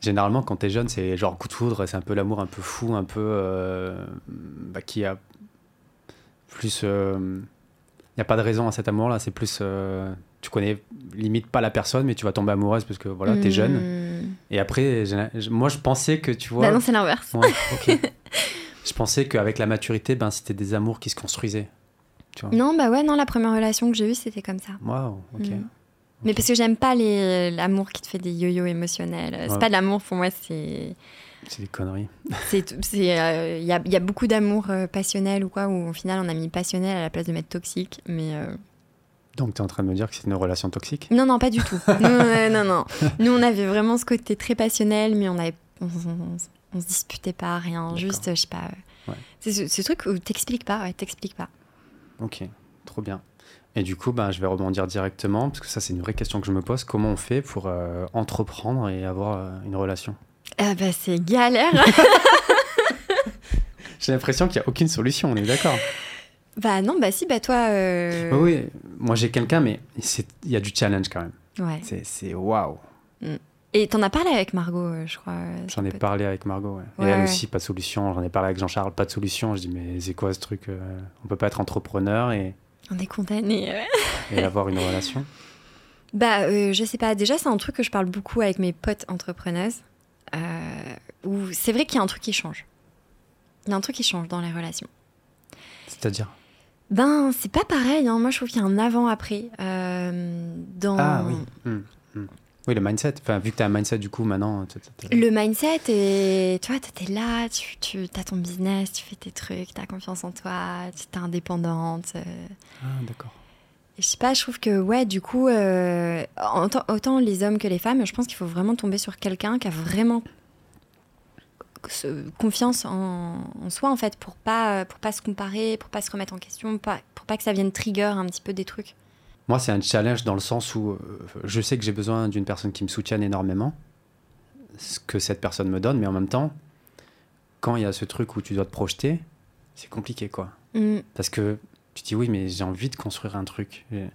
Généralement, quand t'es jeune, c'est genre coup de foudre, c'est un peu l'amour un peu fou, un peu. euh, bah, qui a. plus. Il n'y a pas de raison à cet amour-là. C'est plus. euh, tu connais limite pas la personne, mais tu vas tomber amoureuse parce que voilà, t'es jeune. Et après, moi, je pensais que tu vois. Bah non, c'est l'inverse. Ouais, *laughs* je pensais qu'avec la maturité, ben, c'était des amours qui se construisaient. Tu vois. Non, bah ouais, non, la première relation que j'ai eue, c'était comme ça. Waouh, ok. Mm. Mais parce que j'aime pas l'amour qui te fait des yo-yo émotionnels. C'est pas de l'amour pour moi, c'est. C'est des conneries. euh, Il y, a, il y a beaucoup d'amour euh, passionnel ou quoi, où au final on a mis passionnel à la place de mettre toxique. Mais euh, Donc, tu es en train de me dire que c'est une relation toxique? Non, non, pas du tout. *laughs* Nous, euh, non, non. Nous, on avait vraiment ce côté très passionnel, mais on avait. On, on- on se disputait pas, rien. Juste, je sais pas. euh, Ouais. C'est ce, ce truc où t'expliques pas, ouais, t'expliques pas. Ok, trop bien. Et du coup, ben, je vais rebondir directement, parce que ça, c'est une vraie question que je me pose. Comment on fait pour euh, entreprendre et avoir euh, une relation? Ah bah, c'est galère. *laughs* J'ai l'impression qu'il n'y a aucune solution, on est d'accord bah non, bah si, bah toi. euh, Oui, oui, moi j'ai quelqu'un, mais il y a du challenge quand même. Ouais. C'est- waouh Et t'en as parlé avec Margot, euh, je crois. euh, J'en ai parlé avec Margot, ouais. Ouais, et elle ouais. aussi, pas de solution. J'en ai parlé avec Jean-Charles, pas de solution. Je dis, mais c'est quoi ce truc On peut pas être entrepreneur et, On est condamné. *laughs* et avoir une relation Bah, euh, je sais pas. Déjà, c'est un truc que je parle beaucoup avec mes potes entrepreneuses. euh, où c'est vrai qu'il y a un truc qui change. Il y a un truc qui change dans les relations. C'est-à-dire? Ben, c'est pas pareil. hein. Moi, je trouve qu'il y a un avant-après. euh, dans Ah oui. Hmm, hmm. Oui, le mindset. Enfin, vu que tu as un mindset, du coup, maintenant. t'as- le mindset. Et tu vois, t'es là, tu, tu as ton business, tu fais tes trucs, t'as confiance en toi, tu t'es indépendante. euh, Ah, d'accord. Je sais pas, je trouve que, ouais, du coup, euh, autant, les hommes que les femmes, je pense qu'il faut vraiment tomber sur quelqu'un qui a vraiment confiance en, en soi, en fait, pour pas, pour pas se comparer, pour pas se remettre en question, pas, pour pas que ça vienne trigger un petit peu des trucs. Moi, c'est un challenge dans le sens où euh, je sais que j'ai besoin d'une personne qui me soutienne énormément, ce que cette personne me donne, mais en même temps, quand il y a ce truc où tu dois te projeter, c'est compliqué, quoi. Mm, Parce que tu te dis, oui, mais j'ai envie de construire un truc. Et-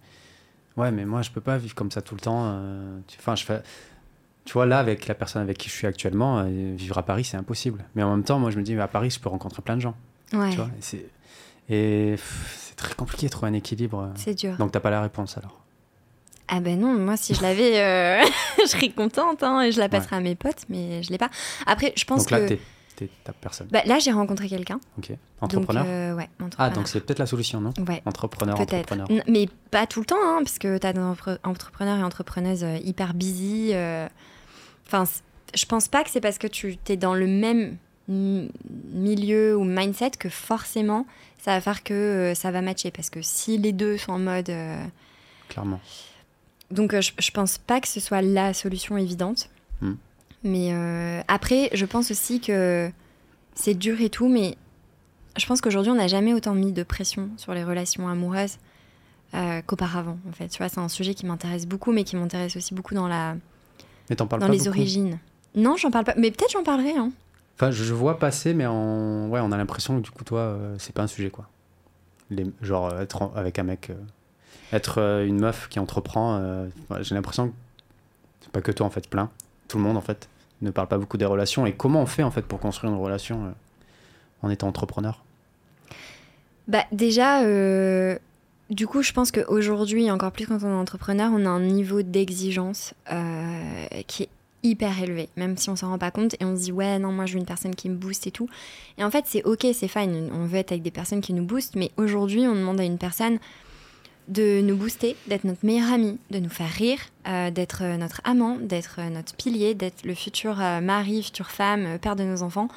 Ouais, mais moi, je peux pas vivre comme ça tout le temps. euh, Enfin, je fais. Tu vois, là, avec la personne avec qui je suis actuellement, euh, vivre à Paris, c'est impossible. Mais en même temps, moi, je me dis, mais à Paris, je peux rencontrer plein de gens. ouais, Tu vois, et c'est très compliqué de trouver un équilibre. c'est dur. Donc, t'as pas la réponse alors. Ah ben non, moi, si je l'avais, euh, *laughs* je serais contente, hein, et je la passerais à mes potes, mais je l'ai pas. Après, je pense Donc là, que... t'es, t'es- personne. Bah, là, j'ai rencontré quelqu'un. Ok. donc, Entrepreneur. euh, ouais, ah, entrepreneur. donc c'est peut-être la solution, non Ouais. Entrepreneur, Peut-être. entrepreneur. Mais pas tout le temps, hein, parce que tu as des entre- entrepreneurs et entrepreneuses euh, hyper busy. euh. Enfin, je pense pas que c'est parce que tu es dans le même milieu ou mindset que forcément ça va faire que euh, ça va matcher. Parce que si les deux sont en mode. euh, Clairement. Donc, euh, je, je pense pas que ce soit la solution évidente. Hmm. Mais euh, après, je pense aussi que c'est dur et tout, mais je pense qu'aujourd'hui, on n'a jamais autant mis de pression sur les relations amoureuses euh, qu'auparavant. En fait, tu vois, c'est un sujet qui m'intéresse beaucoup, mais qui m'intéresse aussi beaucoup dans la, Mais t'en parles dans pas les beaucoup origines. Non, j'en parle pas. Mais peut-être j'en parlerai. Hein. Enfin, je, vois passer, mais en... ouais, on a l'impression que du coup, toi, euh, c'est pas un sujet, quoi. Les... Genre, euh, être en- avec un mec, euh, être une meuf qui entreprend, j'ai l'impression que c'est pas que toi, en fait, plein. Tout le monde, en fait, ne parle pas beaucoup des relations. Et comment on fait, en fait, pour construire une relation euh, en étant entrepreneur? Bah, déjà, euh, du coup, je pense qu'aujourd'hui, encore plus quand on est entrepreneur, on a un niveau d'exigence euh, qui est hyper élevé, même si on s'en rend pas compte et on se dit ouais non moi je veux une personne qui me booste et tout. Et en fait c'est ok c'est fine, on veut être avec des personnes qui nous boostent, mais aujourd'hui on demande à une personne de nous booster, d'être notre meilleur ami, de nous faire rire, euh, d'être notre amant, d'être notre pilier, d'être le futur euh, mari, future femme, euh, père de nos enfants.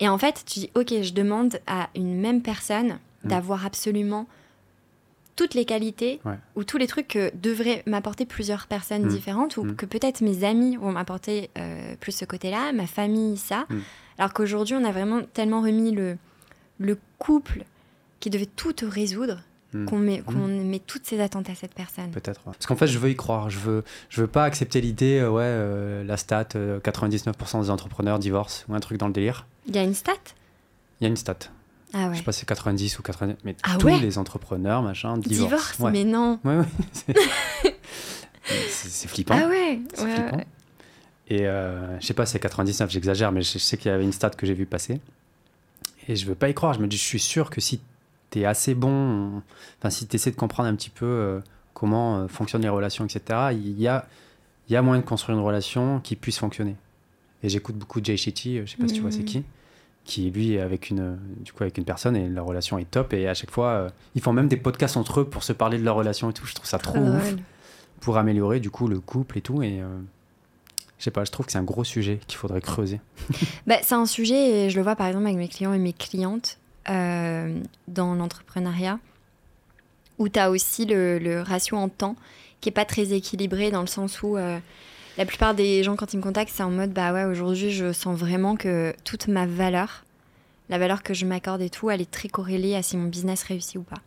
Et en fait tu dis ok je demande à une même personne Mm. d'avoir absolument toutes les qualités Ouais. ou tous les trucs que devraient m'apporter plusieurs personnes Mm. différentes ou Mm. que peut-être mes amis vont m'apporter euh, plus ce côté-là, ma famille ça. Alors qu'aujourd'hui on a vraiment tellement remis le, le couple qui devait tout résoudre Hmm. qu'on met, qu'on met toutes ses attentes à cette personne. Peut-être. ouais. Parce qu'en fait, je veux y croire. Je veux, je veux pas accepter l'idée, euh, ouais, euh, la stat, euh, 99% des entrepreneurs divorcent ou un truc dans le délire. Il y a une stat? Il y a une stat. Ah Je ouais. sais pas si c'est 90 ou 90, mais Ah tous ouais les entrepreneurs, machin, divorcent. Divorce, Ouais. mais non. Ouais, ouais. *laughs* C'est flippant. Ah ouais, flippant. Et euh, je sais pas, c'est 99, j'exagère, mais je, je sais qu'il y avait une stat que j'ai vu passer. Et je veux pas y croire. Je me dis, je suis sûr que si tu es assez bon, enfin, si tu essaies de comprendre un petit peu euh, comment euh, fonctionnent les relations, etc., il y a, y a moyen de construire une relation qui puisse fonctionner. Et j'écoute beaucoup Jay Shetty, je sais pas si tu vois c'est qui, qui lui est avec une, du coup, avec une personne et leur relation est top. Et à chaque fois, euh, ils font même des podcasts entre eux pour se parler de leur relation et tout. Je trouve ça trop Trop ouf pour améliorer du coup le couple et tout. Et euh, je sais pas, je trouve que c'est un gros sujet qu'il faudrait creuser. Bah, c'est un sujet, et je le vois par exemple avec mes clients et mes clientes euh, dans l'entrepreneuriat, où tu as aussi le, ratio en temps qui est pas très équilibré dans le sens où euh, la plupart des gens, quand ils me contactent, c'est en mode bah ouais, aujourd'hui je sens vraiment que toute ma valeur, la valeur que je m'accorde et tout, elle est très corrélée à si mon business réussit ou pas.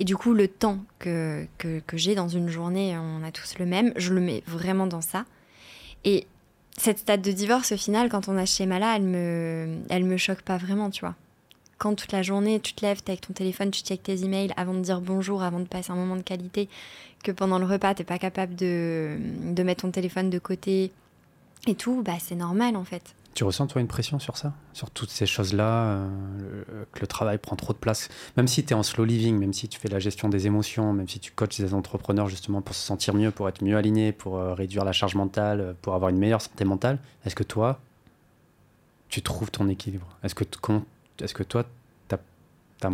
Et du coup, le temps que, que, que j'ai dans une journée, on a tous le même, je le mets vraiment dans ça. Et cette stade de divorce, au final, quand on a ce schéma-là, elle me, elle me choque pas vraiment, tu vois. Quand toute la journée, tu te lèves, t'es avec ton téléphone, tu checkes tes emails avant de dire bonjour, avant de passer un moment de qualité, que pendant le repas, t'es pas capable de, de mettre ton téléphone de côté et tout, bah c'est normal en fait. Tu ressens toi une pression sur ça? Sur toutes ces choses-là euh, Que le travail prend trop de place? Même si tu es en slow living, même si tu fais la gestion des émotions, même si tu coaches des entrepreneurs justement pour se sentir mieux, pour être mieux aligné, pour euh, réduire la charge mentale, euh, pour avoir une meilleure santé mentale, est-ce que toi, tu trouves ton équilibre? Est-ce que, comment- est-ce que toi, tu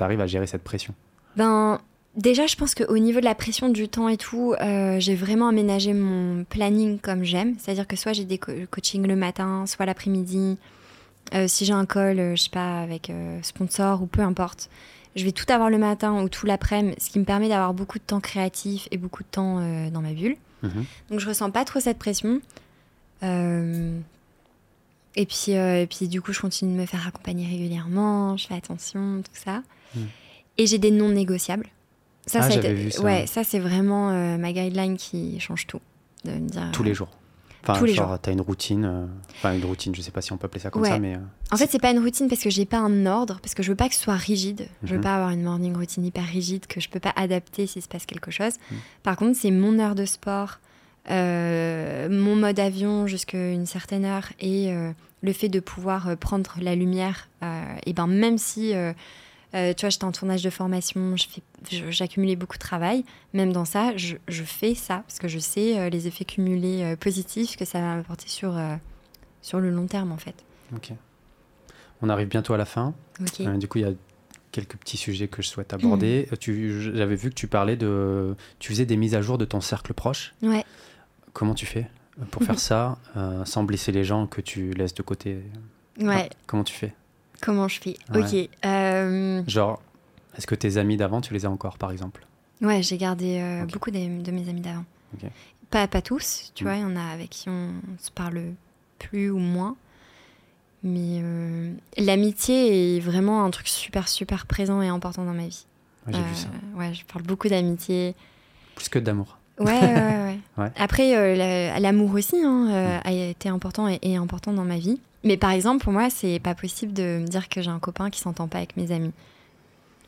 arrives à gérer cette pression? Ben, déjà, je pense qu'au niveau de la pression du temps et tout, euh, j'ai vraiment aménagé mon planning comme j'aime. C'est-à-dire que soit j'ai des co- coachings le matin, soit l'après-midi. Euh, si j'ai un call, euh, je sais pas, avec euh, sponsor ou peu importe, je vais tout avoir le matin ou tout l'après-midi, ce qui me permet d'avoir beaucoup de temps créatif et beaucoup de temps dans ma bulle. Mhm. Donc je ressens pas trop cette pression. Euh, Et puis, euh, et puis du coup, je continue de me faire accompagner régulièrement, je fais attention, tout ça. Mm. Et j'ai des non négociables. Ça, Ah, ça vu. Ouais, ça c'est vraiment euh, ma guideline qui change tout. De me dire, Tous euh, les jours Enfin, tous les genre, t'as une routine, euh, enfin une routine, je sais pas si on peut appeler ça comme Ouais. ça, mais euh, En fait, c'est pas une routine parce que j'ai pas un ordre, parce que je veux pas que ce soit rigide. Je veux Mhm. pas avoir une morning routine hyper rigide que je peux pas adapter s'il se passe quelque chose. Mhm. Par contre, c'est mon heure de sport, euh, mon mode avion jusqu'à une certaine heure et euh, le fait de pouvoir euh, prendre la lumière. euh, et ben même si, euh, tu vois, j'étais en tournage de formation, j'accumulais beaucoup de travail. Même dans ça, je, je fais ça parce que je sais euh, les effets cumulés euh, positifs que ça va m'apporter sur sur le long terme en fait. ok. On arrive bientôt à la fin. Du coup, il y a quelques petits sujets que je souhaite aborder. *clears throat* J'avais vu que tu parlais de, tu faisais des mises à jour de ton cercle proche. Ouais. Comment tu fais? Pour faire ça euh, sans blesser les gens que tu laisses de côté Ouais. Comment tu fais? Comment je fais? Ouais. Ok. euh, Genre, est-ce que tes amis d'avant, tu les as encore, par exemple? Ouais, j'ai gardé euh, beaucoup de mes amis d'avant. Ok. Pas, pas tous, tu Mm. vois, il y en a avec qui on se parle plus ou moins. Mais l'amitié est vraiment un truc super, super présent et important dans ma vie. Ouais, J'ai vu ça. Ouais, je parle beaucoup d'amitié. Plus que d'amour. Ouais, ouais, ouais. *laughs* Ouais. Après, euh, la- l'amour aussi hein, euh, a été important et est important dans ma vie. Mais par exemple, pour moi, c'est pas possible de me dire que j'ai un copain qui s'entend pas avec mes amis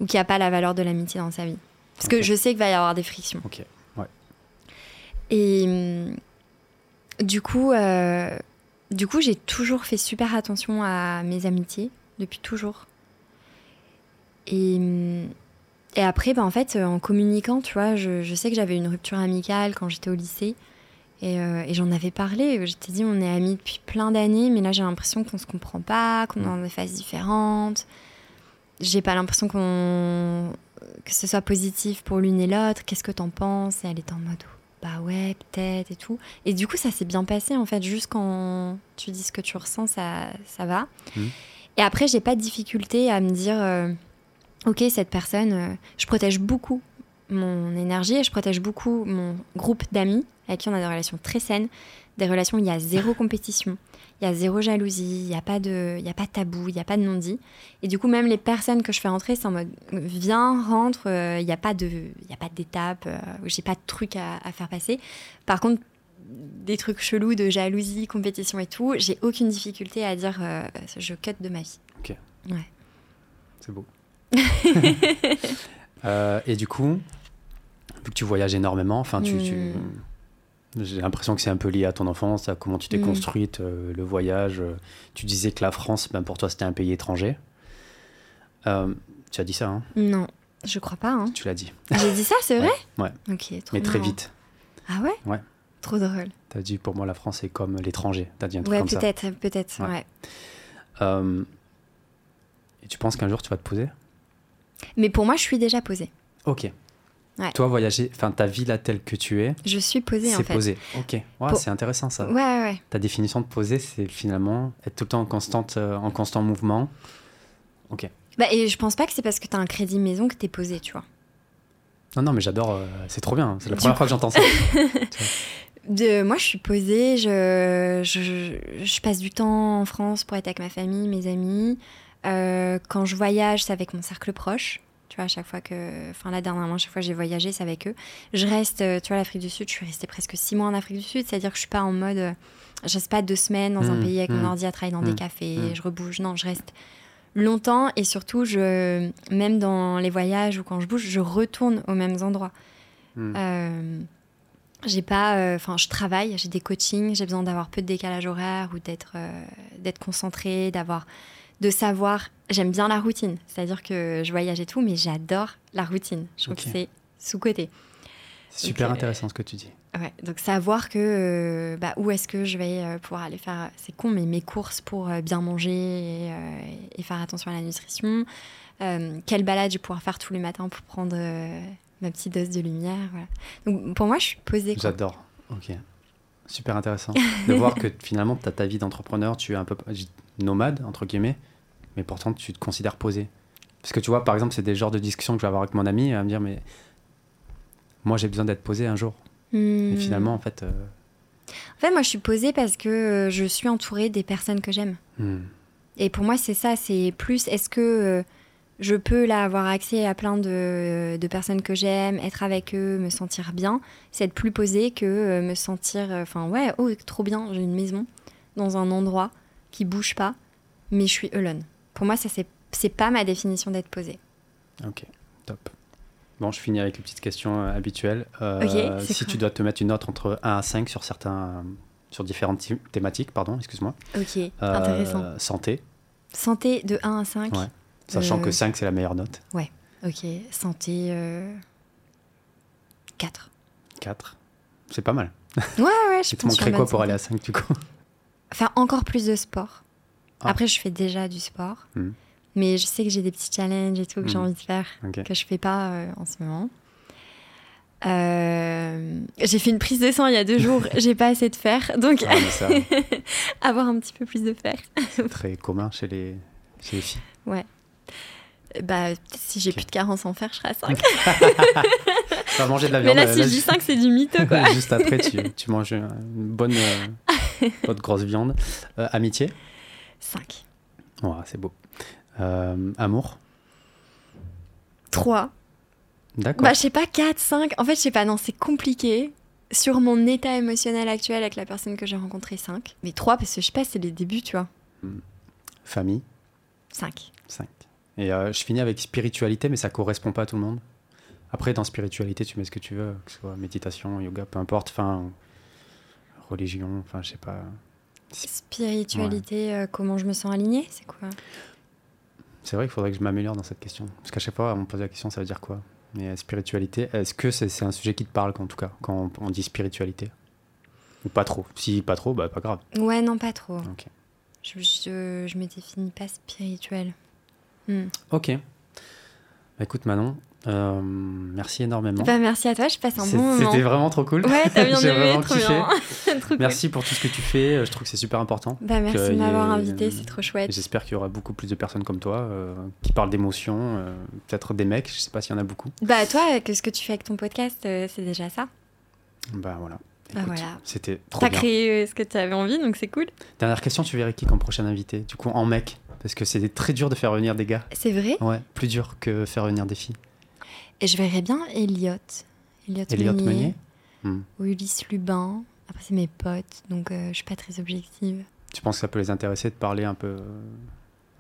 ou qui a pas la valeur de l'amitié dans sa vie. Parce que je sais qu'il va y avoir des frictions. Ok. Et hum, du coup, euh, du coup, j'ai toujours fait super attention à mes amitiés depuis toujours. Et, hum, et après, bah, en fait, euh, en communiquant, tu vois, je, je sais que j'avais une rupture amicale quand j'étais au lycée. Et, euh, et j'en avais parlé. J'étais dit, on est amis depuis plein d'années, mais là, j'ai l'impression qu'on se comprend pas, qu'on est dans des phases différentes. J'ai pas l'impression qu'on que ce soit positif pour l'une et l'autre. Qu'est-ce que t'en penses? Et elle était en mode, bah ouais, peut-être et tout. Et du coup, ça s'est bien passé en fait. Juste quand tu dis ce que tu ressens, ça, ça va. Mhm. Et après, j'ai pas de difficulté à me dire, euh, ok, cette personne, euh, je protège beaucoup mon énergie et je protège beaucoup mon groupe d'amis avec qui on a des relations très saines, des relations où il y a zéro compétition, il y a zéro jalousie, il n'y a pas de, il y a pas de tabou, il n'y a pas de non-dit. Et du coup, même les personnes que je fais rentrer, c'est en mode, viens, rentre, euh, il n'y a pas d'étape, euh, j'ai pas de truc à, à faire passer. Par contre, des trucs chelous de jalousie, compétition et tout, j'ai aucune difficulté à dire, euh, je cut de ma vie. C'est beau. *laughs* Euh, et du coup, vu que tu voyages énormément, enfin, tu, tu- Mm. j'ai l'impression que c'est un peu lié à ton enfance, à comment tu t'es Mm. construite, euh, le voyage. tu disais que la France, ben, pour toi, c'était un pays étranger. Euh, Tu as dit ça, hein? Non, je crois pas. Hein. Tu l'as dit. J'ai dit ça, c'est *laughs* vrai? Ouais. Trop Mais très vite. Ah ouais? Ouais. Trop drôle. Tu as dit pour moi la France est comme l'étranger. Tu as dit un truc Ouais, comme ça. peut-être, peut-être, Ouais. ouais. Euh, Et tu penses qu'un jour tu vas te poser? Mais pour moi, je suis déjà posée. Ok. Ouais. Toi, voyager, enfin ta vie là telle que tu es, Je suis posée, en c'est fait. posé. Ok. Ouais, Pour- c'est intéressant ça. Ouais, ouais, ouais. Ta définition de poser, c'est finalement être tout le temps en, constante, euh, en constant mouvement. Ok. Bah, et je pense pas que c'est parce que t'as un crédit maison que t'es posée, tu vois. Non, non, mais j'adore. euh, c'est trop bien. C'est la Du première fois que j'entends ça. *laughs* De, moi, je suis posée, je, je, je passe du temps en France pour être avec ma famille, mes amis. Euh, quand je voyage, c'est avec mon cercle proche. Tu vois, à chaque fois que. Enfin, là, dernièrement, chaque fois que j'ai voyagé, c'est avec eux. Je reste, euh, tu vois, l'Afrique du Sud, je suis restée presque six mois en Afrique du Sud, c'est-à-dire que je suis pas en mode. euh, Je reste pas deux semaines dans un Mmh, pays avec mmh. mon ordi à travailler dans des Mmh, cafés, mmh. je rebouge. Non, je reste longtemps et surtout, je, même dans les voyages ou quand je bouge, je retourne aux mêmes endroits. Euh, j'ai pas, enfin, je travaille, j'ai des coachings, j'ai besoin d'avoir peu de décalage horaire ou d'être, euh, d'être concentrée, d'avoir, de savoir. J'aime bien la routine, c'est-à-dire que je voyage et tout, mais j'adore la routine. Je trouve que c'est sous côté. C'est super euh, intéressant ce que tu dis. Ouais, donc savoir que euh, bah, où est-ce que je vais euh, pouvoir aller faire, c'est con, mais mes courses pour euh, bien manger et, et faire attention à la nutrition. Quelle balade je vais pouvoir faire tous les matins pour prendre ma petite dose de lumière. Voilà. Donc pour moi, je suis posée. J'adore. Ok. Super intéressant. *laughs* de voir que finalement, tu as ta vie d'entrepreneur, tu es un peu nomade, entre guillemets, mais pourtant tu te considères posé. Parce que tu vois, par exemple, c'est des genres de discussions que je vais avoir avec mon ami, à me dire, mais moi j'ai besoin d'être posé un jour. Et Hmm. finalement, en fait, euh, En fait, moi, je suis posée parce que euh, je suis entourée des personnes que j'aime. hmm, Et pour moi, c'est ça, c'est plus est-ce que euh, je peux là avoir accès à plein de, de personnes que j'aime, être avec eux, me sentir bien, c'est être plus posé que me sentir, enfin ouais, oh trop bien, j'ai une maison dans un endroit qui bouge pas, mais je suis alone. Pour moi, ça c'est pas ma définition d'être posée. ok, top. Bon, je finis avec les petites questions euh, habituelles. Euh, Ok, c'est si tu dois te mettre une note entre 1 à 5 sur certains, sur différentes thé- thématiques, pardon, excuse-moi. Ok, Euh, intéressant. Santé, Santé de 1 à 5. Ouais. sachant Euh, que 5 c'est la meilleure note. Ok, santé euh, 4. 4, c'est pas mal. Ouais, ouais, je pense sur manquerait la quoi pour aller santé. à 5 du coup? Faire encore plus de sport. Ah. Après, je fais déjà du sport. Mhm. Mais je sais que j'ai des petits challenges et tout que j'ai Mhm. envie de faire, que je fais pas euh, en ce moment. Euh, j'ai fait une prise de sang il y a deux jours, *laughs* j'ai pas assez de fer, donc Ah, mais ça, *laughs* avoir un petit peu plus de fer. c'est très commun chez les, chez les filles. Bah, peut-être si j'ai plus de carence en fer, je serai à 5. *laughs* Tu vas manger de la Mais viande. là, euh, si je dis 5, c'est du mytho, quoi. Juste après, tu, tu manges une bonne, euh, *laughs* bonne grosse viande. Euh, amitié 5. Ouais, c'est beau. Euh, amour 3. D'accord. Bah, je sais pas, 4, 5. En fait, je sais pas, non, c'est compliqué. Sur mon état émotionnel actuel avec la personne que j'ai rencontrée, 5. Mais 3, parce que je sais pas, c'est les débuts, tu vois. Famille 5. 5. Et euh, je finis avec spiritualité, mais ça correspond pas à tout le monde. Après, dans spiritualité, tu mets ce que tu veux, que ce soit méditation, yoga, peu importe, enfin, religion, enfin, je sais pas. Spiritualité, euh, comment je me sens alignée, c'est quoi? C'est vrai qu'il faudrait que je m'améliore dans cette question. Parce qu'à chaque fois, on me pose la question, ça veut dire quoi? Mais euh, spiritualité, est-ce que c'est un sujet qui te parle, en tout cas, quand on, on dit spiritualité? Ou pas trop Si pas trop, bah pas grave. Ouais, non, pas trop. Ok. Je, je, je me définis pas spirituelle. Hmm. Ok. Bah, écoute, Manon, euh, merci énormément. Bah, merci à toi, je passe un bon moment. C'était vraiment trop cool. Ouais, t'as *laughs* bien aimé, trop bien. *laughs* Trop cool. Merci pour tout ce que tu fais. euh, Je trouve que c'est super important. Bah, merci de m'avoir invité, c'est trop Et chouette. J'espère qu'il y aura beaucoup plus de personnes comme toi euh, qui parlent d'émotions, euh, peut-être des mecs, je sais pas s'il y en a beaucoup. Bah, toi, que ce que tu fais avec ton podcast, c'est déjà ça. Bah voilà. Bah, voilà. C'était trop T'as bien. créé euh, ce que tu avais envie, donc c'est cool. Dernière question, tu verrais qui comme prochain invité Du coup, en mec, parce que c'est très dur de faire venir des gars. C'est vrai? Ouais, plus dur que faire venir des filles. Et je verrais bien Elliot. Elliot, Elliot Meunier, Meunier Hmm. ou Ulysse Lubin. Après, c'est mes potes, donc euh, je suis pas très objective. Tu penses que ça peut les intéresser de parler un peu euh,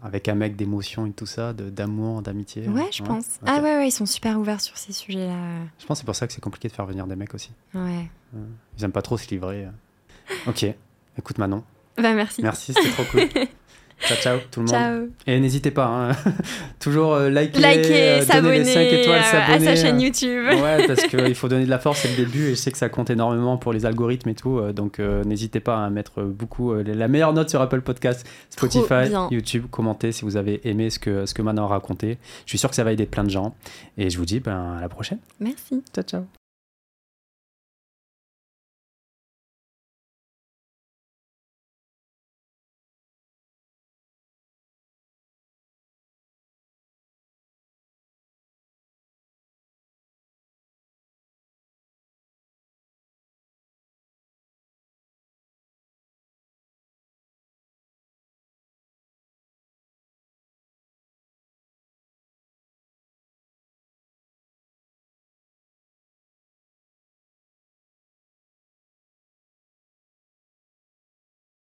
avec un mec d'émotions et tout ça, d'amour, d'amitié Ouais, je pense. Ah ouais, ouais, ils sont super ouverts sur ces sujets-là. Je pense que c'est pour ça que c'est compliqué de faire venir des mecs aussi. Ouais. Ils aiment pas trop se livrer. Ok, écoute Manon, Bah, merci. merci, c'était trop cool. *laughs* Ciao, ciao tout le monde. Ciao. Et n'hésitez pas, hein. *laughs* toujours euh, liker, Liker, euh, 5 s'abonner étoiles, euh, à sa chaîne YouTube. Ouais, parce *laughs* qu'il faut donner de la force, c'est le début, et je sais que ça compte énormément pour les algorithmes et tout. euh, Donc euh, n'hésitez pas à mettre beaucoup euh, la meilleure note sur Apple Podcast, Spotify. YouTube. Commentez si vous avez aimé ce que, ce que Manon a raconté. Je suis sûr que ça va aider plein de gens. Et je vous dis ben, à la prochaine. Merci. Ciao, ciao.